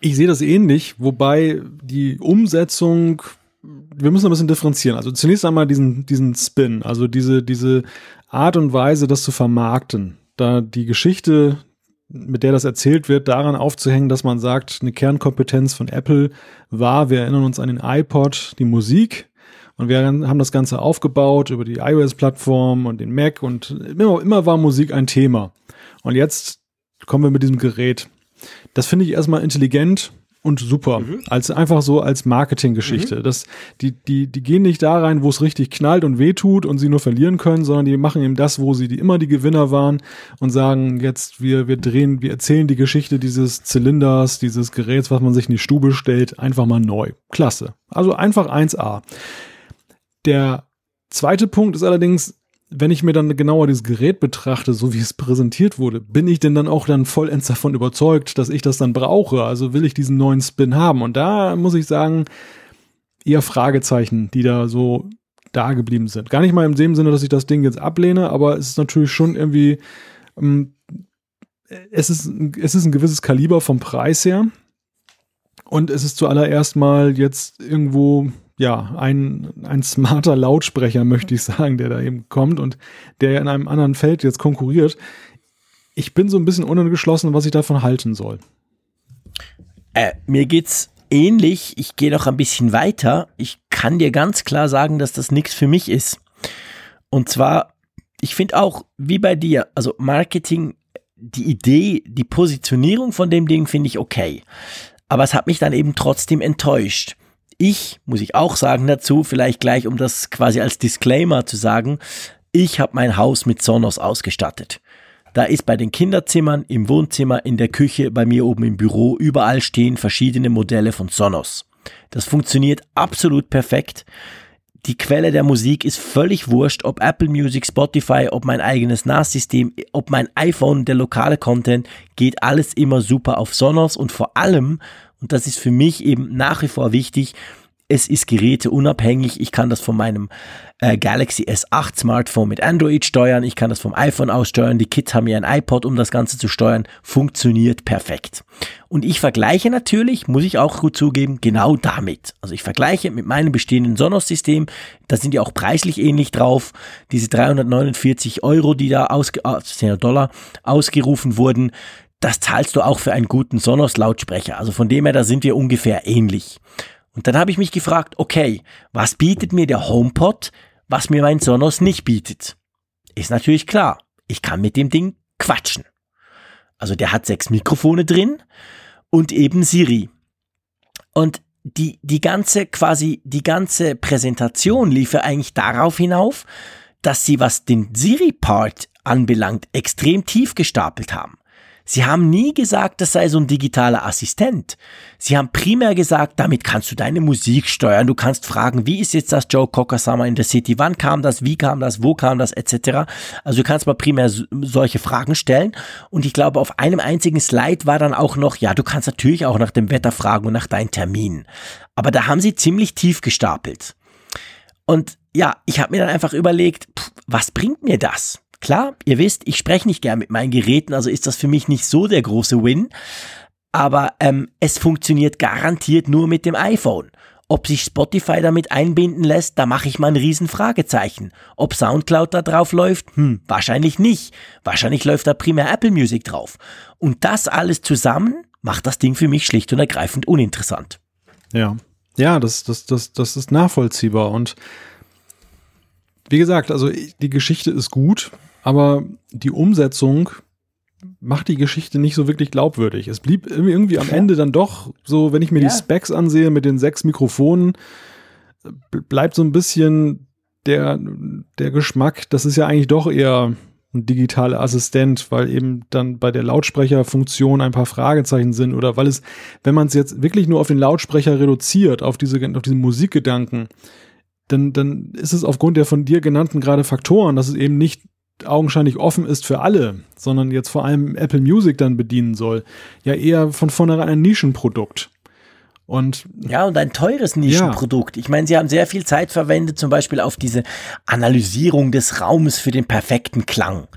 [SPEAKER 1] Ich sehe das ähnlich, wobei die Umsetzung, wir müssen ein bisschen differenzieren. Also zunächst einmal diesen, diesen Spin, also diese, diese Art und Weise, das zu vermarkten. Da die Geschichte, mit der das erzählt wird, daran aufzuhängen, dass man sagt, eine Kernkompetenz von Apple war, wir erinnern uns an den iPod, die Musik. Und wir haben das Ganze aufgebaut über die iOS-Plattform und den Mac und immer, immer war Musik ein Thema. Und jetzt kommen wir mit diesem Gerät. Das finde ich erstmal intelligent und super. Mhm. Als einfach so als Marketinggeschichte. Mhm. Das, die, die, die gehen nicht da rein, wo es richtig knallt und wehtut und sie nur verlieren können, sondern die machen eben das, wo sie die, immer die Gewinner waren und sagen, jetzt wir, wir drehen, wir erzählen die Geschichte dieses Zylinders, dieses Geräts, was man sich in die Stube stellt, einfach mal neu. Klasse. Also einfach 1A. Der zweite Punkt ist allerdings, wenn ich mir dann genauer dieses Gerät betrachte, so wie es präsentiert wurde, bin ich denn dann auch dann vollends davon überzeugt, dass ich das dann brauche? Also will ich diesen neuen Spin haben? Und da muss ich sagen, eher Fragezeichen, die da so da geblieben sind. Gar nicht mal in dem Sinne, dass ich das Ding jetzt ablehne, aber es ist natürlich schon irgendwie, ähm, es ist, es ist ein gewisses Kaliber vom Preis her. Und es ist zuallererst mal jetzt irgendwo ja, ein, ein smarter Lautsprecher, möchte ich sagen, der da eben kommt und der in einem anderen Feld jetzt konkurriert. Ich bin so ein bisschen unentschlossen, was ich davon halten soll.
[SPEAKER 2] Äh, mir geht's ähnlich. Ich gehe noch ein bisschen weiter. Ich kann dir ganz klar sagen, dass das nichts für mich ist. Und zwar, ich finde auch, wie bei dir, also Marketing, die Idee, die Positionierung von dem Ding finde ich okay. Aber es hat mich dann eben trotzdem enttäuscht. Ich, muss ich auch sagen dazu, vielleicht gleich, um das quasi als Disclaimer zu sagen, ich habe mein Haus mit Sonos ausgestattet. Da ist bei den Kinderzimmern, im Wohnzimmer, in der Küche, bei mir oben im Büro, überall stehen verschiedene Modelle von Sonos. Das funktioniert absolut perfekt. Die Quelle der Musik ist völlig wurscht, ob Apple Music, Spotify, ob mein eigenes NAS-System, ob mein iPhone, der lokale Content, geht alles immer super auf Sonos und vor allem, und das ist für mich eben nach wie vor wichtig. Es ist geräteunabhängig. Ich kann das von meinem äh, Galaxy S8 Smartphone mit Android steuern. Ich kann das vom iPhone aus steuern. Die Kids haben ja ein iPod, um das Ganze zu steuern. Funktioniert perfekt. Und ich vergleiche natürlich, muss ich auch gut zugeben, genau damit. Also ich vergleiche mit meinem bestehenden Sonos-System. Da sind ja auch preislich ähnlich drauf. Diese 349 Euro, die da ausge äh, Dollar ausgerufen wurden, das zahlst du auch für einen guten Sonos-Lautsprecher. Also von dem her, da sind wir ungefähr ähnlich. Und dann habe ich mich gefragt, okay, was bietet mir der HomePod, was mir mein Sonos nicht bietet? Ist natürlich klar, ich kann mit dem Ding quatschen. Also der hat sechs Mikrofone drin und eben Siri. Und die, die ganze, quasi, die ganze Präsentation lief ja eigentlich darauf hinauf, dass sie, was den Siri-Part anbelangt, extrem tief gestapelt haben. Sie haben nie gesagt, das sei so ein digitaler Assistent. Sie haben primär gesagt, damit kannst du deine Musik steuern. Du kannst fragen, wie ist jetzt das Joe Cocker Summer in the City? Wann kam das? Wie kam das? Wo kam das? Etc. Also du kannst mal primär solche Fragen stellen. Und ich glaube, auf einem einzigen Slide war dann auch noch, ja, du kannst natürlich auch nach dem Wetter fragen und nach deinen Terminen. Aber da haben sie ziemlich tief gestapelt. Und ja, ich habe mir dann einfach überlegt, pff, was bringt mir das? Klar, ihr wisst, ich spreche nicht gern mit meinen Geräten, also ist das für mich nicht so der große Win. Aber ähm, es funktioniert garantiert nur mit dem iPhone. Ob sich Spotify damit einbinden lässt, da mache ich mal ein riesen Fragezeichen. Ob Soundcloud da drauf läuft? Hm, wahrscheinlich nicht. Wahrscheinlich läuft da primär Apple Music drauf. Und das alles zusammen macht das Ding für mich schlicht und ergreifend uninteressant.
[SPEAKER 1] Ja. Ja, das, das, das, das ist nachvollziehbar. Und wie gesagt, also die Geschichte ist gut aber die Umsetzung macht die Geschichte nicht so wirklich glaubwürdig. Es blieb irgendwie am Ende dann doch so, wenn ich mir ja. die Specs ansehe mit den sechs Mikrofonen, bleibt so ein bisschen der, der Geschmack, das ist ja eigentlich doch eher ein digitaler Assistent, weil eben dann bei der Lautsprecherfunktion ein paar Fragezeichen sind oder weil es, wenn man es jetzt wirklich nur auf den Lautsprecher reduziert, auf diese, auf diesen Musikgedanken, dann, dann ist es aufgrund der von dir genannten gerade Faktoren, dass es eben nicht augenscheinlich offen ist für alle, sondern jetzt vor allem Apple Music dann bedienen soll, ja eher von vornherein ein Nischenprodukt. Und
[SPEAKER 2] ja, und ein teures Nischenprodukt. Ja. Ich meine, sie haben sehr viel Zeit verwendet, zum Beispiel auf diese Analysierung des Raums für den perfekten Klang.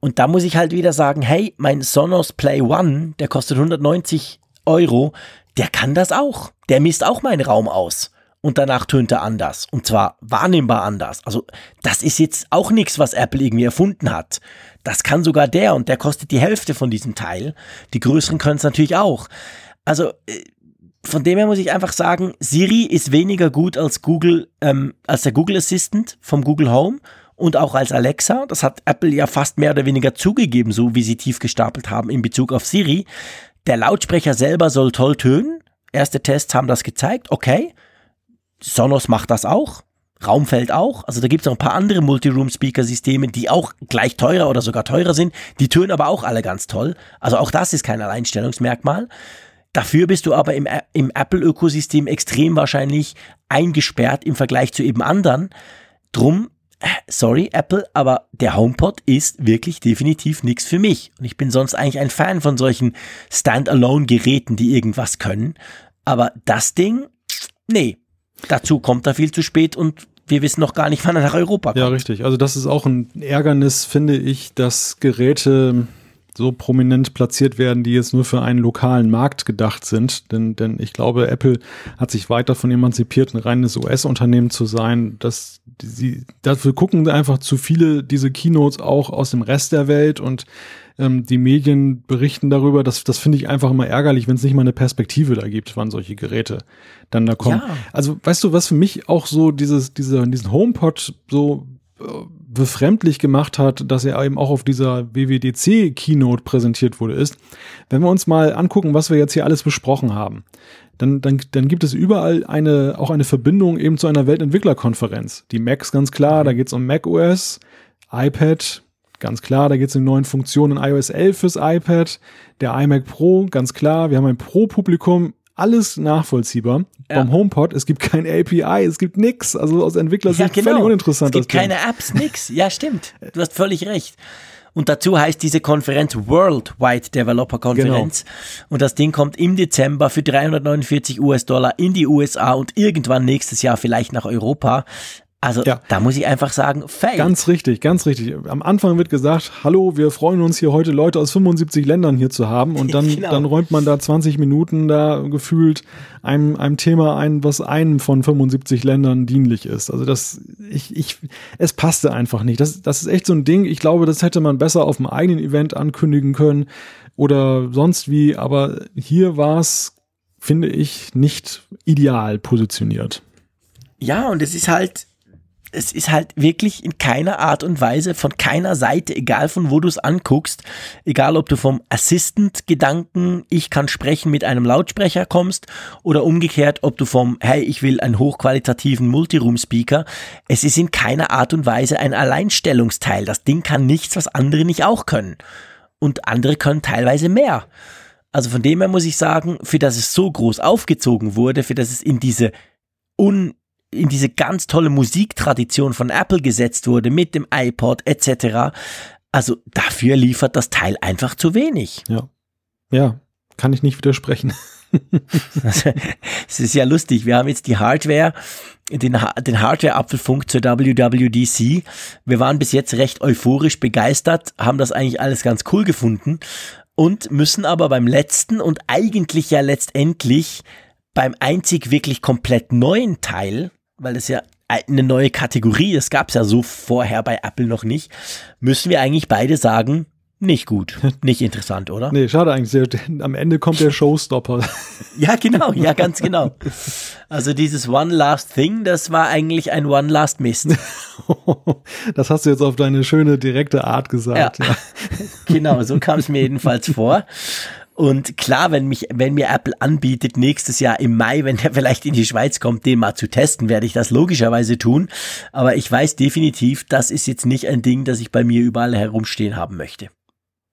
[SPEAKER 2] Und da muss ich halt wieder sagen, hey, mein Sonos Play One, der kostet 190 Euro, der kann das auch. Der misst auch meinen Raum aus und danach tönt er anders. Und zwar wahrnehmbar anders. Also das ist jetzt auch nichts, was Apple irgendwie erfunden hat. Das kann sogar der und der kostet die Hälfte von diesem Teil. Die größeren können es natürlich auch. Also äh, von dem her muss ich einfach sagen, Siri ist weniger gut als Google, ähm, als der Google Assistant vom Google Home und auch als Alexa. Das hat Apple ja fast mehr oder weniger zugegeben, so wie sie tief gestapelt haben in Bezug auf Siri. Der Lautsprecher selber soll toll tönen. Erste Tests haben das gezeigt, okay. Sonos macht das auch. Raumfeld auch. Also da gibt es noch ein paar andere Multi-Room-Speaker-Systeme, die auch gleich teurer oder sogar teurer sind. Die tönen aber auch alle ganz toll. Also auch das ist kein Alleinstellungsmerkmal. Dafür bist du aber im, im Apple-Ökosystem extrem wahrscheinlich eingesperrt im Vergleich zu eben anderen. Drum, äh, sorry Apple, aber der HomePod ist wirklich definitiv nichts für mich. Und ich bin sonst eigentlich ein Fan von solchen Standalone-Geräten, die irgendwas können. Aber das Ding, nee, Dazu kommt er viel zu spät und wir wissen noch gar nicht, wann er nach Europa kommt.
[SPEAKER 1] Ja, richtig. Also das ist auch ein Ärgernis, finde ich, dass Geräte so prominent platziert werden, die jetzt nur für einen lokalen Markt gedacht sind. Denn, denn ich glaube, Apple hat sich weit davon emanzipiert, ein reines US-Unternehmen zu sein. Dass sie, dafür gucken einfach zu viele diese Keynotes auch aus dem Rest der Welt und ähm, die Medien berichten darüber. Das, das finde ich einfach immer ärgerlich, wenn es nicht mal eine Perspektive da gibt, wann solche Geräte dann da kommen. Ja. Also, weißt du, was für mich auch so dieses, dieser, diesen HomePod so äh, befremdlich gemacht hat, dass er eben auch auf dieser WWDC Keynote präsentiert wurde, ist, wenn wir uns mal angucken, was wir jetzt hier alles besprochen haben, dann, dann, dann gibt es überall eine, auch eine Verbindung eben zu einer Weltentwicklerkonferenz. Die Macs ganz klar, da geht es um macOS, iPad, Ganz klar, da geht es um neuen Funktionen in iOS 11 fürs iPad, der iMac Pro, ganz klar, wir haben ein Pro-Publikum, alles nachvollziehbar. Ja. Beim HomePod, es gibt kein API, es gibt nix. Also aus Entwicklersicht ja, genau. völlig uninteressant.
[SPEAKER 2] Es gibt keine Apps, nix. Ja, stimmt. Du hast völlig recht. Und dazu heißt diese Konferenz Worldwide Developer Conference. Genau. Und das Ding kommt im Dezember für 349 US-Dollar in die USA und irgendwann nächstes Jahr vielleicht nach Europa. Also ja. da muss ich einfach sagen, fail.
[SPEAKER 1] Ganz richtig, ganz richtig. Am Anfang wird gesagt, hallo, wir freuen uns hier heute Leute aus 75 Ländern hier zu haben und dann, genau. dann räumt man da 20 Minuten da gefühlt einem, einem Thema ein, was einem von 75 Ländern dienlich ist. Also das, ich, ich, es passte einfach nicht. Das, das ist echt so ein Ding. Ich glaube, das hätte man besser auf dem eigenen Event ankündigen können oder sonst wie, aber hier war es, finde ich, nicht ideal positioniert.
[SPEAKER 2] Ja, und es ist halt, es ist halt wirklich in keiner Art und Weise, von keiner Seite, egal von wo du es anguckst, egal ob du vom Assistant-Gedanken, ich kann sprechen mit einem Lautsprecher kommst oder umgekehrt, ob du vom, hey, ich will einen hochqualitativen Multiroom-Speaker, es ist in keiner Art und Weise ein Alleinstellungsteil. Das Ding kann nichts, was andere nicht auch können. Und andere können teilweise mehr. Also von dem her muss ich sagen, für das es so groß aufgezogen wurde, für das es in diese un in diese ganz tolle Musiktradition von Apple gesetzt wurde mit dem iPod etc. Also dafür liefert das Teil einfach zu wenig.
[SPEAKER 1] Ja. Ja, kann ich nicht widersprechen.
[SPEAKER 2] Es ist ja lustig. Wir haben jetzt die Hardware, den, den Hardware-Apfelfunk zur WWDC. Wir waren bis jetzt recht euphorisch begeistert, haben das eigentlich alles ganz cool gefunden und müssen aber beim letzten und eigentlich ja letztendlich beim einzig wirklich komplett neuen Teil, weil es ja eine neue Kategorie, das gab es ja so vorher bei Apple noch nicht, müssen wir eigentlich beide sagen, nicht gut, nicht interessant, oder?
[SPEAKER 1] Nee, schade eigentlich. Am Ende kommt der Showstopper.
[SPEAKER 2] ja, genau, ja, ganz genau. Also dieses One Last Thing, das war eigentlich ein One Last Mist.
[SPEAKER 1] das hast du jetzt auf deine schöne, direkte Art gesagt. Ja. ja.
[SPEAKER 2] genau, so kam es mir jedenfalls vor. Und klar, wenn mich, wenn mir Apple anbietet, nächstes Jahr im Mai, wenn der vielleicht in die Schweiz kommt, den mal zu testen, werde ich das logischerweise tun. Aber ich weiß definitiv, das ist jetzt nicht ein Ding, das ich bei mir überall herumstehen haben möchte.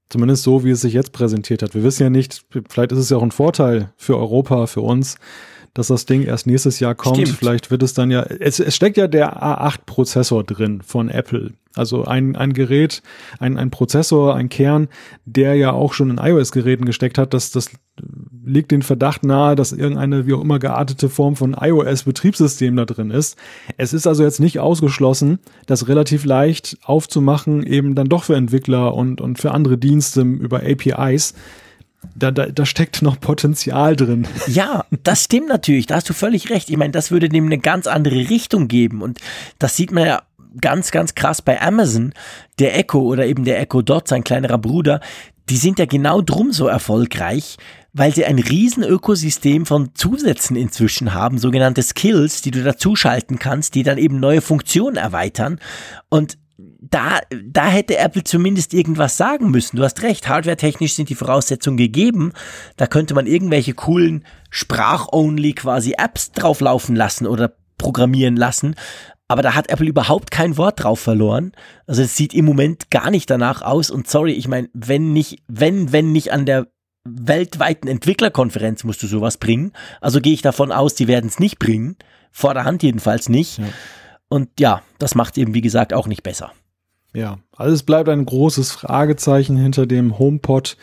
[SPEAKER 1] Zumindest so, wie es sich jetzt präsentiert hat. Wir wissen ja nicht, vielleicht ist es ja auch ein Vorteil für Europa, für uns, dass das Ding erst nächstes Jahr kommt. Stimmt. Vielleicht wird es dann ja, es, es steckt ja der A8-Prozessor drin von Apple. Also ein, ein Gerät, ein, ein Prozessor, ein Kern, der ja auch schon in iOS-Geräten gesteckt hat. Das, das liegt den Verdacht nahe, dass irgendeine wie auch immer geartete Form von iOS-Betriebssystem da drin ist. Es ist also jetzt nicht ausgeschlossen, das relativ leicht aufzumachen, eben dann doch für Entwickler und, und für andere Dienste über APIs da, da, da steckt noch Potenzial drin.
[SPEAKER 2] Ja, das stimmt natürlich. Da hast du völlig recht. Ich meine, das würde dem eine ganz andere Richtung geben. Und das sieht man ja ganz, ganz krass bei Amazon. Der Echo oder eben der Echo Dot, sein kleinerer Bruder, die sind ja genau drum so erfolgreich, weil sie ein riesen Ökosystem von Zusätzen inzwischen haben, sogenannte Skills, die du dazuschalten kannst, die dann eben neue Funktionen erweitern. Und da, da hätte Apple zumindest irgendwas sagen müssen. Du hast recht, hardwaretechnisch sind die Voraussetzungen gegeben. Da könnte man irgendwelche coolen Sprach-only quasi Apps drauflaufen lassen oder programmieren lassen. Aber da hat Apple überhaupt kein Wort drauf verloren. Also es sieht im Moment gar nicht danach aus. Und sorry, ich meine, wenn nicht, wenn, wenn nicht an der weltweiten Entwicklerkonferenz musst du sowas bringen. Also gehe ich davon aus, die werden es nicht bringen. Vor der Hand jedenfalls nicht. Ja. Und ja, das macht eben, wie gesagt, auch nicht besser.
[SPEAKER 1] Ja, alles bleibt ein großes Fragezeichen hinter dem HomePod,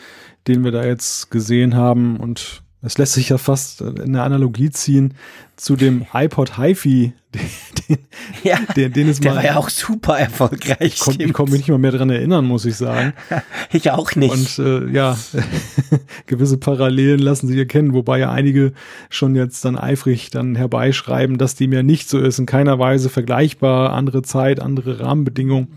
[SPEAKER 1] den wir da jetzt gesehen haben. Und es lässt sich ja fast eine Analogie ziehen zu dem iPod HiFi,
[SPEAKER 2] den, ja, den, den es der mal, war ja auch super erfolgreich.
[SPEAKER 1] Ich konnte komm mich nicht mal mehr dran erinnern, muss ich sagen.
[SPEAKER 2] ich auch nicht.
[SPEAKER 1] Und äh, ja, gewisse Parallelen lassen sich erkennen, wobei ja einige schon jetzt dann eifrig dann herbeischreiben, dass dem ja nicht so ist, in keiner Weise vergleichbar, andere Zeit, andere Rahmenbedingungen.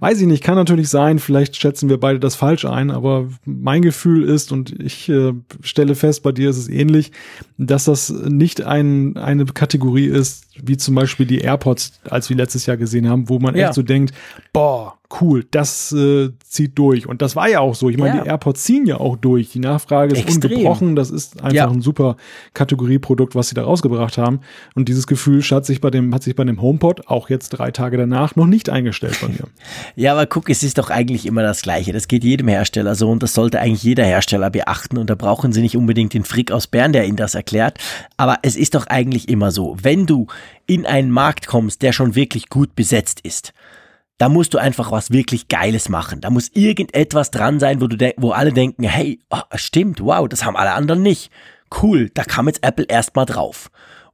[SPEAKER 1] Weiß ich nicht, kann natürlich sein, vielleicht schätzen wir beide das falsch ein, aber mein Gefühl ist, und ich äh, stelle fest, bei dir ist es ähnlich, dass das nicht ein, eine Kategorie ist, wie zum Beispiel die AirPods, als wir letztes Jahr gesehen haben, wo man ja. echt so denkt, boah, cool, das äh, zieht durch. Und das war ja auch so. Ich meine, ja. die AirPods ziehen ja auch durch. Die Nachfrage ist Extrem. ungebrochen. Das ist einfach ja. ein super Kategorieprodukt, was sie da rausgebracht haben. Und dieses Gefühl hat sich bei dem, hat sich bei dem HomePod auch jetzt drei Tage danach noch nicht eingestellt bei mir.
[SPEAKER 2] ja, aber guck, es ist doch eigentlich immer das Gleiche. Das geht jedem Hersteller so und das sollte eigentlich jeder Hersteller beachten. Und da brauchen sie nicht unbedingt den Frick aus Bern, der ihnen das erklärt. Aber es ist doch eigentlich immer so. Wenn du in einen Markt kommst, der schon wirklich gut besetzt ist, da musst du einfach was wirklich Geiles machen. Da muss irgendetwas dran sein, wo, du wo alle denken, hey, oh, stimmt, wow, das haben alle anderen nicht. Cool, da kam jetzt Apple erstmal drauf.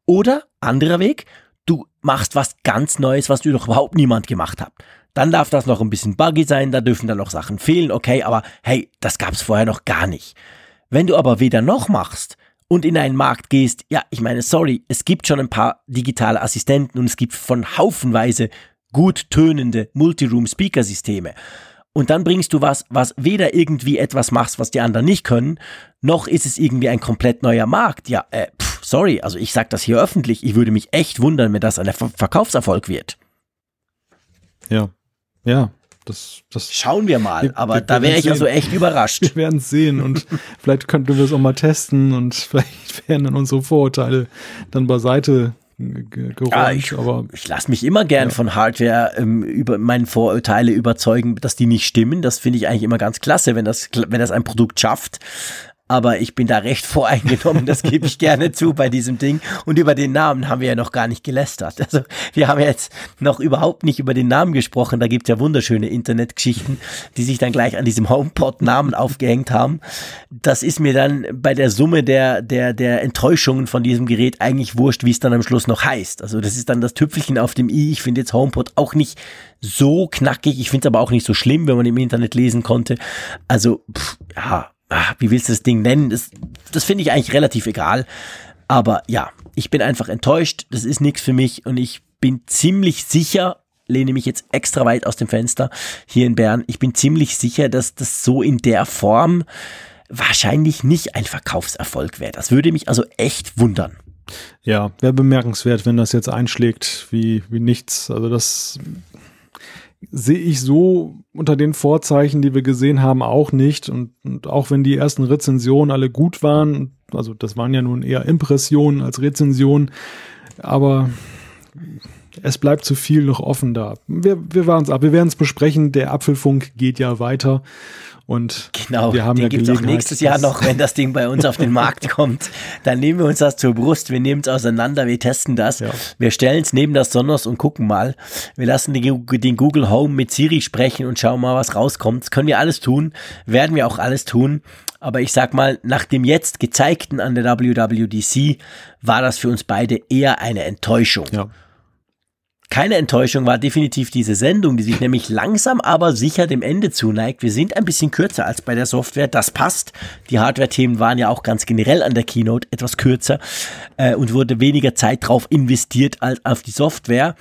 [SPEAKER 2] Oder, anderer Weg, du machst was ganz Neues, was du noch überhaupt niemand gemacht hat. Dann darf das noch ein bisschen buggy sein, da dürfen dann noch Sachen fehlen, okay, aber hey, das gab's vorher noch gar nicht. Wenn du aber weder noch machst und in einen Markt gehst, ja, ich meine, sorry, es gibt schon ein paar digitale Assistenten und es gibt von haufenweise gut tönende Multiroom-Speaker-Systeme. Und dann bringst du was, was weder irgendwie etwas machst, was die anderen nicht können, noch ist es irgendwie ein komplett neuer Markt. Ja, äh, pff, sorry, also ich sag das hier öffentlich. Ich würde mich echt wundern, wenn das ein Ver Verkaufserfolg wird.
[SPEAKER 1] Ja, ja, das, das
[SPEAKER 2] Schauen wir mal, wir, aber wir, da wäre ich also echt überrascht.
[SPEAKER 1] Wir werden es sehen und vielleicht könnten wir es auch mal testen und vielleicht werden dann unsere Vorurteile dann beiseite geräumt. Ja,
[SPEAKER 2] ich, ich lasse mich immer gern ja. von Hardware ähm, über meine Vorurteile überzeugen, dass die nicht stimmen. Das finde ich eigentlich immer ganz klasse, wenn das, wenn das ein Produkt schafft aber ich bin da recht voreingenommen, das gebe ich gerne zu bei diesem Ding. Und über den Namen haben wir ja noch gar nicht gelästert. Also wir haben jetzt noch überhaupt nicht über den Namen gesprochen. Da gibt's ja wunderschöne Internetgeschichten, die sich dann gleich an diesem HomePod-Namen aufgehängt haben. Das ist mir dann bei der Summe der, der, der Enttäuschungen von diesem Gerät eigentlich wurscht, wie es dann am Schluss noch heißt. Also das ist dann das Tüpfelchen auf dem i. Ich finde jetzt HomePod auch nicht so knackig. Ich finde es aber auch nicht so schlimm, wenn man im Internet lesen konnte. Also, pff, ja, ach, wie willst du das Ding nennen? Das, das finde ich eigentlich relativ egal. Aber ja, ich bin einfach enttäuscht. Das ist nichts für mich und ich bin ziemlich sicher, lehne mich jetzt extra weit aus dem Fenster hier in Bern. Ich bin ziemlich sicher, dass das so in der Form wahrscheinlich nicht ein Verkaufserfolg wäre. Das würde mich also echt wundern.
[SPEAKER 1] Ja, wäre bemerkenswert, wenn das jetzt einschlägt wie, wie nichts. Also das sehe ich so unter den Vorzeichen, die wir gesehen haben, auch nicht. Und, und, auch wenn die ersten Rezensionen alle gut waren, also das waren ja nun eher Impressionen als Rezensionen, aber es bleibt zu viel noch offen da. Wir, wir es ab, wir werden es besprechen. Der Apfelfunk geht ja weiter und
[SPEAKER 2] genau,
[SPEAKER 1] wir haben
[SPEAKER 2] den
[SPEAKER 1] ja
[SPEAKER 2] gibt's auch nächstes Jahr noch, wenn das Ding bei uns auf den Markt kommt. Dann nehmen wir uns das zur Brust, wir nehmen es auseinander, wir testen das. Ja. Wir stellen es neben das Sonos und gucken mal. Wir lassen den, den Google Home mit Siri sprechen und schauen mal, was rauskommt. Das können wir alles tun, werden wir auch alles tun. Aber ich sag mal, nach dem jetzt gezeigten an der WWDC war das für uns beide eher eine Enttäuschung. Ja. Keine Enttäuschung war definitiv diese Sendung, die sich nämlich langsam aber sicher dem Ende zuneigt. Wir sind ein bisschen kürzer als bei der Software, das passt. Die Hardware-Themen waren ja auch ganz generell an der Keynote etwas kürzer äh, und wurde weniger Zeit drauf investiert als auf die Software.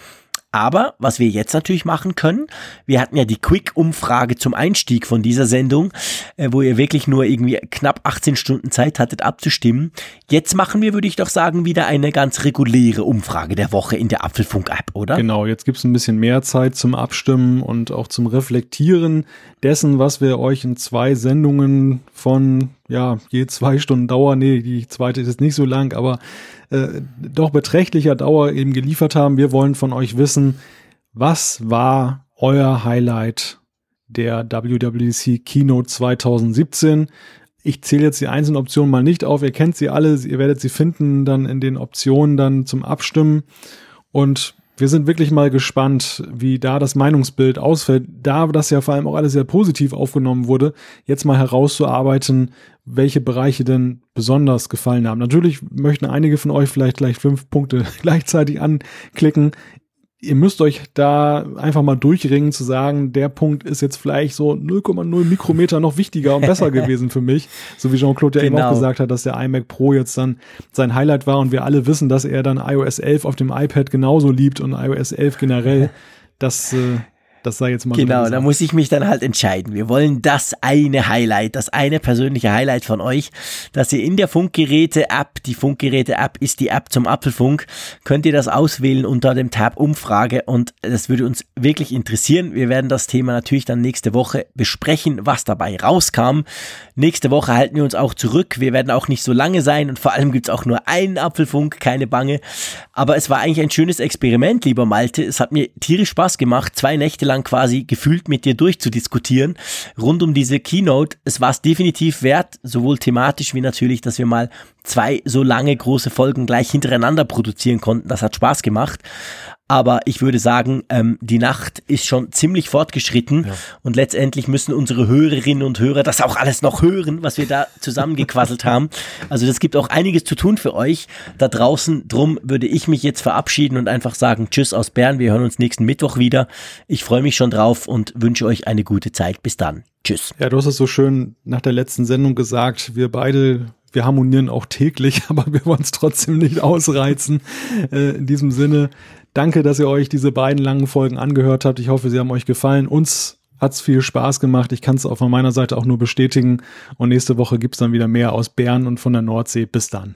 [SPEAKER 2] Aber was wir jetzt natürlich machen können, wir hatten ja die Quick-Umfrage zum Einstieg von dieser Sendung, äh, wo ihr wirklich nur irgendwie knapp 18 Stunden Zeit hattet abzustimmen. Jetzt machen wir, würde ich doch sagen, wieder eine ganz reguläre Umfrage der Woche in der Apfelfunk-App, oder?
[SPEAKER 1] Genau, jetzt gibt es ein bisschen mehr Zeit zum Abstimmen und auch zum Reflektieren dessen, was wir euch in zwei Sendungen von ja, je zwei Stunden Dauer, nee, die zweite ist jetzt nicht so lang, aber äh, doch beträchtlicher Dauer eben geliefert haben. Wir wollen von euch wissen, was war euer Highlight der WWDC Keynote 2017? Ich zähle jetzt die einzelnen Optionen mal nicht auf. Ihr kennt sie alle. Ihr werdet sie finden dann in den Optionen dann zum Abstimmen. Und wir sind wirklich mal gespannt, wie da das Meinungsbild ausfällt. Da das ja vor allem auch alles sehr positiv aufgenommen wurde, jetzt mal herauszuarbeiten, welche Bereiche denn besonders gefallen haben. Natürlich möchten einige von euch vielleicht gleich fünf Punkte gleichzeitig anklicken ihr müsst euch da einfach mal durchringen zu sagen, der Punkt ist jetzt vielleicht so 0,0 Mikrometer noch wichtiger und besser gewesen für mich. So wie Jean-Claude ja genau. eben auch genau. gesagt hat, dass der iMac Pro jetzt dann sein Highlight war und wir alle wissen, dass er dann iOS 11 auf dem iPad genauso liebt und iOS 11 generell. Das äh, das sei jetzt mal
[SPEAKER 2] Genau, da muss ich mich dann halt entscheiden. Wir wollen das eine Highlight, das eine persönliche Highlight von euch, dass ihr in der Funkgeräte-App, die Funkgeräte-App ist die App zum Apfelfunk, könnt ihr das auswählen unter dem Tab Umfrage und das würde uns wirklich interessieren. Wir werden das Thema natürlich dann nächste Woche besprechen, was dabei rauskam. Nächste Woche halten wir uns auch zurück. Wir werden auch nicht so lange sein und vor allem gibt's auch nur einen Apfelfunk, keine Bange. Aber es war eigentlich ein schönes Experiment, lieber Malte. Es hat mir tierisch Spaß gemacht, zwei Nächte lang lang quasi gefühlt mit dir durchzudiskutieren rund um diese Keynote. Es war es definitiv wert, sowohl thematisch wie natürlich, dass wir mal zwei so lange große Folgen gleich hintereinander produzieren konnten. Das hat Spaß gemacht. Aber ich würde sagen, ähm, die Nacht ist schon ziemlich fortgeschritten ja. und letztendlich müssen unsere Hörerinnen und Hörer das auch alles noch hören, was wir da zusammengequasselt haben. Also das gibt auch einiges zu tun für euch da draußen. Drum würde ich mich jetzt verabschieden und einfach sagen Tschüss aus Bern. Wir hören uns nächsten Mittwoch wieder. Ich freue mich schon drauf und wünsche euch eine gute Zeit. Bis dann. Tschüss.
[SPEAKER 1] Ja, du hast es so schön nach der letzten Sendung gesagt. Wir beide wir harmonieren auch täglich, aber wir wollen es trotzdem nicht ausreizen. Äh, in diesem Sinne, Danke, dass ihr euch diese beiden langen Folgen angehört habt. Ich hoffe, sie haben euch gefallen. Uns hat's viel Spaß gemacht. Ich kann es auch von meiner Seite auch nur bestätigen. Und nächste Woche gibt's dann wieder mehr aus Bern und von der Nordsee. Bis dann.